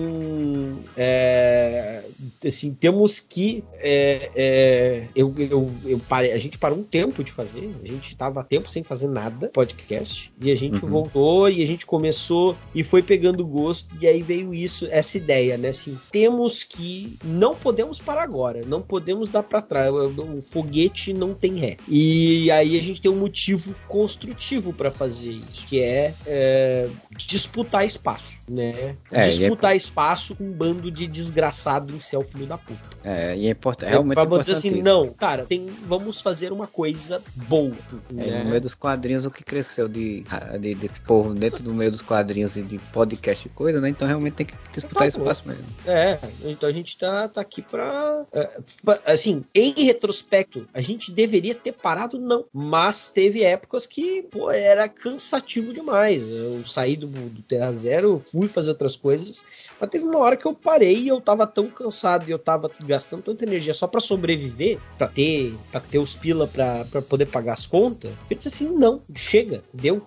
é, assim, temos que é, é, eu, eu, eu parei, a gente parou um tempo de fazer, a gente tava tempo sem fazer nada, podcast, e a gente uhum. voltou e a gente começou e foi pegando gosto, e aí veio isso, essa ideia, né? Assim, temos que. Não podemos parar agora, não podemos dar para trás. O foguete não tem ré. E aí a gente tem um motivo construtivo para fazer isso, que é, é, disputar espaço, né? É, disputar é... espaço com um bando de desgraçado em céu filho da puta. É, e é importante. É realmente é pra dizer assim, isso. não, cara, tem, vamos fazer uma coisa boa. É, né? no meio dos quadrinhos, o que cresceu de, de, desse povo dentro do meio dos quadrinhos e de podcast e coisa, né? Então realmente tem que disputar tá espaço mesmo. É, então a gente tá, tá aqui pra. É, assim, em retrospecto, a gente deveria ter parado, não. Mas teve épocas que, pô, era cansativo demais. Eu saí do, do Terra Zero, fui fazer outras coisas mas teve uma hora que eu parei e eu tava tão cansado e eu tava gastando tanta energia só para sobreviver, para ter, para ter os pila para poder pagar as contas. Eu disse assim: "Não, chega, deu.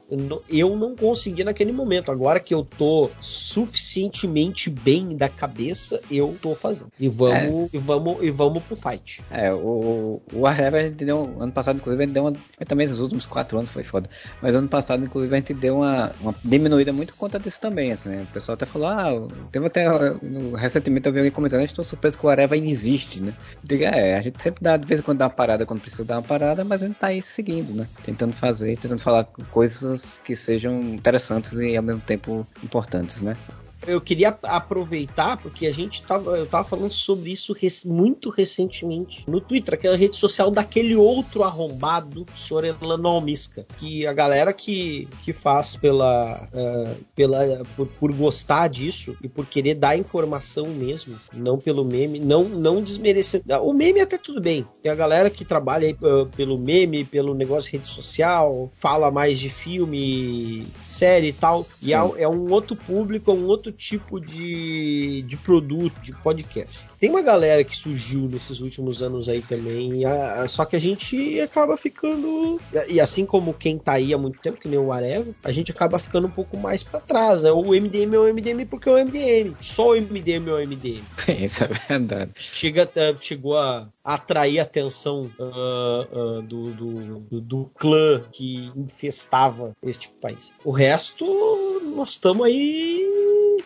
Eu não, consegui naquele momento. Agora que eu tô suficientemente bem da cabeça, eu tô fazendo. E vamos é. e vamos e vamos pro fight. É, o o Warhammer a gente deu ano passado inclusive a gente deu uma também nos últimos quatro anos foi foda. Mas ano passado inclusive a gente deu uma, uma diminuída muito por conta disso também, assim, né? O pessoal até falou: "Ah, tem até recentemente eu vi alguém comentando, estou surpreso que o Areva ainda existe, né? Diga, é, a gente sempre dá, de vez em quando dá uma parada quando precisa dar uma parada, mas a gente tá aí seguindo, né? Tentando fazer, tentando falar coisas que sejam interessantes e ao mesmo tempo importantes, né? Eu queria aproveitar, porque a gente tava, eu tava falando sobre isso muito recentemente no Twitter, aquela rede social daquele outro arrombado, o senhor Elano Almisca, que a galera que, que faz pela, uh, pela por, por, gostar disso e por querer dar informação mesmo, não pelo meme, não, não desmerecer. O meme até tudo bem, tem a galera que trabalha aí uh, pelo meme, pelo negócio de rede social, fala mais de filme, série e tal, e é, é um outro público, é um outro tipo de, de produto, de podcast. Tem uma galera que surgiu nesses últimos anos aí também, a, a, só que a gente acaba ficando. E assim como quem tá aí há muito tempo, que nem o Areva, a gente acaba ficando um pouco mais para trás. Né? O MDM é o MDM porque é o MDM. Só o MDM é o MDM. [laughs] Isso é verdade. Chega, chegou a atrair a atenção uh, uh, do, do, do, clã que infestava este país. O resto, nós estamos aí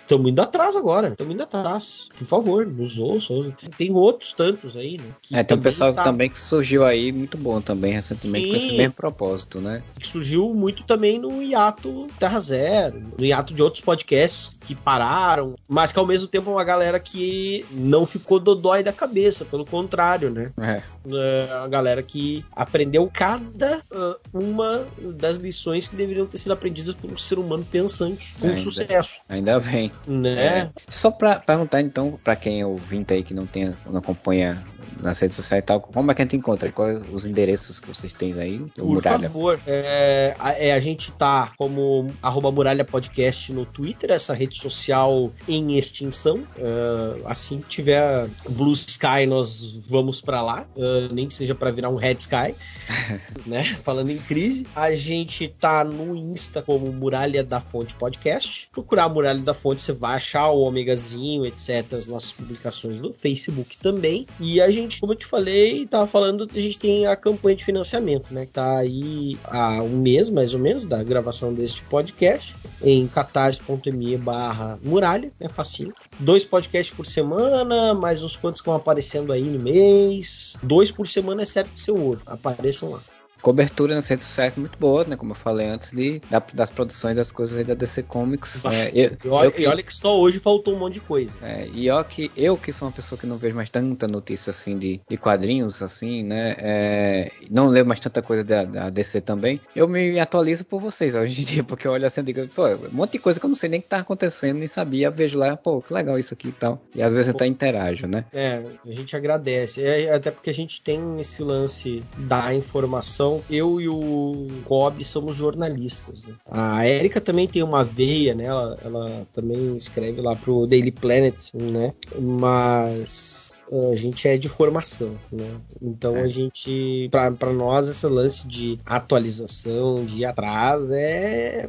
estamos indo atrás agora. Estamos indo atrás. Por favor, nos ouçam. Tem outros tantos aí, né? É, tem um pessoal tá... também que surgiu aí muito bom também recentemente Sim, com esse mesmo propósito, né? Que surgiu muito também no hiato Terra Zero, no hiato de outros podcasts que pararam, mas que ao mesmo tempo é uma galera que não ficou dodói da cabeça, pelo contrário, né? É. é a galera que aprendeu cada uh, uma das lições que deveriam ter sido aprendidas por um ser humano pensante com ainda, sucesso. Ainda bem. Né? É. Só pra perguntar então, para quem é ouvinte aí que não tem, não acompanha nas redes sociais e tal, como é que a gente encontra? Quais os endereços que vocês têm aí? Por Muralha. favor, é, a, é, a gente tá como arroba Muralha Podcast no Twitter, essa rede social em extinção. Uh, assim que tiver Blue Sky, nós vamos para lá, uh, nem que seja para virar um Red Sky, [laughs] né? Falando em crise. A gente tá no Insta como Muralha da Fonte Podcast. Procurar a Muralha da Fonte, você vai achar o Omegazinho, etc. As nossas publicações no Facebook também. E a gente, como eu te falei, tava falando, a gente tem a campanha de financiamento, né? Que tá aí há um mês, mais ou menos, da gravação deste podcast, em catarse.me barra muralha, é facinho. Dois podcasts por semana, mais uns quantos que vão aparecendo aí no mês. Dois por semana é certo que você ouve. Apareçam lá cobertura nas redes sociais muito boa, né? Como eu falei antes, de, da, das produções das coisas aí da DC Comics. É, eu, e, olha, eu que, e olha que só hoje faltou um monte de coisa. É, e ó que eu, que sou uma pessoa que não vejo mais tanta notícia assim de, de quadrinhos, assim, né? É, não leio mais tanta coisa da, da, DC também. Eu me atualizo por vocês hoje em dia, porque eu olho assim e digo, pô, um monte de coisa que eu não sei nem que tá acontecendo, nem sabia. vejo lá, pô, que legal isso aqui e tal. E às vezes pô, até interajo, né? É, a gente agradece. É, até porque a gente tem esse lance da informação. Eu e o Cobb somos jornalistas. Né? A Erika também tem uma veia, né? Ela, ela também escreve lá pro Daily Planet, né? Mas a gente é de formação, né? Então é. a gente, para nós, esse lance de atualização, de ir atrás, é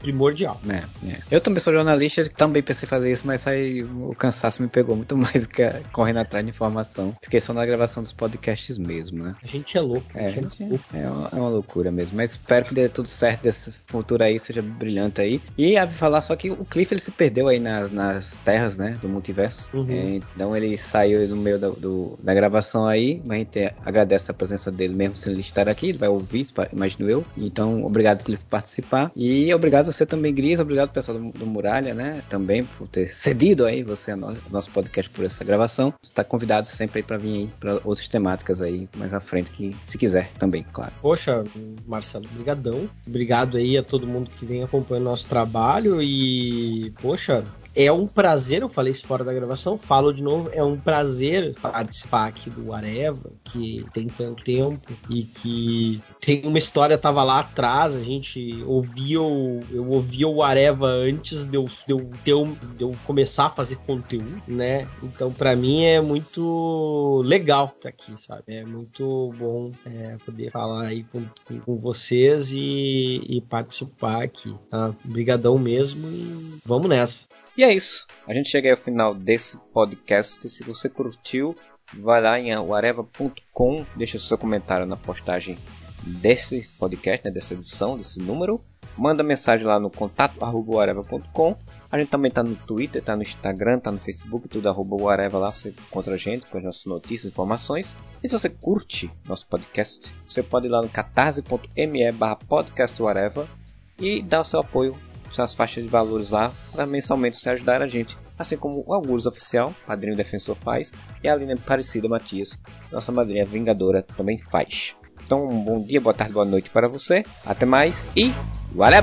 primordial. É, é. Eu também sou jornalista, também pensei em fazer isso, mas aí o cansaço me pegou muito [laughs] mais do que correndo atrás de informação. Fiquei só na gravação dos podcasts mesmo, né? A gente é louco. É, gente é, louco. é, uma, é uma loucura mesmo. Mas espero que dê tudo certo desse futuro aí, seja brilhante aí. E a falar só que o Cliff ele se perdeu aí nas, nas terras, né? Do multiverso. Uhum. É, então ele saiu no meio do, do, da gravação aí. Mas a gente agradece a presença dele mesmo sem ele estar aqui. Ele vai ouvir, imagino eu. Então, obrigado Cliff por participar. E obrigado você também, Gris. Obrigado, pessoal do, do, Muralha, né? Também por ter cedido aí você a no, nosso podcast por essa gravação. Você está convidado sempre aí para vir aí para outras temáticas aí mais à frente, que se quiser também, claro. Poxa, Marcelo, brigadão. Obrigado aí a todo mundo que vem acompanhando nosso trabalho e, poxa, é um prazer, eu falei isso fora da gravação, falo de novo, é um prazer participar aqui do Areva, que tem tanto tempo e que tem uma história, tava lá atrás, a gente ouvia o, eu ouvia o Areva antes de eu, de eu, de eu, de eu começar a fazer conteúdo, né? Então, para mim é muito legal estar aqui, sabe? É muito bom é, poder falar aí com, com, com vocês e, e, participar aqui, tá? Obrigadão mesmo e vamos nessa. E é isso. A gente chega ao final desse podcast. Se você curtiu, vai lá em areva.com, deixa seu comentário na postagem desse podcast, né, dessa edição, desse número. Manda mensagem lá no contato@areva.com. A gente também tá no Twitter, tá no Instagram, tá no Facebook, tudo arroba areva lá, você encontra a gente com as nossas notícias, informações. E se você curte nosso podcast, você pode ir lá no catarse.me barra e dar o seu apoio as faixas de valores lá para mensalmente você ajudar a gente. Assim como o Algures Oficial, Padrinho Defensor faz, e a linha Parecida Matias, nossa madrinha Vingadora, também faz. Então, um bom dia, boa tarde, boa noite para você. Até mais e valeu!